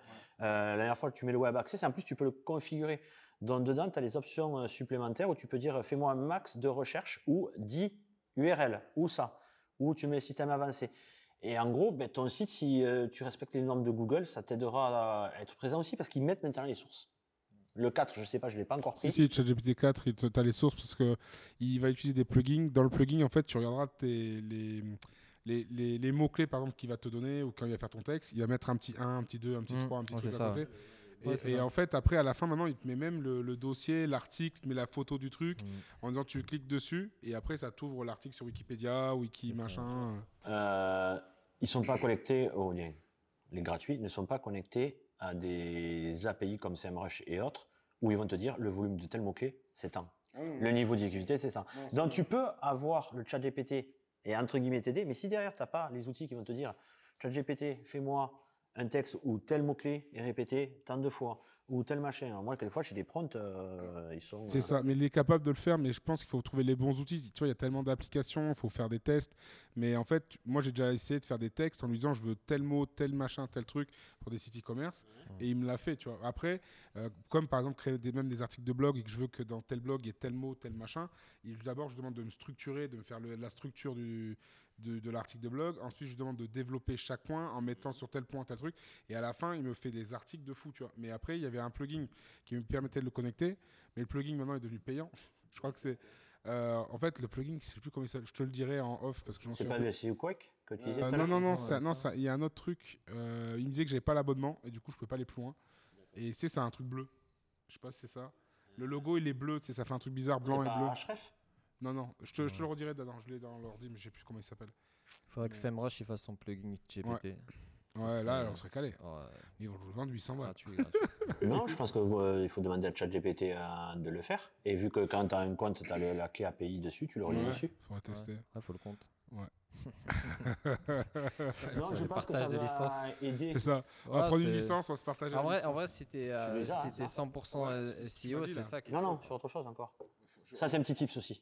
C: la dernière fois que tu mets le Web Access, en plus tu peux le configurer. Donc dedans, tu as les options euh, supplémentaires où tu peux dire fais-moi un max de recherche ou 10 URL ou ça. Ou tu mets le système avancé. Et en gros, ben, ton site, si euh, tu respectes les normes de Google, ça t'aidera à être présent aussi parce qu'ils mettent maintenant les sources. Le 4, je sais pas, je l'ai pas encore pris.
A: Si, si, ChatGPT 4, il te- t'as les sources parce que il va utiliser des plugins. Dans le plugin, en fait, tu regarderas tes, les, les, les, les mots-clés, par exemple, qu'il va te donner ou quand il va faire ton texte. Il va mettre un petit 1, un petit 2, un petit
B: Mm.
A: 3, un petit
B: Ouais,
A: truc à
B: ça,
A: côté. Et, en fait, après, à la fin, maintenant, il te met même le, le dossier, l'article, met la photo du truc
B: Mm.
A: en disant tu cliques dessus et après, ça t'ouvre l'article sur Wikipédia, Wiki, machin.
C: Euh, ils sont pas connectés au lien. Les gratuits ne sont pas connectés à des API comme SEMrush et autres, où ils vont te dire le volume de tel mot-clé, c'est tant. Le niveau de difficulté, c'est ça. Donc tu peux avoir le chat GPT et entre guillemets t'aider, mais si derrière tu n'as pas les outils qui vont te dire chat GPT, fais-moi un texte où tel mot-clé est répété tant de fois, ou tel machin. Moi, quelquefois, chez des prompts, euh, ils sont.
A: C'est
C: euh,
A: ça, mais il est capable de le faire, mais je pense qu'il faut trouver les bons outils. Tu vois, il y a tellement d'applications, il faut faire des tests. Mais en fait, moi, j'ai déjà essayé de faire des textes en lui disant je veux tel mot, tel machin, tel truc pour des sites e-commerce. Et il me l'a fait, tu vois. Après, euh, comme par exemple créer des, même des articles de blog et que je veux que dans tel blog il y ait tel mot, tel machin, d'abord, je demande de me structurer, de me faire le- la structure du, de, de l'article de blog. Ensuite, je demande de développer chaque point en mettant sur tel point tel truc. Et à la fin, il me fait des articles de fou, tu vois. Mais après, il y avait un plugin qui me permettait de le connecter. Mais le plugin maintenant est devenu payant. je crois que c'est. euh, en fait, le plugin, je sais plus comment il s'appelle. Je te le dirai en off parce que j'en suis.
C: C'est pas le Quake que tu disais
A: Euh, non, non, non,
B: Ouais,
A: ça- non,
B: ça.
A: ça- il y a un autre truc. euh, il me disait que j'avais pas l'abonnement et du coup, je pouvais pas aller plus loin. Et c'est c'est un truc bleu. Je sais pas si c'est ça. Le logo, il est bleu, tu sais, ça fait un truc bizarre, blanc
C: C'est
A: et bleu.
C: Href
A: Non, non, je te, je te le redirai dedans. Je l'ai dans l'ordi, mais je sais plus comment il s'appelle.
B: Il faudrait que SEMrush il fasse son plugin GPT. Ça
A: Ouais, là,
B: serait-
A: on serait calé.
B: Ouais,
A: Ils vont le vendre 800 balles.
B: gratuit, gratuit.
C: Non, je pense qu'il faut demander à ChatGPT euh, de le faire. Et vu que quand tu as un compte, tu as la clé API dessus, tu le relis
A: Ouais,
C: dessus.
A: faudrait tester.
B: Ouais, faut le compte.
C: Non,
B: Sur
C: je pense que ça
B: de
C: va
B: licences.
C: aider.
A: C'est ça. On va
B: Ouais,
A: prendre une
B: c'est-
A: licence, on va se partager
B: En
A: la
B: vrai, en
A: licence.
B: vrai, si t'es euh,
C: les as,
B: si t'es
C: ça
B: 100% euh,
A: tu
B: SEO,
A: m'as dit,
B: c'est
A: là.
B: ça qui
C: Non, non, sur autre chose encore. Ça, c'est un petit tips aussi.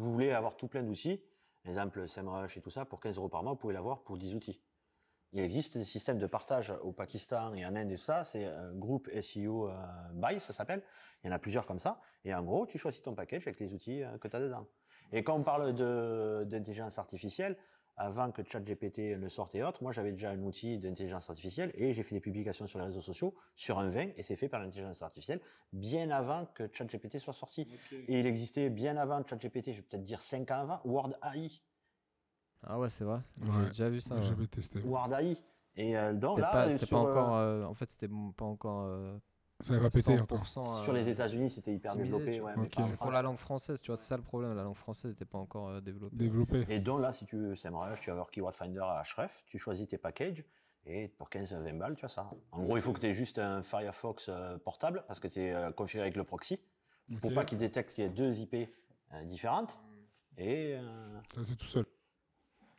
C: Vous voulez avoir tout plein d'outils, exemple SEMrush et tout ça, pour 15 euros par mois, vous pouvez l'avoir pour 10 outils. Il existe des systèmes de partage au Pakistan et en Inde et tout ça, c'est un groupe SEO euh, Buy, ça s'appelle. Il y en a plusieurs comme ça. Et en gros, tu choisis ton package avec les outils euh, que tu as dedans. Et quand on parle d'intelligence artificielle, avant que ChatGPT ne sorte et autres, moi j'avais déjà un outil d'intelligence artificielle et j'ai fait des publications sur les réseaux sociaux sur un 20 et c'est fait par l'intelligence artificielle bien avant que ChatGPT soit sorti. Et il existait bien avant ChatGPT, je vais peut-être dire 5 ans avant, Word AI.
B: Ah ouais, c'est vrai.
A: Ouais.
B: J'ai déjà vu ça. Ouais.
A: J'avais testé.
C: Word AI. Et euh, donc
B: C'était
C: là,
B: pas,
C: euh, sur,
B: pas
C: euh,
B: encore. euh, en fait, c'était pas encore. Euh,
A: Ça n'avait pas pété
B: 100%,
A: encore.
C: sur
B: euh,
C: les États-Unis, c'était hyper développé.
B: tu
C: ouais,
B: vois.
C: mais
A: Ok.
C: pas en
B: Pour la langue française, tu vois, c'est ça le problème. La langue française n'était pas encore euh, développée.
A: Développé.
C: Et donc là, si tu veux SEMrush, tu vas avoir Keyword Finder à Href, tu choisis tes packages et pour 15-20 balles, tu as ça. En gros, il faut que tu aies juste un Firefox euh, portable parce que tu es euh, configuré avec le proxy pour
A: Ok.
C: pas qu'il détecte qu'il y ait deux IP euh, différentes. Et euh,
A: Ça, c'est tout seul.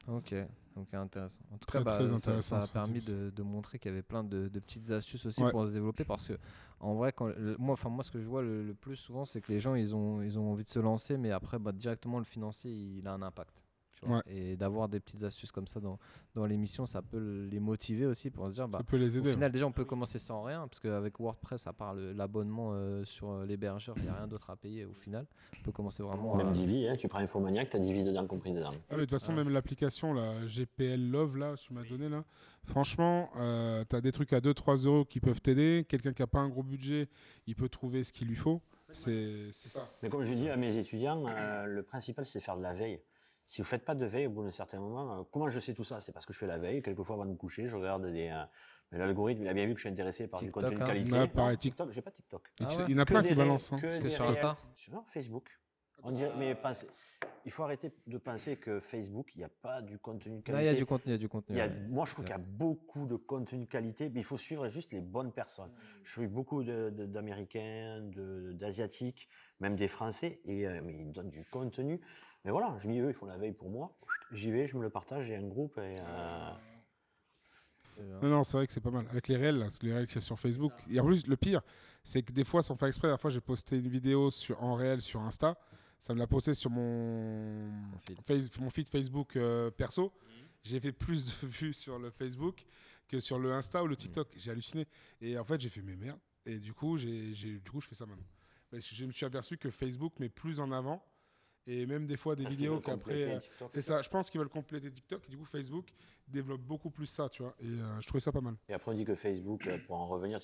B: Ok, ok, intéressant. En tout
A: Très,
B: cas, bah,
A: très
B: ça-
A: intéressant,
B: ça, a permis de, de montrer qu'il y avait plein de, de petites astuces aussi
A: Ouais.
B: pour se développer parce que, en vrai, quand, le- moi, enfin, moi, ce que je vois le, le plus souvent, c'est que les gens, ils ont, ils ont envie de se lancer, mais après, bah, directement, le financier, il a un impact. Tu vois.
A: Ouais.
B: Et d'avoir des petites astuces comme ça dans, dans l'émission, ça peut les motiver aussi pour se dire, bah,
A: Ça peut les
B: au
A: aider.
B: final, déjà, on peut commencer sans rien, parce qu'avec WordPress, à part l'abonnement euh, sur euh, l'hébergeur, il n'y a rien d'autre à payer au final. On peut commencer vraiment
C: même
B: à-
C: Divi, hein, tu prends Infomaniac, tu as Divi dedans compris dedans.
A: Ah, mais de toute façon,
B: Ouais.
A: même l'application, la GPL Love, là, tu m'as donné, là, franchement, euh, tu as des trucs à 2-3 euros qui peuvent t'aider. Quelqu'un qui n'a pas un gros budget, il peut trouver ce qu'il lui faut. C'est c'est ça.
C: Mais comme je dis à mes étudiants, euh, le principal c'est faire de la veille. Si vous faites pas de veille au bout d'un certain moment, euh, comment je sais tout ça? C'est parce que je fais la veille. Quelquefois avant de me coucher, je regarde des. euh, mais L'algorithme, il a bien vu que je suis intéressé par
B: TikTok,
C: du contenu de
B: hein.
C: qualité.
A: Pareil,
C: Non, TikTok, j'ai pas TikTok.
B: Ah ouais.
A: il y en a
C: Que
A: plein qui balancent. hein.
C: que
B: Que
C: des
B: sur Insta
C: sur- Non, Facebook. On dirait, mais pensez- il faut arrêter de penser que Facebook, il n'y a pas du contenu de
B: Non,
C: qualité.
B: il y a du contenu, il y a du contenu.
C: Il y a-
B: ouais.
C: moi, je trouve qu'il y a beaucoup de contenu de qualité, mais il faut suivre juste les bonnes personnes. Je suis beaucoup de- de- d'Américains, de- d'Asiatiques, même des Français, et euh, mais ils donnent du contenu. Mais voilà, je me dis, eux, ils font la veille pour moi. J'y vais, je me le partage, j'ai un groupe. Et, euh.
A: Non, non, c'est vrai que c'est pas mal. Avec les réels, là, les réels qu'il y a sur Facebook. Et en plus, le pire, c'est que des fois, sans faire exprès, la dernière fois, j'ai posté une vidéo sur, en réel sur Insta. Ça me l'a posté sur mon,
B: feed.
A: face- mon feed Facebook euh, perso. J'ai fait plus de vues sur le Facebook que sur le Insta ou le TikTok. J'ai halluciné. Et en fait, j'ai fait, mais merde. Et du coup, j'ai, j'ai- du coup, je fais ça maintenant. Parce que je me suis aperçu que Facebook met plus en avant. Et même des fois, des
C: parce
A: vidéos qu'après. euh,
C: TikTok.
A: c'est ça, je pense qu'ils veulent compléter TikTok. Et du coup, Facebook développe beaucoup plus ça, tu vois. Et euh, je trouvais ça pas mal.
C: Et après, on dit que Facebook, euh, pour en revenir,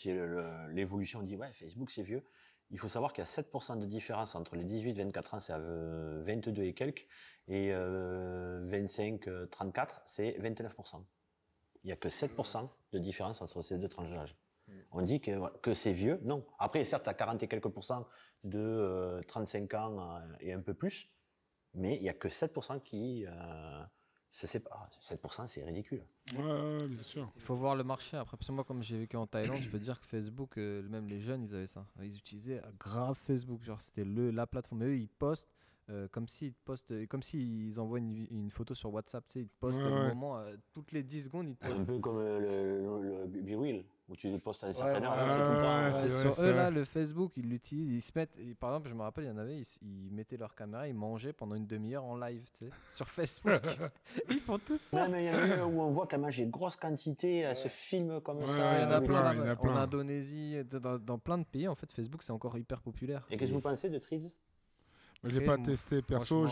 C: l'évolution, on dit, ouais, Facebook, c'est vieux. Il faut savoir qu'il y a 7% de différence entre les 18-24 ans, c'est à euh, 22 et quelques, et 25-34, c'est 29%. Il n'y a que 7% de différence entre ces deux tranches d'âge. On dit que, que c'est vieux. Non. Après, certes, à 40 et quelques pourcents de euh, 35 ans euh, et un peu plus, mais il n'y a que 7% qui, euh, c'est pas 7%, c'est ridicule.
A: Ouais, ouais, bien sûr.
B: Il faut voir le marché après. Parce que moi, comme j'ai vécu en Thaïlande, je peux dire que Facebook, euh, même les jeunes, ils avaient ça. Ils utilisaient grave Facebook. Genre, c'était le, la plateforme. Mais eux, ils postent. euh, comme s'ils postent, euh, comme s'ils envoient une, une photo sur WhatsApp, tu sais, ils te postent
A: Ouais,
B: au
A: ouais.
B: moment, euh, toutes les 10 secondes, ils te
C: Un peu comme euh, le, le, le Be Real, où tu postes à une certaine heure,
B: voilà.
C: là, c'est tout le temps.
A: Ouais,
C: euh,
A: c'est
B: Ouais,
A: vrai,
B: sur eux, là, le Facebook, ils l'utilisent, ils se mettent. et par exemple, je me rappelle, il y en avait, ils, mettaient leur caméra, ils mangeaient pendant une demi-heure en live, tu sais, sur Facebook. ils font tous ça.
C: Ouais, mais il y en a où on voit quand même j'ai une grosse quantité, elle se filme comme
A: Ouais,
C: ça.
B: il y en a
A: ouais,
B: plein,
A: ouais, il y en a
B: en
A: plein.
B: Indonésie, de- dans, dans plein de pays, en fait, Facebook, c'est encore hyper populaire.
C: Et qu'est-ce que vous pensez de Threads?
A: Moi, j'ai
B: Après,
A: pas testé perso.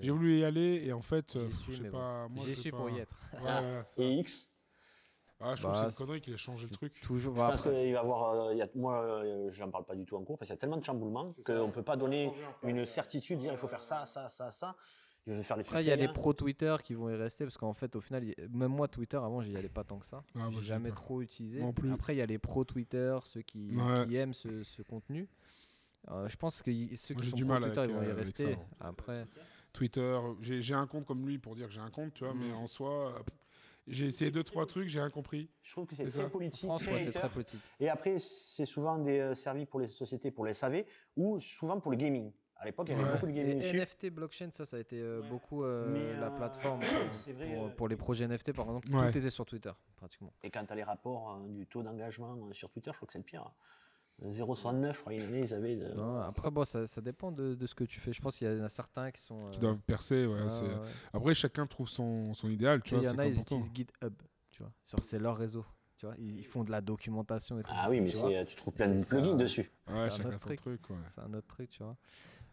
A: J'ai voulu y aller et en fait, euh, je sais
B: mais
A: pas. moi,
B: J'y suis pour y être.
A: Ouais.
C: Et X?
A: Ah, je trouve
B: Bah,
A: que c'est
B: c'est-
A: une connerie qu'il ait changé le truc.
B: Toujours.
C: Je
B: bah,
C: pense
B: après-
C: qu'il va y avoir. euh, il y a, moi, euh, je n'en parle pas du tout en cours parce qu'il y a tellement de chamboulements qu'on ne peut pas donner une certitude, dire il faut faire ça, ça, ça, ça. Il veut faire les
B: Après, il y a les pros Twitter qui vont y rester parce qu'en fait, au final, même moi, Twitter, avant, j'y allais pas tant que ça.
A: Ah,
B: j'ai jamais
A: vais pas.
B: trop utilisé.
A: Non plus.
B: Après, il y a les pros Twitter, ceux qui,
A: Ouais.
B: qui aiment ce, ce contenu. Euh, je pense que ceux
A: Moi,
B: qui sont
A: du
B: pro
A: mal
B: Twitter,
A: avec,
B: ils vont y rester.
A: ça.
B: Après,
A: Twitter, j'ai un compte comme lui pour dire que j'ai un compte, tu vois, mais
B: Mm.
A: en soi, j'ai essayé deux, trois trucs, j'ai rien compris.
C: Je trouve que c'est très
A: ça.
C: politique.
B: François,
C: très
B: c'est très politique.
C: Et après, c'est souvent des euh, servis pour les sociétés, pour les SAV, ou souvent pour le gaming. À l'époque, il y avait
A: Ouais.
C: beaucoup de gaming
B: Et
C: dessus.
B: NFT, blockchain, ça, ça a été euh, beaucoup euh, la
C: euh,
B: plateforme pour,
C: vrai,
B: pour-
C: euh,
B: pour les projets NFT, par exemple.
A: Ouais.
B: Tout était sur Twitter, pratiquement.
C: Et quand tu as les rapports euh, du taux d'engagement euh, sur Twitter, je crois que c'est le pire. 0,69, je crois, une année, ils avaient. de-
B: Non, après, bon, ça, ça dépend de, de ce que tu fais. Je pense qu'il y en a certains qui sont.
A: Qui
B: euh,
A: doivent percer, ouais.
B: ouais,
A: c'est-
B: ouais.
A: Après, chacun trouve son, son idéal, tu vois.
B: Il y
A: c'est
B: en a, ils utilisent GitHub, tu vois. Genre, c'est leur réseau. Tu vois, ils, ils font de la documentation et tout.
C: Ah oui, mais
B: tu vois.
C: c'est, tu trouves plein de plugins dessus.
B: c'est un autre
A: son
B: truc.
A: truc, ouais.
B: C'est un autre truc, tu vois.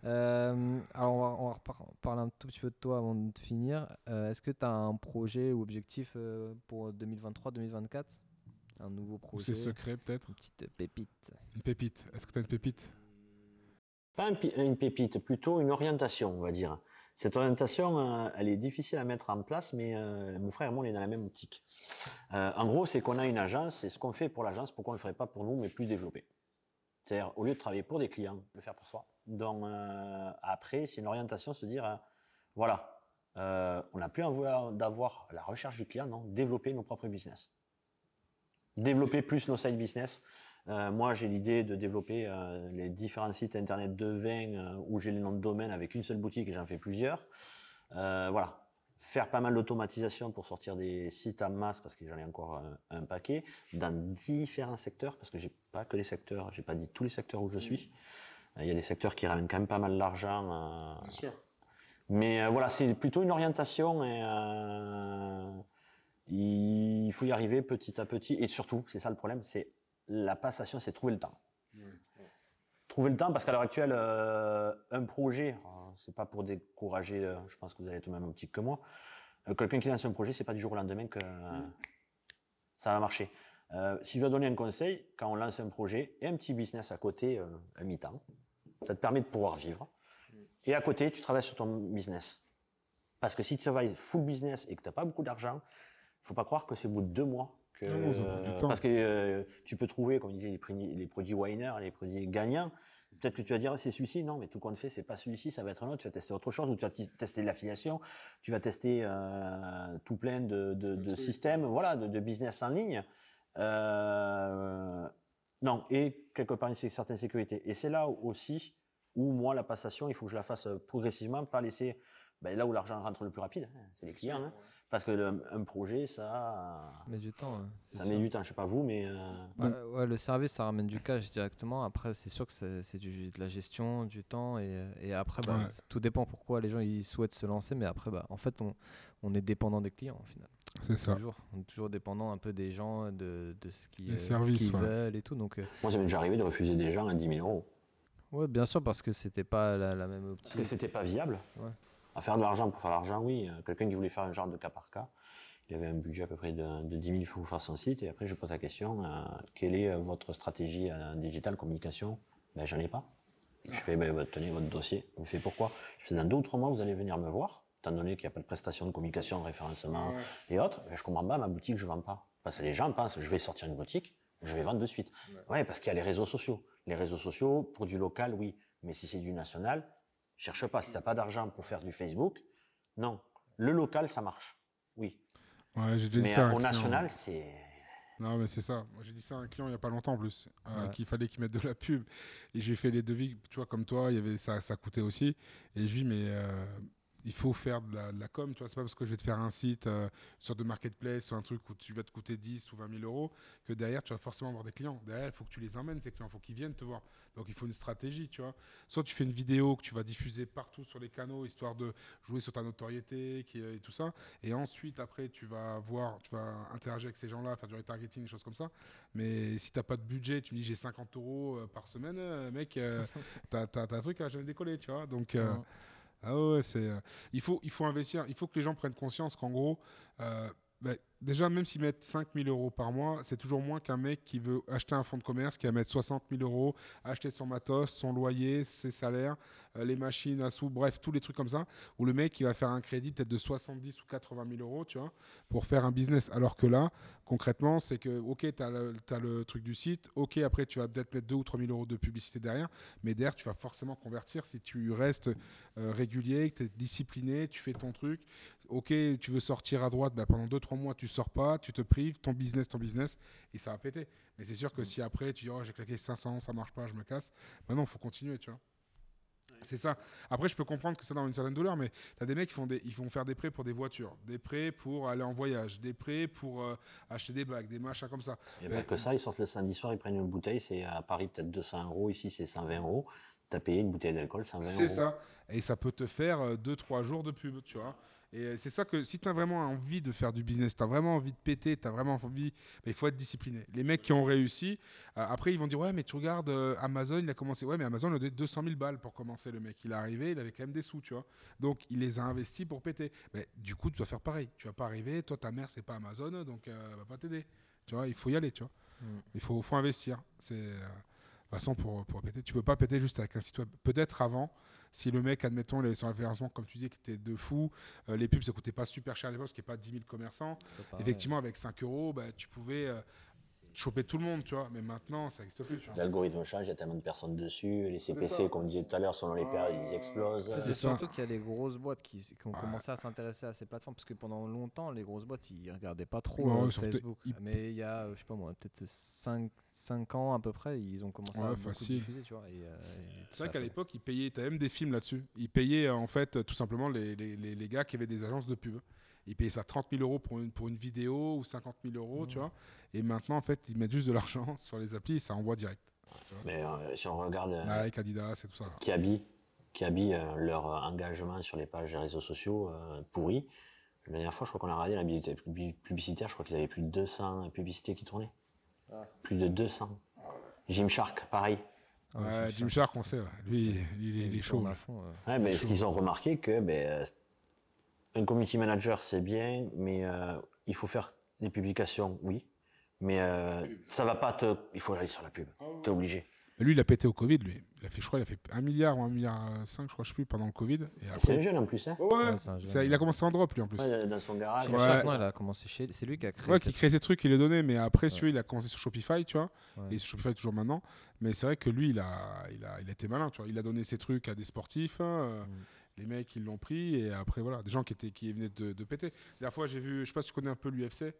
B: Euh, alors, on va, on va parler un tout petit peu de toi avant de finir. Euh, Est-ce que tu as un projet ou objectif euh, pour 2023-2024 Un nouveau
A: Ou
B: projet
A: c'est secret, peut-être
B: Une petite pépite.
A: Une pépite. Est-ce que tu as une pépite?
C: Pas un une pépite, plutôt une orientation, on va dire. Cette orientation, euh, elle est difficile à mettre en place, mais euh, mon frère et moi, on est dans la même optique. Euh, en gros, c'est qu'on a une agence, et ce qu'on fait pour l'agence, pourquoi on ne le ferait pas pour nous, mais plus développé C'est-à-dire, au lieu de travailler pour des clients, le faire pour soi. Donc, euh, après, c'est une orientation, se dire, euh, voilà, euh, on n'a plus envie d'avoir la recherche du client, non, développer nos propres business. Développer plus nos side business. Euh, moi, j'ai l'idée de développer euh, les différents sites internet de vin euh, où j'ai le nom de domaine avec une seule boutique et j'en fais plusieurs. Voilà. Faire pas mal d'automatisation pour sortir des sites en masse parce que j'en ai encore euh, un paquet dans différents secteurs parce que j'ai pas que les secteurs, j'ai pas dit tous les secteurs où je suis. Il y a des secteurs qui ramènent quand même pas mal d'argent. euh, mais euh, voilà, c'est plutôt une orientation et il faut y arriver petit à petit. Et surtout, c'est ça le problème, c'est la passation, c'est trouver le temps. Trouver le temps, parce qu'à l'heure actuelle, euh, un projet, alors, c'est pas pour décourager, euh, je pense que vous allez être même optique que moi, euh, quelqu'un qui lance un projet, c'est pas du jour au lendemain que euh, ça va marcher. Si je dois donner un conseil, quand on lance un projet et un petit business à côté, à mi-temps, ça te permet de pouvoir vivre. Et à côté, tu travailles sur ton business. Parce que si tu travailles full business et que tu n'as pas beaucoup d'argent, faut pas croire que c'est au bout de deux mois. Que,
A: Non, ça prend du temps.
C: parce que euh, tu peux trouver, comme disait, les, produits- les produits Winer, les produits gagnants. Peut-être que tu vas dire, c'est celui-ci. Non, mais tout compte fait, c'est pas celui-ci, ça va être un autre. Tu vas tester autre chose ou tu vas tester l'affiliation. Tu vas tester euh, tout plein de, de- de systèmes, voilà, de, de business en ligne. Euh, non, et quelque part une certaine sécurité. Et c'est là aussi où moi, la passation, il faut que je la fasse progressivement, pas laisser ben, là où l'argent rentre le plus rapide, hein, c'est les clients. hein. Parce que le- un projet, ça,
B: Ça met du temps. hein,
C: ça
B: sûr.
C: met du temps. Je sais pas vous, mais euh,
B: Bah, ouais, le service, ça ramène du cash directement. Après, c'est sûr que c'est de la gestion, du temps. Et, et après, bah,
A: Ouais.
B: tout dépend pourquoi les gens ils souhaitent se lancer. Mais après, bah, en fait, on, on est dépendant des clients au final.
A: C'est ça.
B: Toujours. On est toujours dépendant un peu des gens, de, de ce qu'ils euh, qu'ils
A: ouais.
B: veulent et tout. Donc, euh,
C: moi, ça m'est déjà arrivé de refuser des gens à 10 000 euros.
B: ouais, bien sûr, parce que c'était pas la, la même
C: Parce
B: optique.
C: que c'était pas viable.
B: Ouais.
C: À faire de l'argent pour faire de l'argent, oui. Euh, Quelqu'un qui voulait faire un genre de cas par cas, il avait un budget à peu près de, de 10 000 pour faire son site. Et après, je pose la question euh, quelle est euh, votre stratégie euh, digitale, communication? Ben, j'en ai pas. Je fais, ben, tenez votre dossier. Il me fait pourquoi? Je fais, dans deux ou trois mois, vous allez venir me voir, étant donné qu'il n'y a pas de prestation de communication, de référencement et autres. Ben, je comprends pas, ma boutique, je vends pas. Parce que les gens pensent, je vais sortir une boutique, je vais vendre de suite. Ouais, parce qu'il y a les réseaux sociaux. Les réseaux sociaux, pour du local, oui. Mais si c'est du national, cherche pas. Si tu n'as pas d'argent pour faire du Facebook, non. Le local, ça marche. oui.
A: Ouais, j'ai déjà dit ça.
C: au national, c'est.
A: Non, mais c'est ça. Moi, j'ai dit ça à un client il n'y a pas longtemps en plus, euh,
B: Ouais.
A: qu'il fallait qu'il mette de la pub. Et j'ai fait les devis, tu vois, comme toi, il y avait, ça, ça coûtait aussi. Et je lui dis, mais euh, il faut faire de la, de la com, tu vois. C'est pas parce que je vais te faire un site, euh, une sorte de marketplace, ou un truc où tu vas te coûter 10 ou 20 000 euros, que derrière, tu vas forcément avoir des clients. Derrière, il faut que tu les emmènes, ces clients. Il faut qu'ils viennent te voir. Donc, il faut une stratégie, tu vois. Soit tu fais une vidéo que tu vas diffuser partout sur les canaux, histoire de jouer sur ta notoriété qui, et tout ça. Et ensuite, après, tu vas voir, tu vas interagir avec ces gens-là, faire du retargeting, des choses comme ça. Mais si t'as pas de budget, tu me dis j'ai 50 euros euh, par semaine, euh, mec, euh, t'as t'as- t'as un truc à jamais décoller, tu vois. Donc, euh. Ah ouais, c'est, euh, il, faut, il faut investir, il faut que les gens prennent conscience qu'en gros, euh, bah, déjà, même s'ils mettent 5 000 euros par mois, c'est toujours moins qu'un mec qui veut acheter un fonds de commerce, qui va mettre 60 000 euros, acheter son matos, son loyer, ses salaires, euh, les machines à sous, bref, tous les trucs comme ça, où le mec, il va faire un crédit peut-être de 70 ou 80 000 euros, tu vois, pour faire un business. Alors que là, concrètement, c'est que, ok, tu as, le truc du site, ok, après, tu vas peut-être mettre 2 ou 3 000 euros de publicité derrière, mais derrière, tu vas forcément convertir si tu restes euh, régulier, que tu es discipliné, tu fais ton truc. Ok, tu veux sortir à droite, bah, pendant 2-3 mois, tu sors pas, tu te prives, ton business, ton business, et ça va péter. Mais c'est sûr que si après, tu dis, oh, j'ai claqué 500, ça marche pas, je me casse, maintenant, il faut continuer, tu vois. C'est ça. Après, je peux comprendre que c'est dans une certaine douleur, mais tu as des mecs qui font des, ils vont faire des prêts pour des voitures, des prêts pour aller en voyage, des prêts pour euh, acheter des bagues, des machins comme ça.
C: Il n'y a pas que ça, ils sortent le samedi soir, ils prennent une bouteille, c'est à Paris peut-être 200 euros, ici c'est 120 euros. Tu as payé une bouteille d'alcool, 120 euros.
A: C'est ça. Et ça peut te faire 2-3 jours de pub, tu vois. Et euh, c'est ça que si tu as vraiment envie de faire du business, tu as vraiment envie de péter, tu as vraiment envie, bah, il faut être discipliné. Les mecs qui ont réussi, euh, après ils vont dire Ouais, mais tu regardes euh, Amazon, il a commencé. Ouais, mais Amazon, il a donné 200 000 balles pour commencer, le mec. Il est arrivé, il avait quand même des sous, tu vois. Donc il les a investis pour péter. Mais du coup, tu dois faire pareil. Tu vas pas arriver, toi, ta mère, c'est pas Amazon, donc euh, elle va pas t'aider. Tu vois, il faut y aller, tu vois.
B: Mm.
A: Il faut, faut investir. C'est. De toute façon, pour, pour péter, tu peux pas péter juste avec un site web. Peut-être avant, si le mec, admettons, il avait son référencement, comme tu disais, qui était de fou, euh, les pubs, ça coûtait pas super cher à l'époque, parce qu'il n'y avait pas 10 000 commerçants. Effectivement, avec 5 euros, bah, tu pouvais euh, choper tout le monde, tu vois. Mais maintenant, ça n'existe plus, tu vois.
C: L'algorithme change, il y a tellement de personnes dessus. Les. CPC, comme on disait tout à l'heure, selon les périodes, ils explosent.
A: C'est
B: surtout qu'il y a les grosses boîtes qui, qui ont
A: Ouais.
B: commencé à s'intéresser à ces plateformes parce que pendant longtemps, les grosses boîtes ils regardaient pas trop
A: Ouais, surtout,
B: Facebook.
A: ils-
B: Mais il y a, euh, je sais pas moi, peut-être 5, ans à peu près, ils ont commencé
A: Ouais,
B: à beaucoup
A: facile.
B: diffuser, tu vois. euh,
A: C'est
B: ça
A: vrai qu'à l'époque, ils payaient, t'as même des films là-dessus. Ils payaient en fait tout simplement les, les, les- les gars qui avaient des agences de pub. Ils payaient ça 30 000 euros pour une, pour une vidéo ou 50 000 euros, tu
B: Mhm.
A: vois. Et maintenant, en fait, ils mettent juste de l'argent sur les applis et ça envoie direct. Tu vois,
C: Mais euh, si on regarde euh,
A: Nike, Adidas et tout ça.
C: qui habillent euh, leur euh, engagement sur les pages des réseaux sociaux euh, pourris, la dernière fois, je crois qu'on a regardé la publicité- pub- publicitaire, je crois qu'ils avaient plus de 200 publicités qui tournaient. Plus de 200. Gymshark, pareil.
B: Ah ouais,
A: Ouais, Jim. Shark, on sait, ouais. lui, lui, il est- il est chaud.
B: fond.
C: Ouais, mais
A: chaud.
C: ce qu'ils ont remarqué que ben, un community manager c'est bien, mais euh, il faut faire des publications, oui. Mais euh, ça va pas te. Il faut aller sur la pub. T'es obligé.
A: Mais lui, il a pété au Covid, lui. Il a fait, je crois, il a fait 1 milliard ou 1 milliard 5, je crois, je sais plus, pendant le Covid. Et
C: C'est un jeune en plus, hein.
A: Ouais,
B: Ouais, c'est un jeune,
A: ça- il a commencé en drop, lui, en plus.
C: Ouais, dans son garage.
A: Ouais.
B: Il a commencé chez. C'est lui qui a créé.
A: Ouais, qui crée ses trucs, il les donnait, mais après, celui il a commencé sur Shopify, tu vois.
B: Ouais.
A: Et sur Shopify toujours maintenant. Mais c'est vrai que lui, il a, il a, il a été malin, tu vois. Il a donné ses trucs à des sportifs. hein, euh,
B: Mm.
A: Les mecs, ils l'ont pris. Et après, voilà, des gens qui, étaient, qui venaient de, de péter. La dernière fois, j'ai vu, je sais pas si tu connais un peu l'UFC.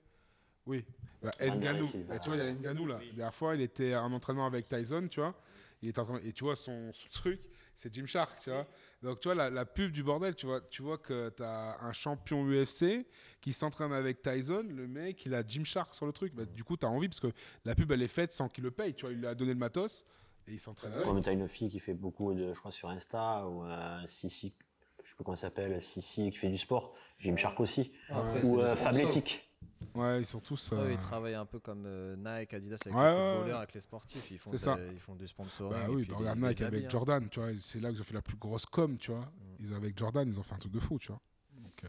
A: Oui. Bah,
C: Anderlecht
A: Ngannou.
C: Silva.
A: Et tu vois, il y a Ngannou là. La dernière fois, il était en entraînement avec Tyson, tu vois. Il était en train- et tu vois, son, son truc, c'est Jim Shark, tu vois. Donc, tu vois, la, la pub du bordel, tu vois, tu vois que tu as un champion UFC qui s'entraîne avec Tyson. Le mec, il a Jim Shark sur le truc. Bah, du coup, tu as envie parce que la pub, elle est faite sans qu'il le paye. Tu vois, il lui a donné le matos et il s'entraîne avec.
C: Comme tu as une fille qui fait beaucoup de, je crois, sur Insta, ou euh, Sissi, je sais plus comment elle s'appelle, Sissi, qui fait du sport. Aussi.
B: Après,
A: Ouais.
B: c'est
C: Ou
B: des
C: euh. Fabletic.
A: Ouais, ils sont tous.
B: Ouais,
A: euh,
B: ils travaillent un peu comme euh, Nike, Adidas avec
A: Ouais,
B: les
A: ouais,
B: footballeurs,
A: ouais.
B: avec les sportifs. Ils font,
A: C'est ça.
B: des- ils font du sponsoring.
A: Bah
B: et
A: oui,
B: puis
A: bah
B: les-
A: regarde
B: les
A: Nike avec
B: habits, hein.
A: Jordan, tu vois. C'est là que ils ont fait la plus grosse com, tu vois. Ils avec Jordan, ils ont fait un truc de fou, tu vois. Donc, euh,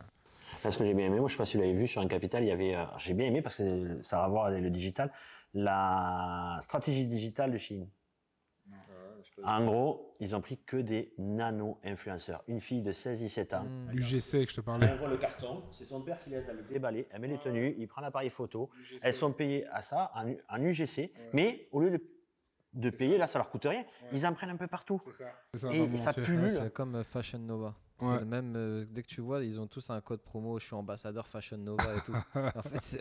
C: Parce que j'ai bien aimé, moi je sais pas si vous l'avez vu sur un capital, il y avait, euh, j'ai bien aimé parce que ça a à voir avec le digital, la stratégie digitale de Chine. En gros, ils ont pris que des nano-influenceurs. Une fille de 16-17 ans.
B: Mm.
A: L'UGC que je te
C: Elle
A: parlais.
C: envoie le carton, c'est son père qui l'aide à le déballer, elle met les tenues, il prend l'appareil photo. Elles sont payées à ça en, UGC, mais au lieu de, de payer, là ça leur coûte rien, ils en prennent un peu partout.
A: C'est ça. C'est ça,
C: Et
A: monde
C: ça pullule.
B: Ouais, c'est comme euh, Fashion Nova. C'est
A: Ouais.
B: le même. euh, dès que tu vois, ils ont tous un code promo. Je suis ambassadeur Fashion Nova et tout. en fait, c'est-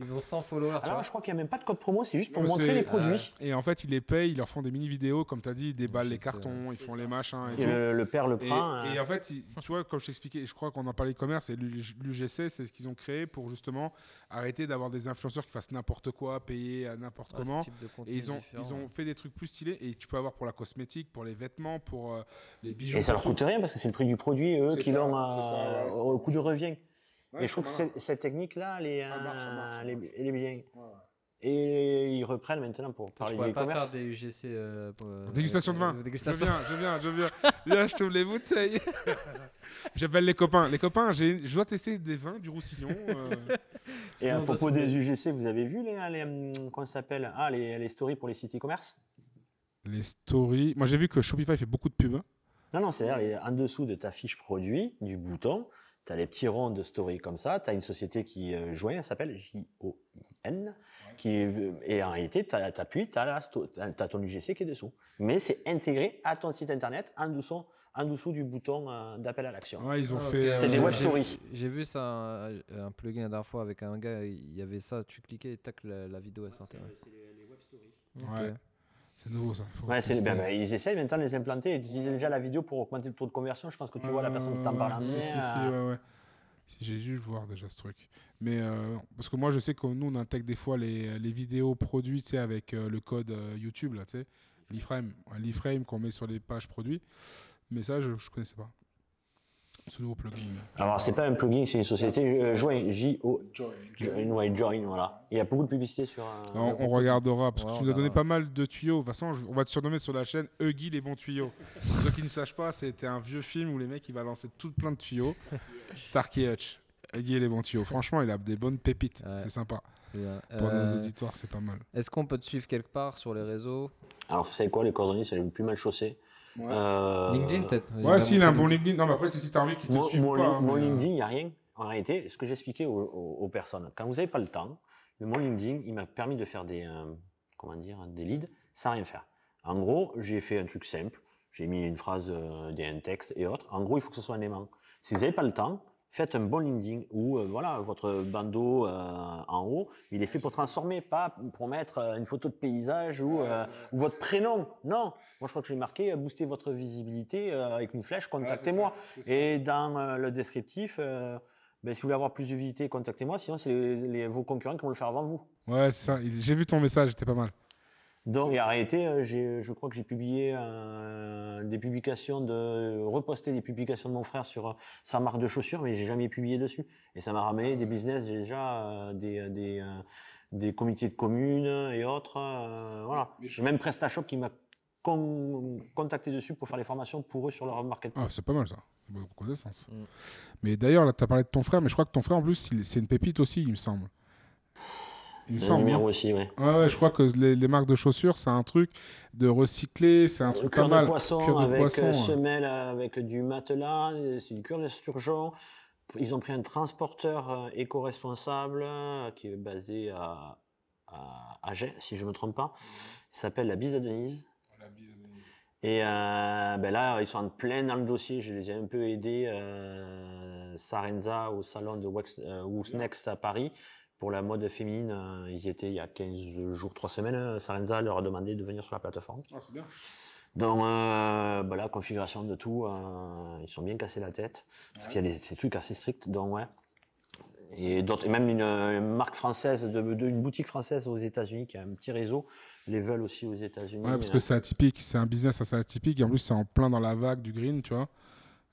B: ils ont 100 followers. tu
C: Alors,
B: vois.
C: je crois qu'il n'y a même pas de code promo, c'est juste pour montrer
A: c'est-
C: les produits.
A: Et en fait, ils les payent, ils leur font des mini-vidéos, comme tu as dit, ils déballent les cartons, ils font les machins et,
C: Et
A: tout.
C: le, le père le
A: Et,
C: prend. hein.
A: et en fait, ils- tu vois, comme je t'expliquais, je crois qu'on en parlait commerce et l'UGC, c'est ce qu'ils ont créé pour justement arrêter d'avoir des influenceurs qui fassent n'importe quoi, payer à n'importe
B: Ouais, ce
A: comment.
B: type de contenu
A: Et ils ont,
B: différent,
A: ils ont fait des trucs plus stylés et tu peux avoir pour la cosmétique, pour les vêtements, pour euh, les bijoux.
C: Et ça leur
A: pour
C: coûte rien parce que c'est le prix du produit, eux, qui l'ont euh,
A: ouais,
C: au coût de revient.
A: Ouais,
C: et je trouve que cette, cette technique-là, elle, euh,
A: elle
C: elle est- bien. Et ils reprennent maintenant pour parler du
B: pas faire des UGC. euh, pour, euh,
A: Dégustation de
B: euh,
A: vin. Je
B: Dégustation.
A: viens, je viens, je viens. Viens, je t'ouvre les bouteilles. J'appelle les copains. Les copains, j'ai- je dois tester des vins du Roussillon. euh,
C: Et à propos des UGC, vous avez vu les, les, hum, comment ça s'appelle? Ah, les, les stories pour les sites e-commerce?
A: Les stories. Moi, j'ai vu que Shopify fait beaucoup de pubs.
C: Non, non, c'est-à-dire en dessous de ta fiche produit, du bouton, tu as les petits ronds de story comme ça, tu as une société qui euh, joint, elle s'appelle J-O-I-N, qui euh, et en réalité, tu appuies, tu as, ton UGC qui est dessous. Mais c'est intégré à ton site internet en dessous, en dessous du bouton euh, d'appel à l'action.
A: Ouais, ils ont
B: Ah,
A: fait.
B: ouais,
C: C'est des
B: j'ai-
C: web stories.
B: J'ai vu ça, un, un plugin la dernière fois avec un gars, il y avait ça, tu cliquais et tac, la, la vidéo elle sortait. Ok.
A: Ouais. C'est nouveau ça. Faut
C: Ouais, ben, ben, ils essayent maintenant de les implanter. Ils utilisaient déjà la vidéo pour augmenter le taux de conversion. Je pense que tu vois la personne qui t'en parle en
A: ouais,
C: bien.
A: Si, si,
C: euh,
A: ouais, ouais. Si, j'ai dû voir déjà ce truc. Mais euh, parce que moi, je sais que nous, on intègre des fois les, les vidéos produites avec euh, le code euh, YouTube, là, tu sais, l'iframe qu'on met sur les pages produits. Mais ça, je ne connaissais pas. Ce nouveau plugin.
C: Alors, c'est pas un plugin, c'est une société euh, Join, J-O. Join, ouais, Join, voilà. Il y a beaucoup de publicité sur. euh,
A: On, on regardera, parce que tu nous as donné pas mal de tuyaux. De toute façon, on va te surnommer sur la chaîne Huggy les bons tuyaux. Pour ceux qui ne sachent pas, c'était un vieux film où les mecs ils balançaient tout plein de tuyaux. Starkey Hutch. Huggy les bons tuyaux. Franchement, il a des bonnes pépites.
B: Ouais.
A: C'est sympa.
B: Bien.
A: Pour
B: Euh,
A: nos auditoires, c'est pas mal.
B: Est-ce qu'on peut te suivre quelque part sur les réseaux?
C: Alors, vous savez quoi, les coordonnées, c'est le plus mal chaussé. Euh,
B: LinkedIn peut-être
A: Ouais, si, il a un bon LinkedIn. Non, mais après, c'est si t'as envie qu'il te
C: Mon,
A: suive
C: mon
A: pas.
C: mon
A: mais, euh,
C: LinkedIn, il n'y a rien. En réalité, ce que j'expliquais aux, aux- aux personnes, quand vous n'avez pas le temps, le- mon LinkedIn, il m'a permis de faire des, euh, comment dire, des leads sans rien faire. En gros, j'ai fait un truc simple. J'ai mis une phrase, euh, des- un texte et autres. En gros, il faut que ce soit un aimant. Si vous n'avez pas le temps, faites un bon LinkedIn où euh, voilà, votre bandeau euh, en haut, il est fait pour transformer, pas pour mettre euh, une photo de paysage ou, euh, ou votre prénom. Non, moi je crois que j'ai marqué euh, booster votre visibilité euh, avec une flèche, contactez-moi. Et dans euh, le descriptif, euh, ben, si vous voulez avoir plus de visibilité, contactez-moi. Sinon, c'est les- les- vos concurrents qui vont le faire avant vous.
A: Ouais, c'est ça. J'ai vu ton message, c'était pas mal.
C: Donc, et en réalité, euh, j'ai- je crois que j'ai publié euh, des publications, de reposté des publications de mon frère sur euh, sa marque de chaussures, mais j'ai jamais publié dessus. Et ça m'a ramené des business déjà, euh, des, des, euh, des comités de communes et autres. euh, voilà. J'ai même PrestaShop qui m'a con- contacté dessus pour faire les formations pour eux sur leur marketplace.
A: Ah, c'est pas mal ça. Bonne reconnaissance.
B: Mm.
A: Mais d'ailleurs, là, tu as parlé de ton frère, mais je crois que ton frère, en plus, c'est une pépite aussi, il me semble. Il me
C: Le
A: semble.
C: numéro aussi, ouais.
A: Ouais, ouais, je crois que les, les marques de chaussures, c'est un truc de recycler, c'est un truc pas mal.
C: poisson
A: Cuir de
C: avec
A: poisson,
C: euh,
A: ouais.
C: semelle avec du matelas, c'est du cuir de sturgeon. Ils ont pris un transporteur euh, éco-responsable euh, qui est basé à, à Agen, si je ne me trompe pas. Il s'appelle la Bise à Denise. Et euh, ben là, ils sont en plein dans le dossier. Je les ai un peu aidés, euh, Sarenza, au salon de Wax, euh, Next à Paris. Pour la mode féminine, euh, ils y étaient il y a 15 jours, 3 semaines. euh, Sarenza leur a demandé de venir sur la plateforme.
A: Ah, c'est bien.
C: Donc, euh, bah, la configuration de tout, euh, ils sont bien cassés la tête. Parce qu'il y a des, ces trucs assez stricts, donc ouais. Et, d'autres, et même une, euh, marque française, de, de- une boutique française aux États-Unis qui a un petit réseau, les veulent aussi aux États-Unis.
A: Ouais, parce que c'est atypique, c'est un business assez atypique, et en plus, c'est en plein dans la vague du green, tu vois.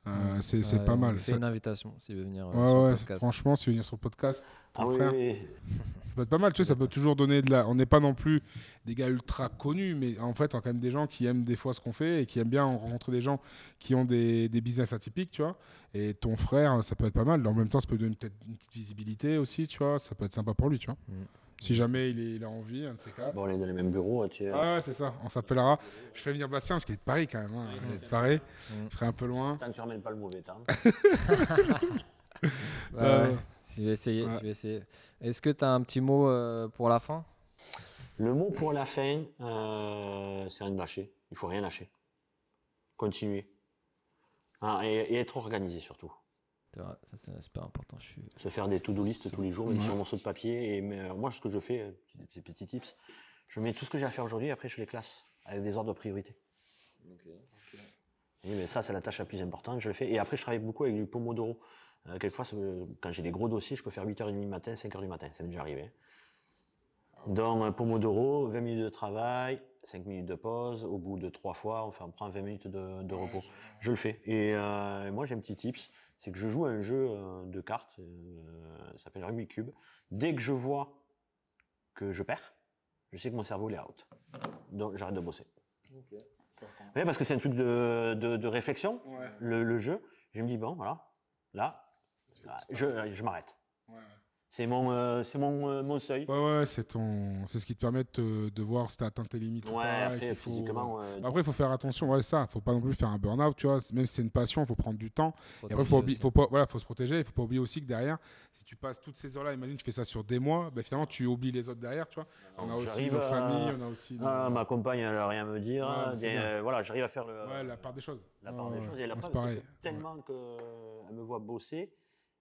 A: Euh, c'est c'est
B: Ouais,
A: pas mal. Ça-
B: une invitation s'il veut venir euh,
A: Ouais,
B: sur le
A: ouais,
B: podcast.
A: franchement, si tu veux venir sur le podcast, ton
C: Ah oui,
A: frère,
C: oui,
A: ça peut être pas mal. Tu sais, ça peut toujours donner de la. On n'est pas non plus des gars ultra connus, mais en fait, on a quand même des gens qui aiment des fois ce qu'on fait et qui aiment bien rencontrer des gens qui ont des, des business atypiques, tu vois. Et ton frère, ça peut être pas mal. En même temps, ça peut donner peut-être une petite visibilité aussi, tu vois. Ça peut être sympa pour lui, tu vois.
B: Mm.
A: Si jamais il, est- il a envie, un de ces quatre.
C: Bon, on est dans les mêmes bureaux. Tu sais.
A: Ah ouais, c'est ça. On s'appellera. Je ferai venir Bastien parce qu'il est de Paris quand même. Hein. Il est de Paris. Je ferai un peu loin.
C: Tant que tu ramènes pas le mauvais temps.
A: Euh,
B: ouais. Je vais essayer.
A: ouais.
B: je vais essayer. Est-ce que tu as un petit mot euh, pour la fin?
C: Le mot pour la fin, euh, c'est rien de lâcher. Il faut rien lâcher. Continuer. Ah, et, et être organisé surtout.
B: Ça c'est super important. Je suis...
C: Se faire des to-do list tous les jours, même
A: Ouais.
C: sur un morceau de papier. Et mais, euh, moi, ce que je fais, euh, ces petits tips, je mets tout ce que j'ai à faire aujourd'hui, après je les classe avec des ordres de priorité. Oui, mais ça, c'est la tâche la plus importante, je le fais. Et après, je travaille beaucoup avec du Pomodoro. Euh, quelquefois, quand j'ai des gros dossiers, je peux faire 8h30 du matin, 5h du matin. Ça m'est déjà arrivé. Dans un Pomodoro, 20 minutes de travail, 5 minutes de pause. Au bout de 3 fois, on, fait, on prend 20 minutes de, de repos. Je le fais. Et euh, moi, j'ai un petit tips c'est que je joue à un jeu euh, de cartes, euh, ça s'appelle Rugby Cube. Dès que je vois que je perds, je sais que mon cerveau il est out. Donc j'arrête de bosser. Oui, parce que c'est un truc de, de- de réflexion,
A: Ouais.
C: le, le jeu. Je me dis, bon, voilà, là, là, je, je m'arrête. C'est mon, euh, c'est mon, euh, mon seuil.
A: Ouais, ouais, c'est ton, c'est ce qui te permet de, te- de voir si t'as atteint tes limites ou pas.
C: après,
A: faut-
C: physiquement. euh,
A: Après, il faut faire attention, ouais, ça. Faut pas non plus faire un burn-out, tu vois. Même si c'est une passion, il faut prendre du temps. Et après, faut, oublier- faut pas, voilà, faut se protéger. Il faut pas oublier aussi que derrière, si tu passes toutes ces heures-là, imagine, tu fais ça sur des mois, ben, finalement, tu oublies les autres derrière, tu vois. On a aussi nos
C: à-
A: familles, on a aussi. nos-
C: ah, ma compagne, elle n'a rien à me dire.
A: Ouais,
C: euh, voilà, j'arrive à faire le,
A: Ouais, la part des choses.
C: la part des choses. Et la
A: Ouais, c'est
C: tellement qu'elle me voit bosser,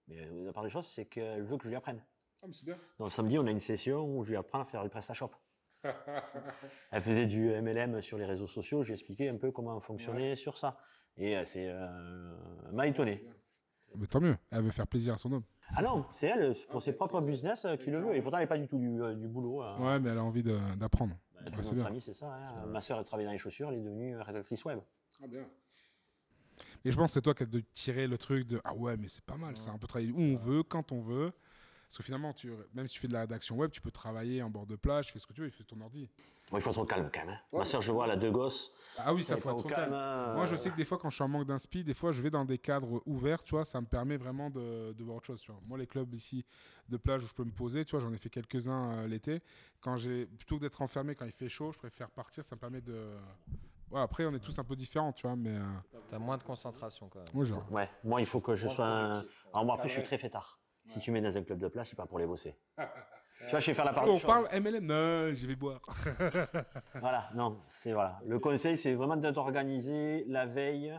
C: mais euh, la part des choses, c'est qu'elle veut que je lui apprenne.
A: Ah, mais c'est bien.
C: Donc samedi, on a une session où je lui apprends à faire du PrestaShop. Elle faisait du MLM sur les réseaux sociaux, j'ai expliqué un peu comment fonctionner sur ça. Et euh, c'est euh, elle m'a étonné.
A: Mais tant mieux. Elle veut faire plaisir à son homme.
C: Ah non, c'est elle, pour ses propres business, euh, qui le veut. Et pourtant, elle n'est pas du tout du, euh, du boulot. euh.
A: Ouais, mais elle a envie de- d'apprendre.
C: Bah,
A: Ouais, c'est bien.
C: famille, c'est ça. hein. Ma soeur, elle travaille dans les chaussures, elle est devenue rédactrice web.
A: Ah, bien. Et je pense que c'est toi qui as de tirer le truc de Ah ouais, mais c'est pas mal, ça. On peut travailler où on veut, quand on veut. Parce que finalement, tu, même si tu fais de la rédaction web, tu peux travailler en bord de plage, tu fais ce que tu veux, il fait ton ordi.
C: Bon, il faut être au calme quand même. hein.
A: Ouais.
C: Ma soeur, je vois, elle a deux gosses.
A: Ah oui, ça faut être
C: au
A: calme.
C: hein.
A: Moi, je sais que des fois, quand je suis en manque d'inspi, des fois, je vais dans des cadres ouverts, tu vois, ça me permet vraiment de, de voir autre chose, tu vois. Moi, les clubs ici de plage où je peux me poser, tu vois, j'en ai fait quelques-uns euh, l'été. Quand j'ai, plutôt que d'être enfermé quand il fait chaud, je préfère partir, ça me permet de... Ouais, après, on est tous un peu différents, tu vois, mais... euh,
B: T'as moins de concentration quand même.
A: moi, genre...
C: Ouais, moi, il faut que je sois. un- Alors, moi, après, je suis très fêtard. Si tu mets dans un club de plage, c'est pas pour les bosser. tu vois, je vais faire la part
A: Oh, on parle MLM Non, je vais boire.
C: Voilà, non, c'est voilà. Le conseil, c'est vraiment d'être organisé la veille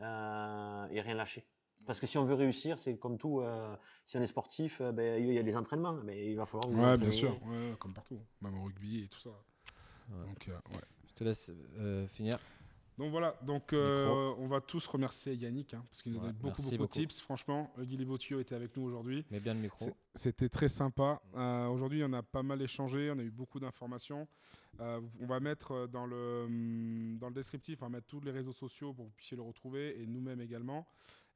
C: euh, et rien lâcher. Parce que si on veut réussir, c'est comme tout. euh, si on est sportif, euh, ben, il y a des entraînements, mais il va falloir.
A: Ouais, bien sûr, ouais, comme partout, même au rugby et tout ça.
B: Ouais.
A: Donc, euh, ouais.
B: Je te laisse euh, finir.
A: Donc voilà, donc euh, on va tous remercier Yannick hein, parce qu'il nous a
B: Ouais,
A: donné beaucoup, de tips. Franchement, Guy Libotio était avec nous aujourd'hui.
B: Mets bien le micro.
A: C'était très sympa. Euh, Aujourd'hui, on a pas mal échangé, on a eu beaucoup d'informations. Euh, on va mettre dans le, hum, dans le descriptif, on va mettre tous les réseaux sociaux pour que vous puissiez le retrouver et nous-mêmes également.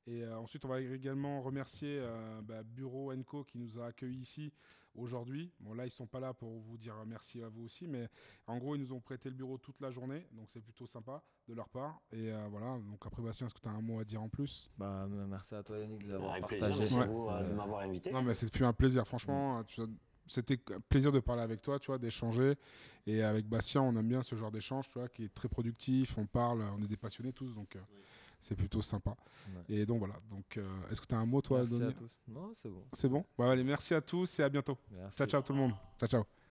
A: Et euh, ensuite, on va également remercier euh, bah, Bureau Co qui nous a accueillis ici aujourd'hui. Bon, là, ils sont pas là pour vous dire merci à vous aussi, mais en gros, ils nous ont prêté le bureau toute la journée, donc c'est plutôt sympa de leur part. Et euh, voilà, donc après, Bastien, est-ce que tu as un mot à dire en plus?
B: Bah, merci à toi Yannick de l'avoir partagé.
C: plaisir,
A: Ouais.
C: vous de m'avoir invité.
A: Non, mais c'est fut un plaisir, franchement. tu vois, C'était un plaisir de parler avec toi, tu vois, d'échanger. Et avec Bastien, on aime bien ce genre d'échange, tu vois, qui est très productif. On parle, on est des passionnés tous, donc euh, c'est plutôt sympa.
B: Ouais.
A: Et donc voilà. Donc, euh, est-ce que tu as un mot, toi, à
B: Merci à
A: donner
B: tous. Non, c'est bon.
A: C'est bon? Bah, Allez, merci à tous et à bientôt.
B: Merci.
A: Ciao, ciao tout le monde. Ciao, ciao.